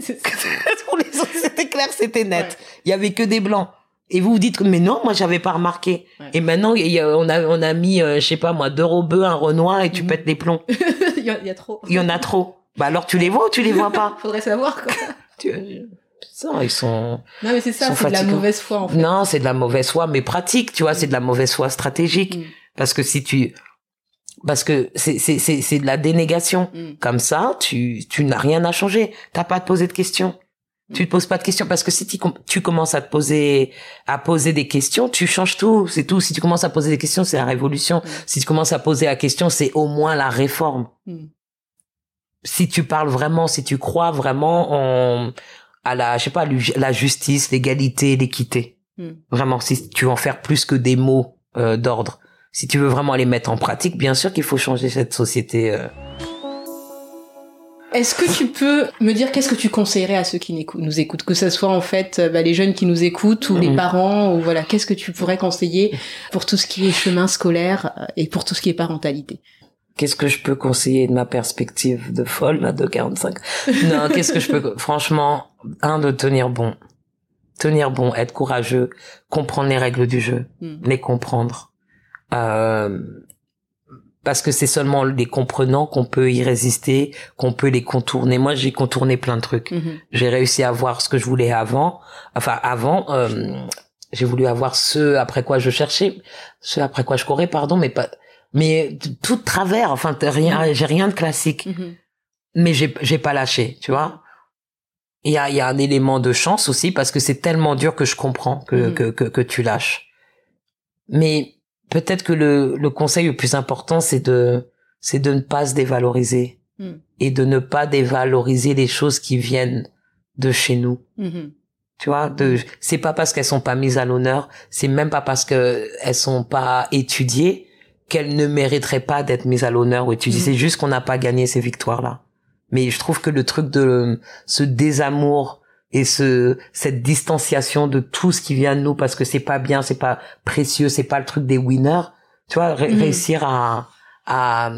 [SPEAKER 3] c'était clair, c'était net. Il y avait que des blancs. Et vous vous dites que mais non, moi j'avais pas remarqué.
[SPEAKER 2] Ouais.
[SPEAKER 3] Et maintenant il y a- on a on a mis euh, je sais pas moi deux robeux, un renoir et tu
[SPEAKER 2] Mhm.
[SPEAKER 3] pètes les plombs.
[SPEAKER 2] il, y a, il y a trop.
[SPEAKER 3] Il y en a trop. Bah alors tu les vois ou tu les vois pas
[SPEAKER 2] Faudrait savoir quoi.
[SPEAKER 3] Tu- Ça, ils sont
[SPEAKER 2] Non mais c'est ça, c'est de la mauvaise foi en fait.
[SPEAKER 3] non, c'est de la mauvaise foi mais pratique, tu vois, c'est de la mauvaise foi stratégique
[SPEAKER 2] Mm.
[SPEAKER 3] parce que si tu parce que c'est c'est c'est c'est de la dénégation.
[SPEAKER 2] Mm.
[SPEAKER 3] Comme ça, tu, tu n'as rien à changer. T'as pas à te poser de questions. Tu te poses pas de questions parce que si tu, com- tu commences à te poser, à poser des questions, tu changes tout. C'est tout. Si tu commences à poser des questions, c'est la révolution.
[SPEAKER 2] Mm.
[SPEAKER 3] Si tu commences à poser la question, c'est au moins la réforme.
[SPEAKER 2] Mm.
[SPEAKER 3] Si tu parles vraiment, si tu crois vraiment en, à la, je sais pas, la justice, l'égalité, l'équité.
[SPEAKER 2] Mm.
[SPEAKER 3] Vraiment, si tu veux en faire plus que des mots euh, d'ordre. Si tu veux vraiment les mettre en pratique, bien sûr qu'il faut changer cette société. euh,
[SPEAKER 2] Est-ce que tu peux me dire qu'est-ce que tu conseillerais à ceux qui nous écoutent, que ce soit en fait euh, bah, les jeunes qui nous écoutent ou les
[SPEAKER 3] Mhm.
[SPEAKER 2] parents ou voilà, qu'est-ce que tu pourrais conseiller pour tout ce qui est chemin scolaire euh, et pour tout ce qui est parentalité?
[SPEAKER 3] Qu'est-ce que je peux conseiller de ma perspective de folle, là, de 45 Non, qu'est-ce que je peux... Franchement, un, de tenir bon. Tenir bon, être courageux, comprendre les règles du jeu,
[SPEAKER 2] Mm.
[SPEAKER 3] les comprendre. Euh, parce que c'est seulement les comprenant qu'on peut y résister, qu'on peut les contourner. Moi, j'ai contourné plein de trucs.
[SPEAKER 2] Mhm.
[SPEAKER 3] J'ai réussi à voir ce que je voulais avant. Enfin, avant, euh, j'ai voulu avoir ce après quoi je cherchais, ce après quoi je courais, pardon, mais pas, mais tout de travers. Enfin, rien, j'ai rien de classique,
[SPEAKER 2] Mhm.
[SPEAKER 3] mais j'ai j'ai pas lâché, tu vois. Il y a il y a un élément de chance aussi parce que c'est tellement dur que je comprends que
[SPEAKER 2] Mhm.
[SPEAKER 3] que, que que tu lâches. Mais peut-être que le le conseil le plus important c'est de c'est de ne pas se dévaloriser
[SPEAKER 2] Mm.
[SPEAKER 3] et de ne pas dévaloriser les choses qui viennent de chez nous.
[SPEAKER 2] Mhm.
[SPEAKER 3] Tu vois, de, c'est pas parce qu'elles sont pas mises à l'honneur, c'est même pas parce que elles sont pas étudiées qu'elles ne mériteraient pas d'être mises à l'honneur ou étudiées.
[SPEAKER 2] Mhm.
[SPEAKER 3] C'est juste qu'on n'a pas gagné ces victoires-là. Mais je trouve que le truc de ce désamour et ce cette distanciation de tout ce qui vient de nous parce que c'est pas bien, c'est pas précieux, c'est pas le truc des winners. Tu vois, ré-
[SPEAKER 2] Mhm.
[SPEAKER 3] réussir à à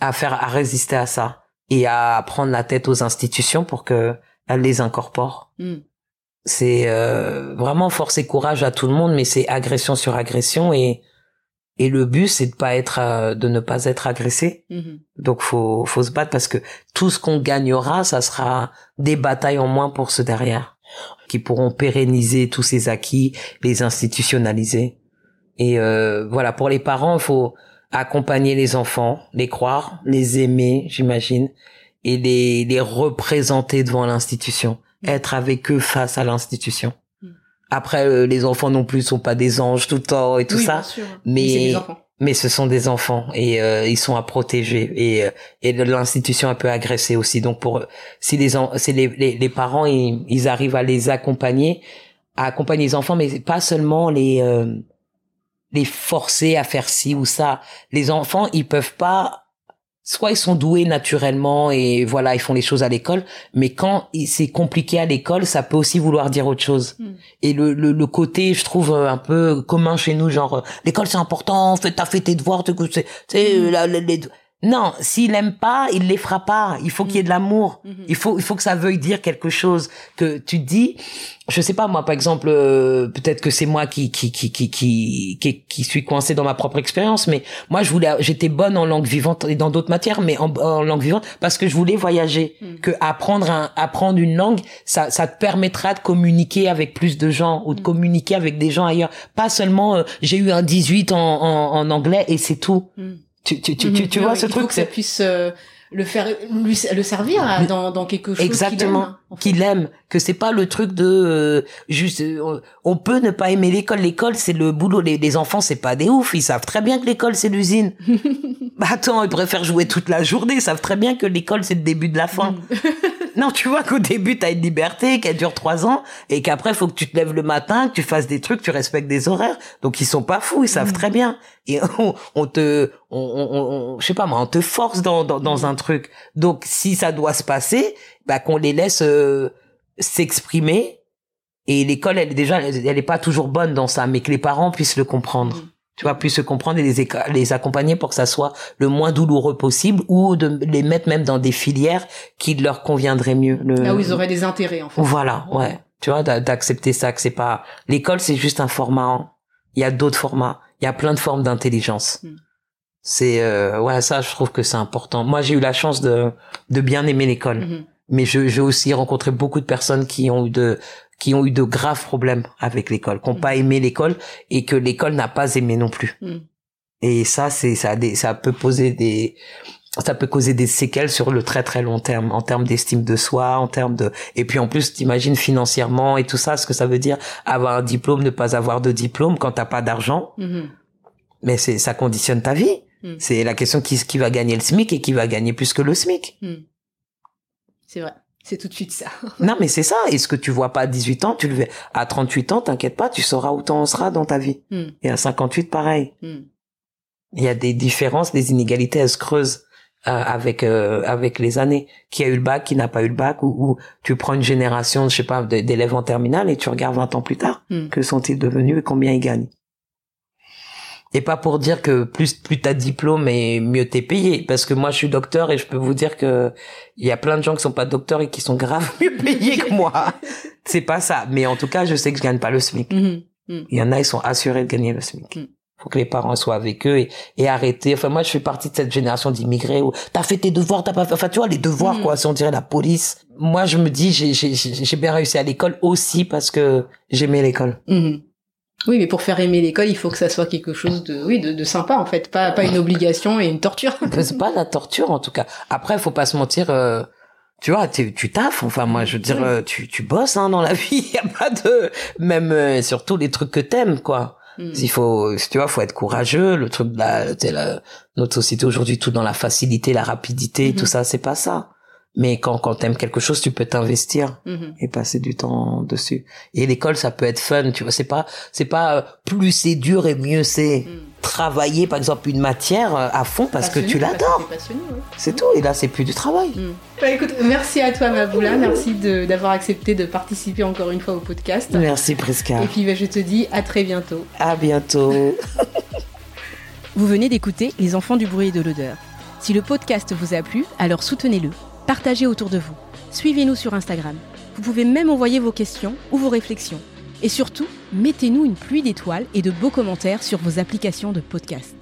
[SPEAKER 3] à faire à résister à ça et à prendre la tête aux institutions pour que elles les incorporent
[SPEAKER 2] Mm.
[SPEAKER 3] c'est euh, vraiment force et courage à tout le monde mais c'est agression sur agression et et le but c'est de pas être euh, de ne pas être agressé
[SPEAKER 2] Mhm.
[SPEAKER 3] donc faut faut se battre parce que tout ce qu'on gagnera ça sera des batailles en moins pour ceux derrière qui pourront pérenniser tous ces acquis les institutionnaliser et euh, voilà pour les parents il faut accompagner les enfants les croire les aimer j'imagine et les les représenter devant l'institution être avec eux face à l'institution. Après euh, les enfants non plus sont pas des anges tout le temps et tout
[SPEAKER 2] Oui,
[SPEAKER 3] ça
[SPEAKER 2] bien sûr.
[SPEAKER 3] mais-
[SPEAKER 2] enfants.
[SPEAKER 3] mais ce sont des enfants et euh, ils sont à protéger et euh, et l'institution un peu agressée aussi donc pour si les si les, les les parents ils, ils arrivent à les accompagner à accompagner les enfants mais pas seulement les euh, les forcer à faire ci ou ça les enfants ils peuvent pas soit ils sont doués naturellement et voilà ils font les choses à l'école mais quand c'est compliqué à l'école ça peut aussi vouloir dire autre chose
[SPEAKER 2] Mm.
[SPEAKER 3] et le, le, le côté je trouve euh, un peu commun chez nous genre euh, l'école c'est important fais t'as fait tes devoirs tu sais tu sais,
[SPEAKER 2] Mm.
[SPEAKER 3] la- la- les- Non, s'il aime pas, il les fera pas. Il faut qu'il y ait de l'amour.
[SPEAKER 2] Mhm.
[SPEAKER 3] Il faut, il faut que ça veuille dire quelque chose. Que tu dis, je sais pas moi, par exemple, euh, peut-être que c'est moi qui qui qui qui qui qui, qui suis coincé dans ma propre expérience, mais moi je voulais, j'étais bonne en langue vivante et dans d'autres matières, mais en, en langue vivante parce que je voulais voyager.
[SPEAKER 2] Mhm.
[SPEAKER 3] Que apprendre un, apprendre une langue, ça ça te permettra de communiquer avec plus de gens ou de
[SPEAKER 2] Mhm.
[SPEAKER 3] communiquer avec des gens ailleurs. Pas seulement euh, j'ai eu un 18 en, en, en anglais et c'est tout. Tu tu tu tu, tu vois ce
[SPEAKER 2] il faut
[SPEAKER 3] truc
[SPEAKER 2] que ça puisse euh, le faire lui le servir à- dans dans quelque chose
[SPEAKER 3] Exactement.
[SPEAKER 2] qu'il aime, en fait.
[SPEAKER 3] aime que c'est pas le truc de euh, juste euh, on peut ne pas aimer l'école l'école c'est le boulot les, les enfants c'est pas des oufs ils savent très bien que l'école c'est l'usine bah attends ils préfèrent jouer toute la journée ils savent très bien que l'école c'est le début de la fin
[SPEAKER 2] Mhm.
[SPEAKER 3] non tu vois qu'au début t'as une liberté qu'elle dure trois ans et qu'après faut que tu te lèves le matin que tu fasses des trucs tu respectes des horaires. Donc ils sont pas fous ils savent très bien. Et on, on te on, on, je sais pas moi on te force dans dans, dans un truc. Donc si ça doit se passer bah qu'on les laisse euh, s'exprimer. Et l'école elle est déjà elle, elle est pas toujours bonne dans ça mais que les parents puissent le comprendre.
[SPEAKER 2] Mhm.
[SPEAKER 3] Tu vois puissent se comprendre et les les accompagner pour que ça soit le moins douloureux possible ou de les mettre même dans des filières qui leur conviendraient mieux le...
[SPEAKER 2] là où ils auraient des intérêts en fait
[SPEAKER 3] voilà ouais tu vois d'a- d'accepter ça que c'est pas l'école c'est juste un format hein. il y a d'autres formats il y a plein de formes d'intelligence
[SPEAKER 2] Mm.
[SPEAKER 3] c'est euh, ouais ça je trouve que c'est important moi j'ai eu la chance de de bien aimer l'école
[SPEAKER 2] Mhm.
[SPEAKER 3] mais je- j'ai aussi rencontré beaucoup de personnes qui ont eu de qui ont eu de graves problèmes avec l'école, qui n'ont
[SPEAKER 2] Mhm.
[SPEAKER 3] pas aimé l'école et que l'école n'a pas aimé non plus.
[SPEAKER 2] Mhm.
[SPEAKER 3] Et ça, c'est ça, a des, ça peut poser des ça peut causer des séquelles sur le très très long terme, en termes d'estime de soi, en termes de et puis en plus t'imagines financièrement et tout ça, ce que ça veut dire avoir un diplôme, ne pas avoir de diplôme quand t'as pas d'argent,
[SPEAKER 2] Mhm.
[SPEAKER 3] mais c'est ça conditionne ta vie.
[SPEAKER 2] Mhm.
[SPEAKER 3] C'est la question qui qui va gagner le SMIC et qui va gagner plus que le SMIC.
[SPEAKER 2] C'est vrai c'est tout de suite ça
[SPEAKER 3] Non, mais c'est ça. Et ce que tu vois pas à 18 ans, tu le à 38 ans, t'inquiète pas, tu sauras où t'en seras dans ta vie.
[SPEAKER 2] Mhm.
[SPEAKER 3] Et à 58, pareil.
[SPEAKER 2] Mhm.
[SPEAKER 3] Il y a des différences, des inégalités, elles se creusent euh, avec euh, avec les années. Qui a eu le bac, qui n'a pas eu le bac, ou, ou tu prends une génération, je sais pas, d'élèves en terminale et tu regardes 20 ans plus tard,
[SPEAKER 2] Mhm.
[SPEAKER 3] que sont-ils devenus et combien ils gagnent. Et pas pour dire que plus plus t'as de diplôme et mieux t'es payé, parce que moi je suis docteur et je peux vous dire que il y a plein de gens qui sont pas docteurs et qui sont grave mieux payés que moi. C'est pas ça, mais en tout cas je sais que je gagne pas le SMIC.
[SPEAKER 2] Mhm.
[SPEAKER 3] Il y en a ils sont assurés de gagner le SMIC.
[SPEAKER 2] Mm.
[SPEAKER 3] Faut que les parents soient avec eux et, et arrêter. Enfin moi je fais partie de cette génération d'immigrés où t'as fait tes devoirs, t'as pas fait. Enfin tu vois les devoirs
[SPEAKER 2] Mm.
[SPEAKER 3] quoi, si on dirait la police. Moi je me dis j'ai j'ai j'ai j'ai bien réussi à l'école aussi parce que j'aimais l'école.
[SPEAKER 2] Oui, mais pour faire aimer l'école, il faut que ça soit quelque chose de, oui, de, de sympa en fait, pas pas une obligation et une torture.
[SPEAKER 3] c'est pas la torture en tout cas. Après, faut pas se mentir. euh, tu vois, tu, tu taffes. Enfin, moi, je veux dire,
[SPEAKER 2] Oui.
[SPEAKER 3] euh, tu, tu bosses hein, dans la vie. Y a pas de même euh, surtout les trucs que t'aimes, quoi.
[SPEAKER 2] Mhm.
[SPEAKER 3] Il faut, tu vois, faut être courageux. Le truc de la, la- notre société aujourd'hui, tout dans la facilité, la rapidité,
[SPEAKER 2] Mhm.
[SPEAKER 3] tout ça, c'est pas ça. Mais quand quand t'aimes quelque chose, tu peux t'investir
[SPEAKER 2] Mhm.
[SPEAKER 3] et passer du temps dessus. Et l'école, ça peut être fun. Tu vois, c'est pas c'est pas euh, plus c'est dur et mieux c'est.
[SPEAKER 2] Mhm.
[SPEAKER 3] Travailler, par exemple, une matière euh, à fond parce que tu l'adores.
[SPEAKER 2] t'es passionné, oui.
[SPEAKER 3] C'est tout. Et là, c'est plus du travail.
[SPEAKER 2] Mm. Bah, écoute, merci à toi Maboula, merci de- d'avoir accepté de participer encore une fois au podcast.
[SPEAKER 3] Merci, Prisca.
[SPEAKER 2] Et puis bah, je te dis à très bientôt.
[SPEAKER 3] À bientôt.
[SPEAKER 2] Vous venez d'écouter Les enfants du bruit et de l'odeur. Si le podcast vous a plu, alors soutenez-le, partagez autour de vous, suivez-nous sur Instagram. Vous pouvez même envoyer vos questions ou vos réflexions. Et surtout, mettez-nous une pluie d'étoiles et de beaux commentaires sur vos applications de podcast.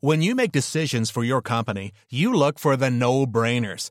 [SPEAKER 4] When you make decisions for your company, you look for the no brainers.